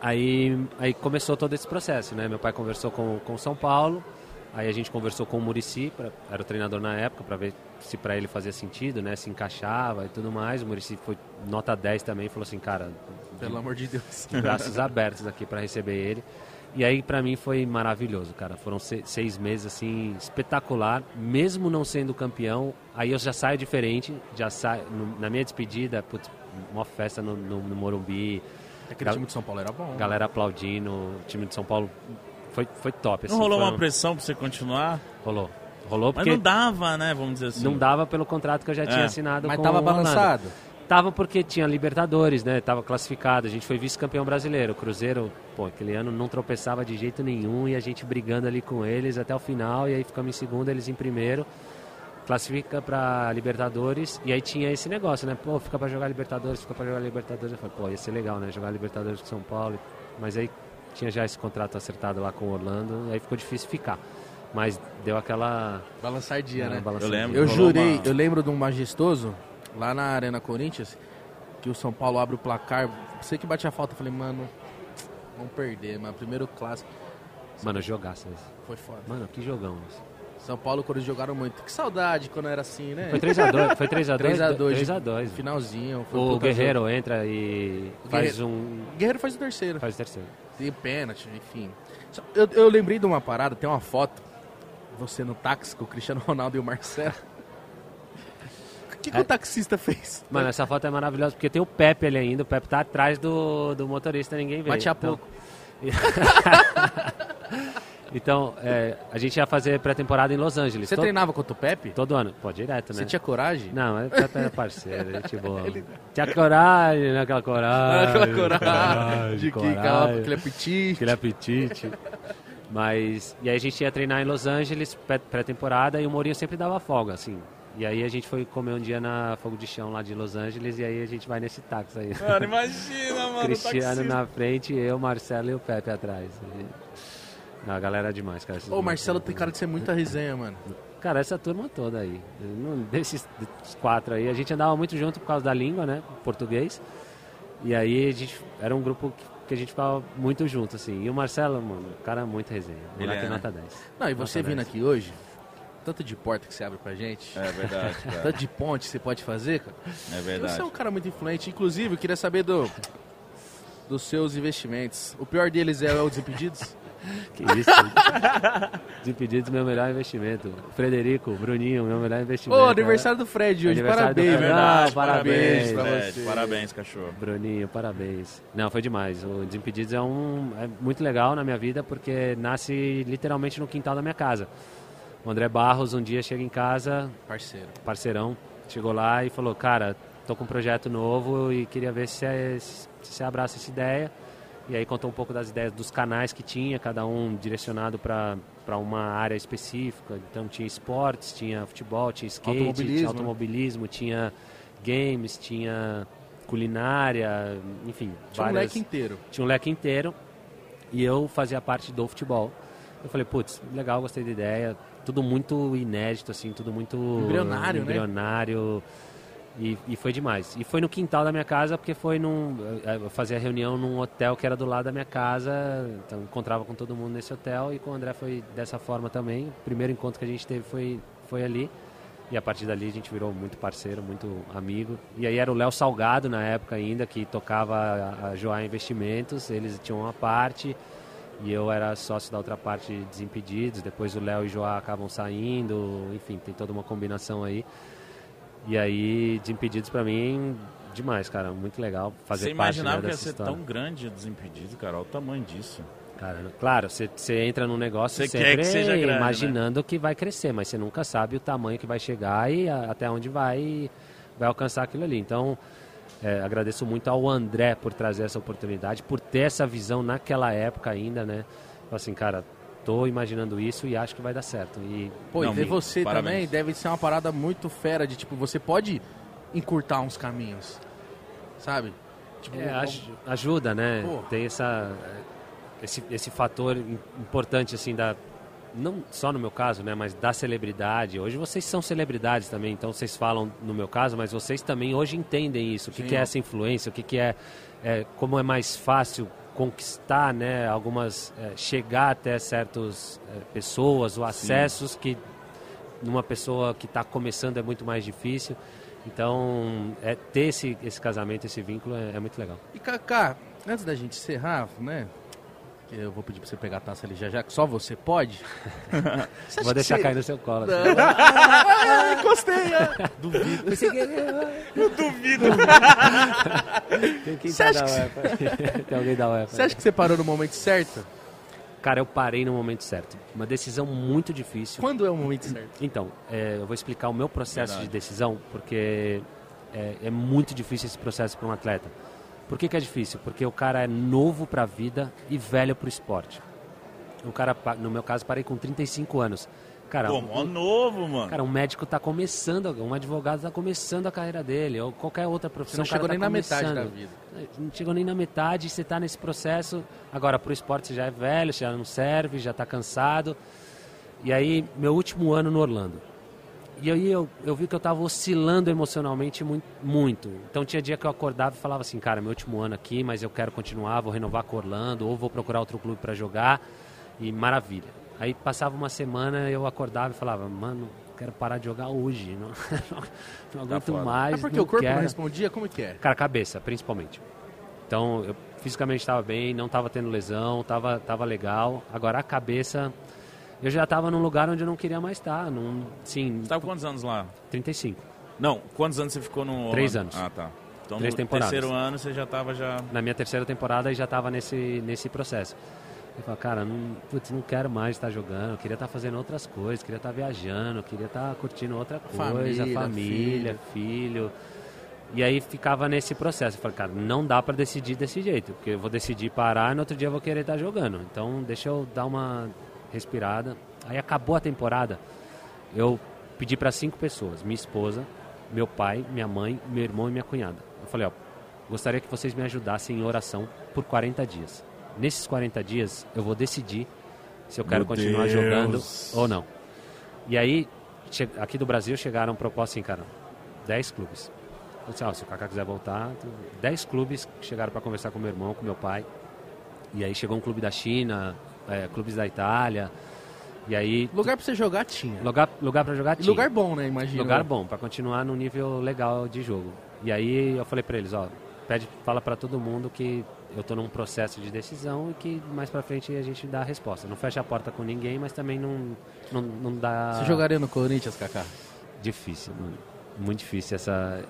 Aí, aí começou todo esse processo, né? Meu pai conversou com com São Paulo, aí a gente conversou com o Murici, era o treinador na época, para ver se para ele fazia sentido, né? Se encaixava e tudo mais. O Murici foi nota 10 também, falou assim, cara, Pelo amor de Deus. de braços abertos aqui para receber ele. E aí para mim foi maravilhoso, cara. Foram se- seis meses assim espetacular, mesmo não sendo campeão. Aí eu já saio diferente, já saio na minha despedida, putz, uma festa no, no, no Morumbi, Aquele Gal- time de São Paulo era bom. galera aplaudindo, o time de São Paulo foi, foi top. Não assim, rolou foi uma um- pressão pra você continuar? Rolou. Rolou Mas porque não dava, né? Vamos dizer assim. não dava pelo contrato que eu já tinha É. assinado Mas com tava balançado. Tava porque tinha Libertadores, né? Tava classificado, a gente foi vice-campeão brasileiro. O Cruzeiro, pô, aquele ano não tropeçava de jeito nenhum e a gente brigando ali com eles até o final e aí ficamos em segundo, eles em primeiro. Classifica pra Libertadores e aí tinha esse negócio, né? Pô, fica pra jogar Libertadores, fica pra jogar Libertadores. Eu falei, pô, ia ser legal, né? Jogar Libertadores com São Paulo. Mas aí tinha já esse contrato acertado lá com o Orlando e aí ficou difícil ficar. Mas deu aquela. Balançadinha, né? balançadinha. Eu lembro. Eu jurei, uma- eu lembro de um majestoso lá na Arena Corinthians que o São Paulo abre o placar. Sei que bate a falta, eu falei, mano, vamos perder, mas primeiro clássico Mano, jogaço esse. foi foda. Mano, que jogão esse. São Paulo e Corinthians jogaram muito. Que saudade quando era assim, né? Foi 3x2, foi 3x2. 3x2. 3x2. Finalzinho. foi O Guerreiro entra e O faz Guerreiro- um. jogo. Guerreiro faz o terceiro. faz o terceiro. Tem pênalti, enfim. Eu, eu lembrei de uma parada, tem uma foto. Você no táxi com o Cristiano Ronaldo e o Marcelo. O que, que É. o taxista fez? Mano, essa foto é maravilhosa porque tem o Pepe ali ainda. O Pepe tá atrás do, do motorista, ninguém vê. Bate a então, pouco. então é, a gente ia fazer pré-temporada em Los Angeles. Você todo, treinava contra o Pepe? todo ano. Pô, direto, né? Você tinha coragem? Não, mas o Pepe era parceiro, gente boa. Tinha coragem, né? Aquela coragem. Aquela coragem. De que coragem. aquele apetite. aquele apetite. Mas, e aí a gente ia treinar em Los Angeles, pré- pré-temporada, e o Mourinho sempre dava folga, assim. E aí a gente foi comer um dia na Fogo de Chão lá de Los Angeles, e aí a gente vai nesse táxi aí. Mano, imagina, mano. Cristiano na frente, eu, Marcelo e o Pepe atrás. A galera é demais, cara. Ô. Marcelo tem cara de ser muita resenha, mano. Cara, essa turma toda aí. Não- Desses quatro aí, a gente andava muito junto por causa da língua, né? Português. E aí a gente era um grupo que, a gente ficava muito junto, assim. E o Marcelo, mano, o cara é muito resenha. Ele Moleque é, né? nota 10. Não, e você Nota vindo 10. aqui hoje, tanto de porta que você abre pra gente, É verdade, cara. tanto de ponte que você pode fazer, cara. É verdade. Você é um cara muito influente. Inclusive, eu queria saber do, dos seus investimentos. O pior deles é o Desimpedidos? Que isso? Desimpedidos, meu melhor investimento. Frederico, Bruninho, meu melhor investimento. Ô, aniversário do Fred hoje. Do Parabéns, velho. Ah, parabéns, pra Fred. você. Parabéns, cachorro. Bruninho, parabéns. Não, foi demais. O Desimpedidos é um é muito legal na minha vida porque nasce literalmente no quintal da minha casa. O André Barros um dia chega em casa, Parceiro. parceirão, chegou lá e falou: "Cara, tô com um projeto novo e queria ver se você se você abraça essa ideia". E aí contou um pouco das ideias dos canais que tinha, cada um direcionado para uma área específica. Então tinha esportes, tinha futebol, tinha skate, Automobilismo, tinha né? automobilismo, tinha games, tinha culinária, enfim, Tinha um várias- leque inteiro. tinha um leque inteiro e eu fazia parte do futebol. Eu falei, putz, legal, gostei da ideia. Tudo muito inédito, assim, tudo muito Embrionário, né? E, e foi demais. E foi no quintal da minha casa, porque foi num. Eu eu fazia reunião num hotel que era do lado da minha casa. Então encontrava com todo mundo nesse hotel e com o André foi dessa forma também. O primeiro encontro que a gente teve foi, foi ali. E a partir dali a gente virou muito parceiro, muito amigo. E aí era o Léo Salgado na época ainda, que tocava a, a Joá Investimentos. Eles tinham uma parte e eu era sócio da outra parte de Desimpedidos. Depois o Léo e o Joá acabam saindo. Enfim, tem toda uma combinação aí. E aí, Desimpedidos pra mim, demais, cara. Muito legal fazer Você parte imaginava né, que ia ser história. tão grande o desimpedido, cara? Olha o tamanho disso. Cara, claro, você entra num negócio Você sempre quer que seja grande, né? imaginando que vai crescer, mas você nunca sabe o tamanho que vai chegar e a- até onde vai, vai alcançar aquilo ali. Então, é, agradeço muito ao André por trazer essa oportunidade, por ter essa visão naquela época ainda, né? Falei Assim, cara, tô imaginando isso e acho que vai dar certo. E Pô, Não, e ver você parabéns. também deve ser uma parada muito fera de tipo, você pode encurtar uns caminhos. Sabe? Tipo, É, aj- ajuda, né? Pô. Tem essa, esse, esse fator im- importante, assim, da... Não só no meu caso, né? Mas da celebridade. Hoje vocês são celebridades também, então vocês falam no meu caso, mas vocês também hoje entendem isso. O que, que é essa influência, o que, que é, é... Como é mais fácil conquistar, né? Algumas... é, chegar até certas é, pessoas, ou acessos que numa pessoa que está começando é muito mais difícil. Então, é, ter esse, esse casamento, esse vínculo é, é muito legal. E Kaká, antes da gente encerrar, né? Que Eu vou pedir pra você pegar a taça ali já já, que só você pode. Você Vou deixar você- cair no seu colo. assim. Ah, encostei! é. Duvido. Tem quem Você tá acha da que? Tem alguém da UEFA? Você acha que você parou no momento certo? Cara, eu parei no momento certo. Uma decisão muito difícil. Quando é o momento certo? Então, é, eu vou explicar o meu processo Verdade. de decisão, porque é, é muito difícil esse processo para um atleta. Por que, que é difícil? Porque o cara é novo para a vida e velho para o esporte. O cara, no meu caso, parei com 35 anos. Cara, Pô, um- mó novo, mano. Cara, um médico está começando, um advogado está começando a carreira dele, ou qualquer outra Você profissão. não o cara chegou tá nem na metade da começando. vida. Não chegou nem na metade, você está nesse processo. Agora, para o esporte você já é velho, você já não serve, já está cansado. E aí, meu último ano no Orlando. E aí eu, eu vi que eu estava oscilando emocionalmente muito, muito. Então tinha dia que eu acordava e falava assim, cara, meu último ano aqui, mas eu quero continuar, vou renovar com o Orlando, ou vou procurar outro clube para jogar. E maravilha. Aí passava uma semana, eu acordava e falava, mano, quero parar de jogar hoje. Não, não aguento foda. mais. É porque não o corpo quero. não respondia? Como que é? Cara, cabeça, principalmente. Então, eu fisicamente estava bem, não estava tendo lesão, estava tava legal. Agora, a cabeça, eu já estava num lugar onde eu não queria mais estar. Num, sim, Você quantos anos lá? 35. Não, quantos anos você ficou no... Três anos. Ah, tá. Então Três no temporadas. terceiro ano você já tava já... Na minha terceira temporada, e já estava nesse, nesse processo. Eu falei, cara, não, putz, não quero mais estar jogando, eu queria estar fazendo outras coisas, queria estar viajando, queria estar curtindo outra coisa, Família, família, filho. E aí ficava nesse processo. Eu falei, cara, não dá para decidir desse jeito, porque eu vou decidir parar e no outro dia eu vou querer estar jogando. Então deixa eu dar uma respirada. Aí acabou a temporada, eu pedi para cinco pessoas, minha esposa, meu pai, minha mãe, meu irmão e minha cunhada. Eu falei, ó, gostaria que vocês me ajudassem em oração por 40 dias. Nesses 40 dias eu vou decidir se eu quero Meu continuar Deus. jogando ou não. E aí, aqui do Brasil chegaram propostas assim, cara, 10 clubes. Eu disse, ó, se o Kaká quiser voltar, tu- 10 clubes chegaram para conversar com meu irmão, com meu pai. E aí chegou um clube da China, é, clubes da Itália. E aí, Lugar pra você jogar tinha. lugar, lugar para jogar E tinha. lugar bom, né? Imagina. Lugar bom, para continuar num nível legal de jogo. E aí eu falei para eles, ó, pede, fala para todo mundo que eu tô num processo de decisão e que mais para frente a gente dá a resposta. Não fecha a porta com ninguém, mas também não não, não dá Você jogaria no Corinthians, Kaká? difícil, mano. Muito difícil essa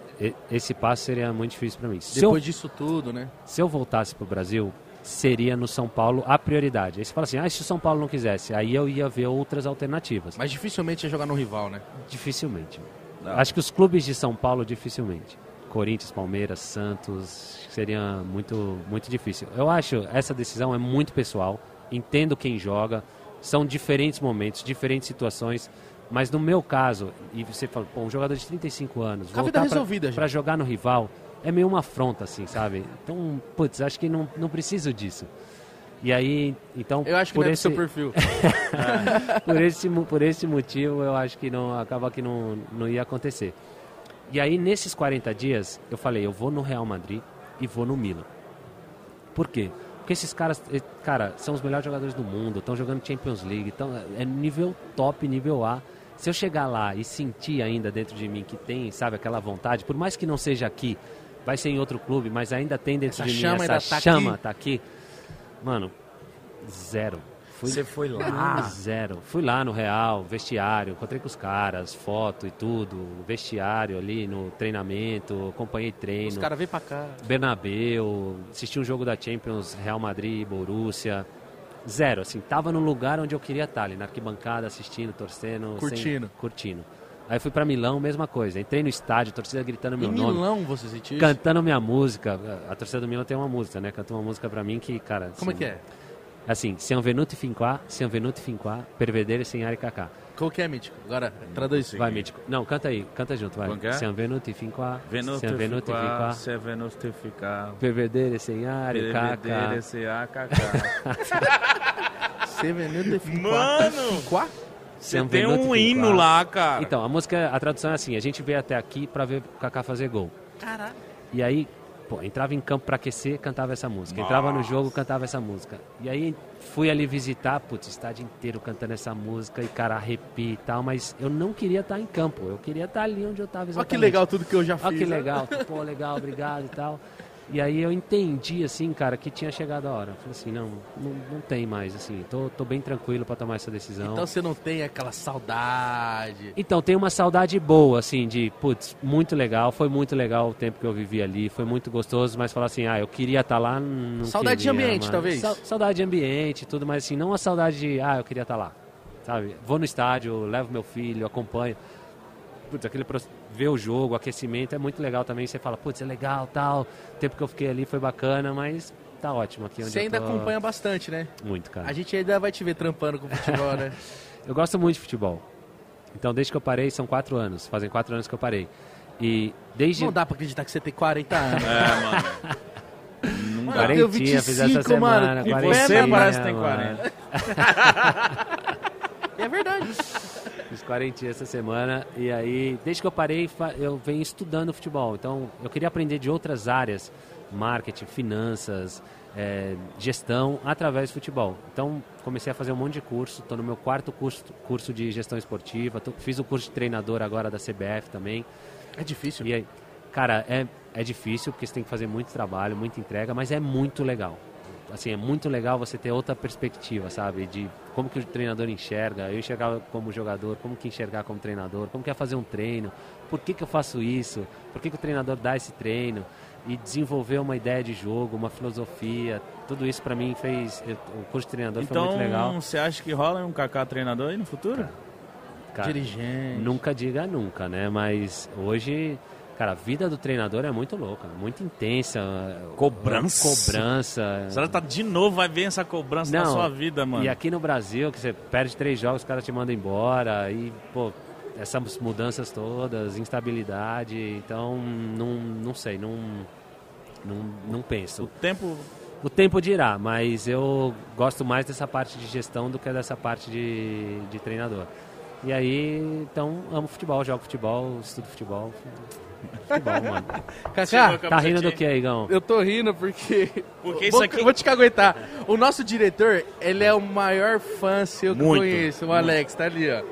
esse passo seria muito difícil para mim. Se eu, Depois disso tudo, né? se eu voltasse pro Brasil, seria no São Paulo a prioridade. Aí você fala assim: "Ah, se o São Paulo não quisesse?" Aí eu ia ver outras alternativas. Mas dificilmente ia jogar no rival, né? Dificilmente. Não. Acho que os clubes de São Paulo, dificilmente. Corinthians, Palmeiras, Santos, seria muito, muito difícil. Eu acho essa decisão é muito pessoal. Entendo quem joga. São diferentes momentos, diferentes situações. Mas no meu caso, e você fala, pô, um jogador de 35 anos, a vida voltar resolvida, para jogar no rival, é meio uma afronta, assim, sabe? Então, putz, acho que não, não preciso disso. E aí, então, Eu acho que por é esse, seu perfil. por esse, por esse motivo, eu acho que não acaba que não, não ia acontecer. E aí, nesses 40 dias, eu falei, eu vou no Real Madrid e vou no Milan. Por quê? Porque esses caras, eh, cara, são os melhores jogadores do mundo, estão jogando Champions League, então é nível top, nível A. Se eu chegar lá e sentir ainda dentro de mim que tem, sabe, aquela vontade, por mais que não seja aqui, vai ser em outro clube, mas ainda tem dentro Essa de mim chama essa tá chama, aqui. tá aqui. Mano, zero. Fui Você foi ah, lá. zero. Fui lá no Real, vestiário, encontrei com os caras, foto e tudo, vestiário ali no treinamento, acompanhei treino. Os caras vêm pra cá. Bernabeu, assisti um jogo da Champions, Real Madrid, Borussia. Zero, assim, tava no lugar onde eu queria estar, ali na arquibancada, assistindo, torcendo. sem- Curtindo. Aí fui pra Milão, mesma coisa. Entrei no estádio, torcida gritando meu Em nome. Milão você sentiu isso? Cantando minha música. A torcida do Milan tem uma música, né? Cantou uma música pra mim que, cara. Como é assim, que é? Assim, siamo venuti fin qua, siamo venuti fin qua per vedere segnare Kaká. Qual que é, Mítico? Agora, traduz. Sim. Vai, Mítico. Não, canta aí, canta junto, vai. É? Venuti fin qua, Venuto siamo venuti fin qua ficar, se é venuto ficar. per vedere segnare Kaká. Bebedeira, se a cacá. Você venuto de Mano! Quá? Tem um hino qua. lá, cara. Então, a música, a tradução é assim, a gente veio até aqui pra ver o Kaká fazer gol. Caralho. E aí, pô, entrava em campo pra aquecer, cantava essa música. Entrava no jogo, cantava essa música. E aí fui ali visitar, putz, o estádio inteiro cantando essa música e cara arrepia e tal, mas eu não queria estar em campo, eu queria estar ali onde eu estava Olha exatamente. que legal tudo que eu já fiz. Olha que né? legal, pô, legal, obrigado e tal. E aí eu entendi, assim, cara, que tinha chegado a hora. Falei assim, não, não, não tem mais, assim, tô, tô bem tranquilo pra tomar essa decisão. Então você não tem aquela saudade. Então, tem uma saudade boa, assim, de, putz, muito legal, foi muito legal o tempo que eu vivi ali, foi muito gostoso, mas falar assim, ah, eu queria estar lá, não Saudade de queria, ambiente, mano. talvez? Sa- saudade de ambiente e tudo, mas assim, não a saudade de, ah, eu queria estar lá, sabe? Vou no estádio, levo meu filho, acompanho. putz, aquele ver o jogo, o aquecimento é muito legal também. Você fala, putz, é legal, tal. O tempo que eu fiquei ali foi bacana, mas tá ótimo aqui onde Você eu ainda tô. acompanha bastante, né? Muito, cara. A gente ainda vai te ver trampando com futebol, né? Eu gosto muito de futebol. Então, desde que eu parei, são quatro anos. Fazem quatro anos que eu parei. E desde Não dá pra acreditar que você tem 40 anos. É, mano. Mano, Quarentinha, eu fiz essa 25, semana. mano. E você parece que tem mano. 40. É verdade. Fiz quarentinha essa semana. E aí, desde que eu parei, eu venho estudando futebol. Então, eu queria aprender de outras áreas. Marketing, finanças, eh, gestão, através do futebol. Então, comecei a fazer um monte de curso. Estou no meu quarto curso, curso de gestão esportiva. Tô- fiz o curso de treinador agora da CBF também. É difícil. E aí, cara, é, é difícil porque você tem que fazer muito trabalho, muita entrega, mas é muito legal. Assim, é muito legal você ter outra perspectiva, sabe? De como que o treinador enxerga, eu enxergar como jogador, como que enxergar como treinador, como que é fazer um treino, por que, que eu faço isso, por que, que o treinador dá esse treino e desenvolver uma ideia de jogo, uma filosofia, tudo isso pra mim fez, o curso de treinador foi muito legal. Então, você acha que rola um Kaká treinador aí no futuro? Cara, Dirigente. Nunca diga nunca, né? Mas hoje, cara, a vida do treinador é muito louca, muito intensa. Cobrança. Cobrança. A senhora tá de novo, vai ver essa cobrança na Não, sua vida, mano. E aqui no Brasil, que você perde três jogos, os caras te mandam embora. E, pô, essas mudanças todas, instabilidade. Então, não, não sei, não, não, não O penso. tempo. O tempo dirá, mas eu gosto mais dessa parte de gestão do que dessa parte de, de treinador. E aí, então, amo futebol, jogo futebol, estudo futebol. Futebol, mano. Kaká, Tá rindo do que aí, Gão? eu tô rindo porque. Porque vou, isso aqui- vou te caguetar. O nosso diretor, ele é o maior fã seu que eu Muito, conheço, o Alex, tá ali, ó.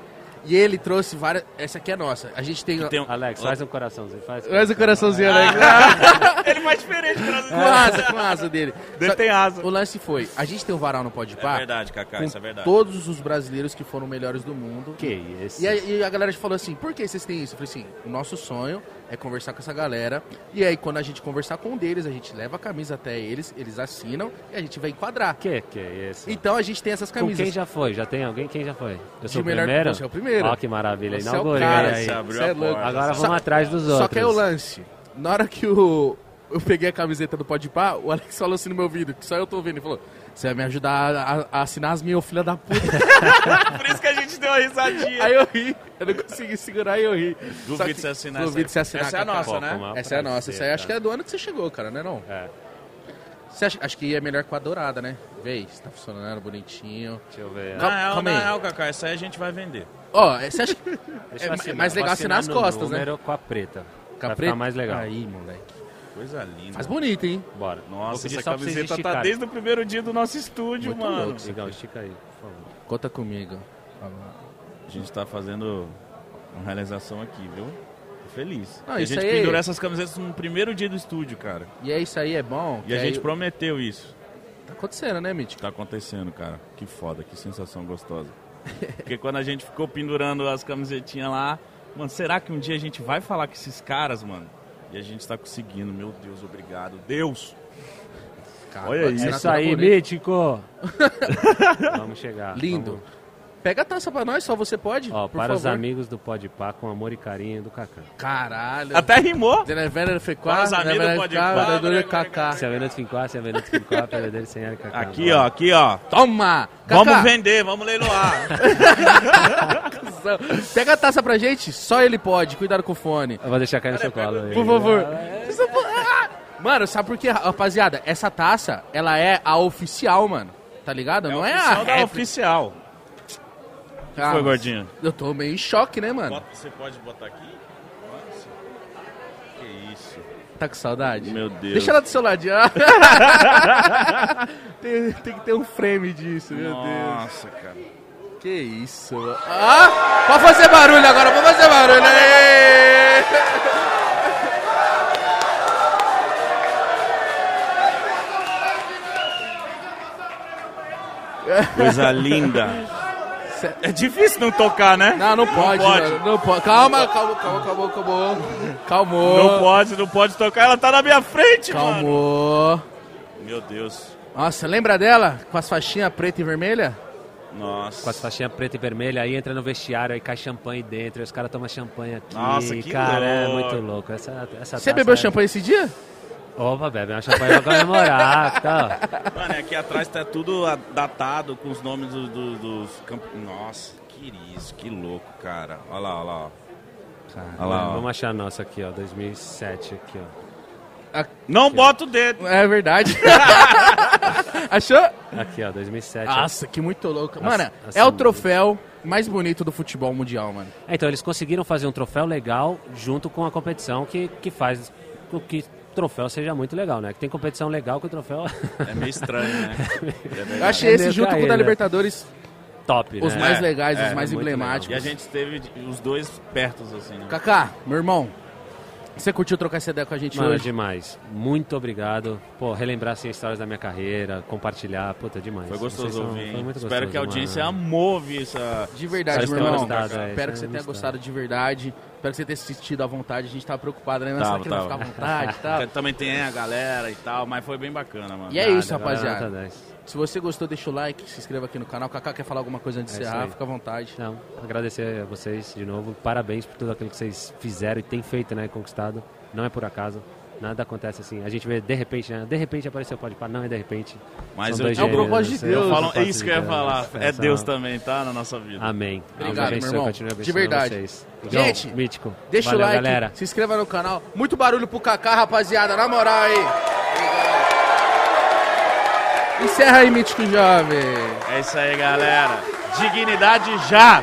E ele trouxe várias. Essa aqui é nossa. A gente tem. Tem um- Alex, faz um coraçãozinho. Faz, Faz o coraçãozinho, Alex. Ele faz diferente pra com a asa, com a asa dele. Ele Só- tem asa. O lance foi: a gente tem o varal no Pode É verdade, com isso é verdade. todos os brasileiros que foram melhores do mundo. Que isso? E, aí, e a galera falou assim, por que vocês têm isso? Eu falei assim, o nosso sonho é conversar com essa galera. E aí, quando a gente conversar com um deles, a gente leva a camisa até eles, eles assinam e a gente vai enquadrar. Que que é isso? Então a gente tem essas Com camisas. quem já foi? Já tem alguém? Quem já foi? Eu sou De o melhor- primeiro? você é o primeiro. Ó, que maravilha. Você é o Inaugurei cara, aí. Você abriu é louco. Agora Só- vamos atrás dos outros. Só que é o lance. Na hora que o, eu peguei a camiseta do Pode Pá, o Alex falou assim no meu ouvido, que só eu tô ouvindo. Ele falou, você vai me ajudar a, a assinar as minhas, filha da puta. Por isso que a gente deu uma risadinha. aí eu ri. Eu não consegui segurar e eu ri. Duvido que- você assinar Duvido essa aí. assinar. Essa é a nossa, né? Essa é a nossa. Essa aí acho que é do ano que você chegou, cara, né não? É, Você acha, acho que é melhor com a dourada, né? Vê, se tá funcionando bonitinho. deixa eu ver. Calma- na aí. real, Kaká, essa aí a gente vai vender. Ó, você acha que é assinar. mais legal assinar as no costas, né? com a preta. Com a preta? mais legal. Aí, moleque. Coisa linda. Faz bonito, hein? Bora. Nossa, essa camiseta tá desde o primeiro dia do nosso estúdio, Muito mano. louco. Legal, estica aí, por favor. Conta comigo. A gente tá fazendo uma realização aqui, viu? Tô feliz. Não, a gente aí- pendurou essas camisetas no primeiro dia do estúdio, cara. E é isso aí, é bom. E a que gente prometeu isso. Tá acontecendo, né, Mítico? Tá acontecendo, cara. Que foda, que sensação gostosa. Porque quando a gente ficou pendurando as camisetinhas lá, mano, será que um dia a gente vai falar com esses caras, mano? E a gente tá conseguindo, meu Deus, obrigado. Deus! Cara, Olha isso. É aí, mítico! Vamos chegar. Lindo. Vamos- Pega a taça pra nós, só você pode? Ó, por para os favor. amigos do Pode Pá, com amor e carinho do Cacá. Caralho. Até rimou! Para os amigos do Pode Pá, Kaká. Se a Venus Finquá, se a Venus Finquá, perder sem ela Cacá. Aqui, ó, aqui, ó. Toma! Vamos Kaká, vender, vamos leiloar. Pega a taça pra gente, só ele pode. Cuidado com o fone. Eu vou deixar cair no seu colo. aí. Por favor. Ah! Mano, sabe por quê, rapaziada? Essa taça, ela é a oficial, mano. Tá ligado? Não é a réplica. oficial. Ah, Foi, gordinho? Eu tô meio em choque, né, mano? Bota- você pode botar aqui? Nossa. Que isso. Tá com saudade? Meu Deus. Deixa ela do seu ladinho. tem, tem que ter um frame disso, meu Deus. Nossa, cara. Que isso. Ah! Pode fazer barulho agora, pode fazer barulho. Aê! Coisa linda. É difícil não tocar, né? Não, não pode, pode. mano. Não pode. Calma, calma, calma, calma, calma. Calmou. Não pode, não pode tocar. Ela tá na minha frente, mano. Calmou. Meu Deus. Nossa, lembra dela? Com as faixinhas preta e vermelha? Nossa. com as faixinhas preta e vermelha, aí entra no vestiário, aí cai champanhe dentro, aí os caras tomam champanhe aqui. Nossa, que cara, é louco. muito louco. Essa, essa Você bebeu é- champanhe esse dia? Opa, bebe uma champanhe pra comemorar, tá? Mano, aqui atrás tá tudo datado com os nomes do- do- dos campeões. Nossa, que isso, que louco, cara. Olha lá, olha lá. ó. Olha lá, ó. Vamos achar a nossa aqui, ó, 2007 aqui, ó. Não bota o dedo. É verdade. Achou? Aqui, ó, 2007. Nossa, que muito louco. Mano, Nossa, é o troféu mais bonito do futebol mundial, mano. É, Então, eles conseguiram fazer um troféu legal junto com a competição que, que faz que troféu seja muito legal, né? Que tem competição legal que o troféu É meio estranho, né? É. Eu achei É esse junto com o da né? Libertadores top, os né? mais É, legais, é, os mais muito emblemáticos. E a gente teve os dois pertos, assim, né? Kaká, meu irmão, você curtiu trocar essa ideia com a gente Mano, hoje? demais. Muito obrigado. Pô, relembrar assim, histórias da minha carreira, compartilhar, puta, demais. Foi gostoso são- ouvir, foi muito Espero gostoso, que a audiência mano. amou ouvir essa... De verdade, Essa meu irmão. gostado, é, Espero que você é tenha gostado de verdade. Espero que você tenha assistido à vontade. A gente tava preocupado, né? Mas Tava, será que tava. ficar à vontade e tal? Também tem a galera e tal, mas foi bem bacana, mano. E é Nada, isso, rapaziada. Nota 10. Se você gostou, deixa o like, se inscreva aqui no canal. Kaká quer falar alguma coisa antes de É encerrar? Fica à vontade. Não, agradecer a vocês de novo. Parabéns por tudo aquilo que vocês fizeram e têm feito, né? Conquistado. Não é por acaso. Nada acontece assim. A gente vê de repente, né? De repente apareceu o Pode Par, não é de repente. Mas eu, dois É o propósito de? Deus. É falo, propósito isso que eu ia falar. É São- Deus também, tá? Na nossa vida. Amém. Obrigado, Deus abençoe, meu irmão. De verdade. Vocês. Gente, João, mítico. Deixa Valeu, o like, galera. se inscreva no canal. Muito barulho pro Kaká, rapaziada. Na moral aí. Obrigado. Encerra aí, Mítico Jovem. É isso aí, galera. Dignidade já!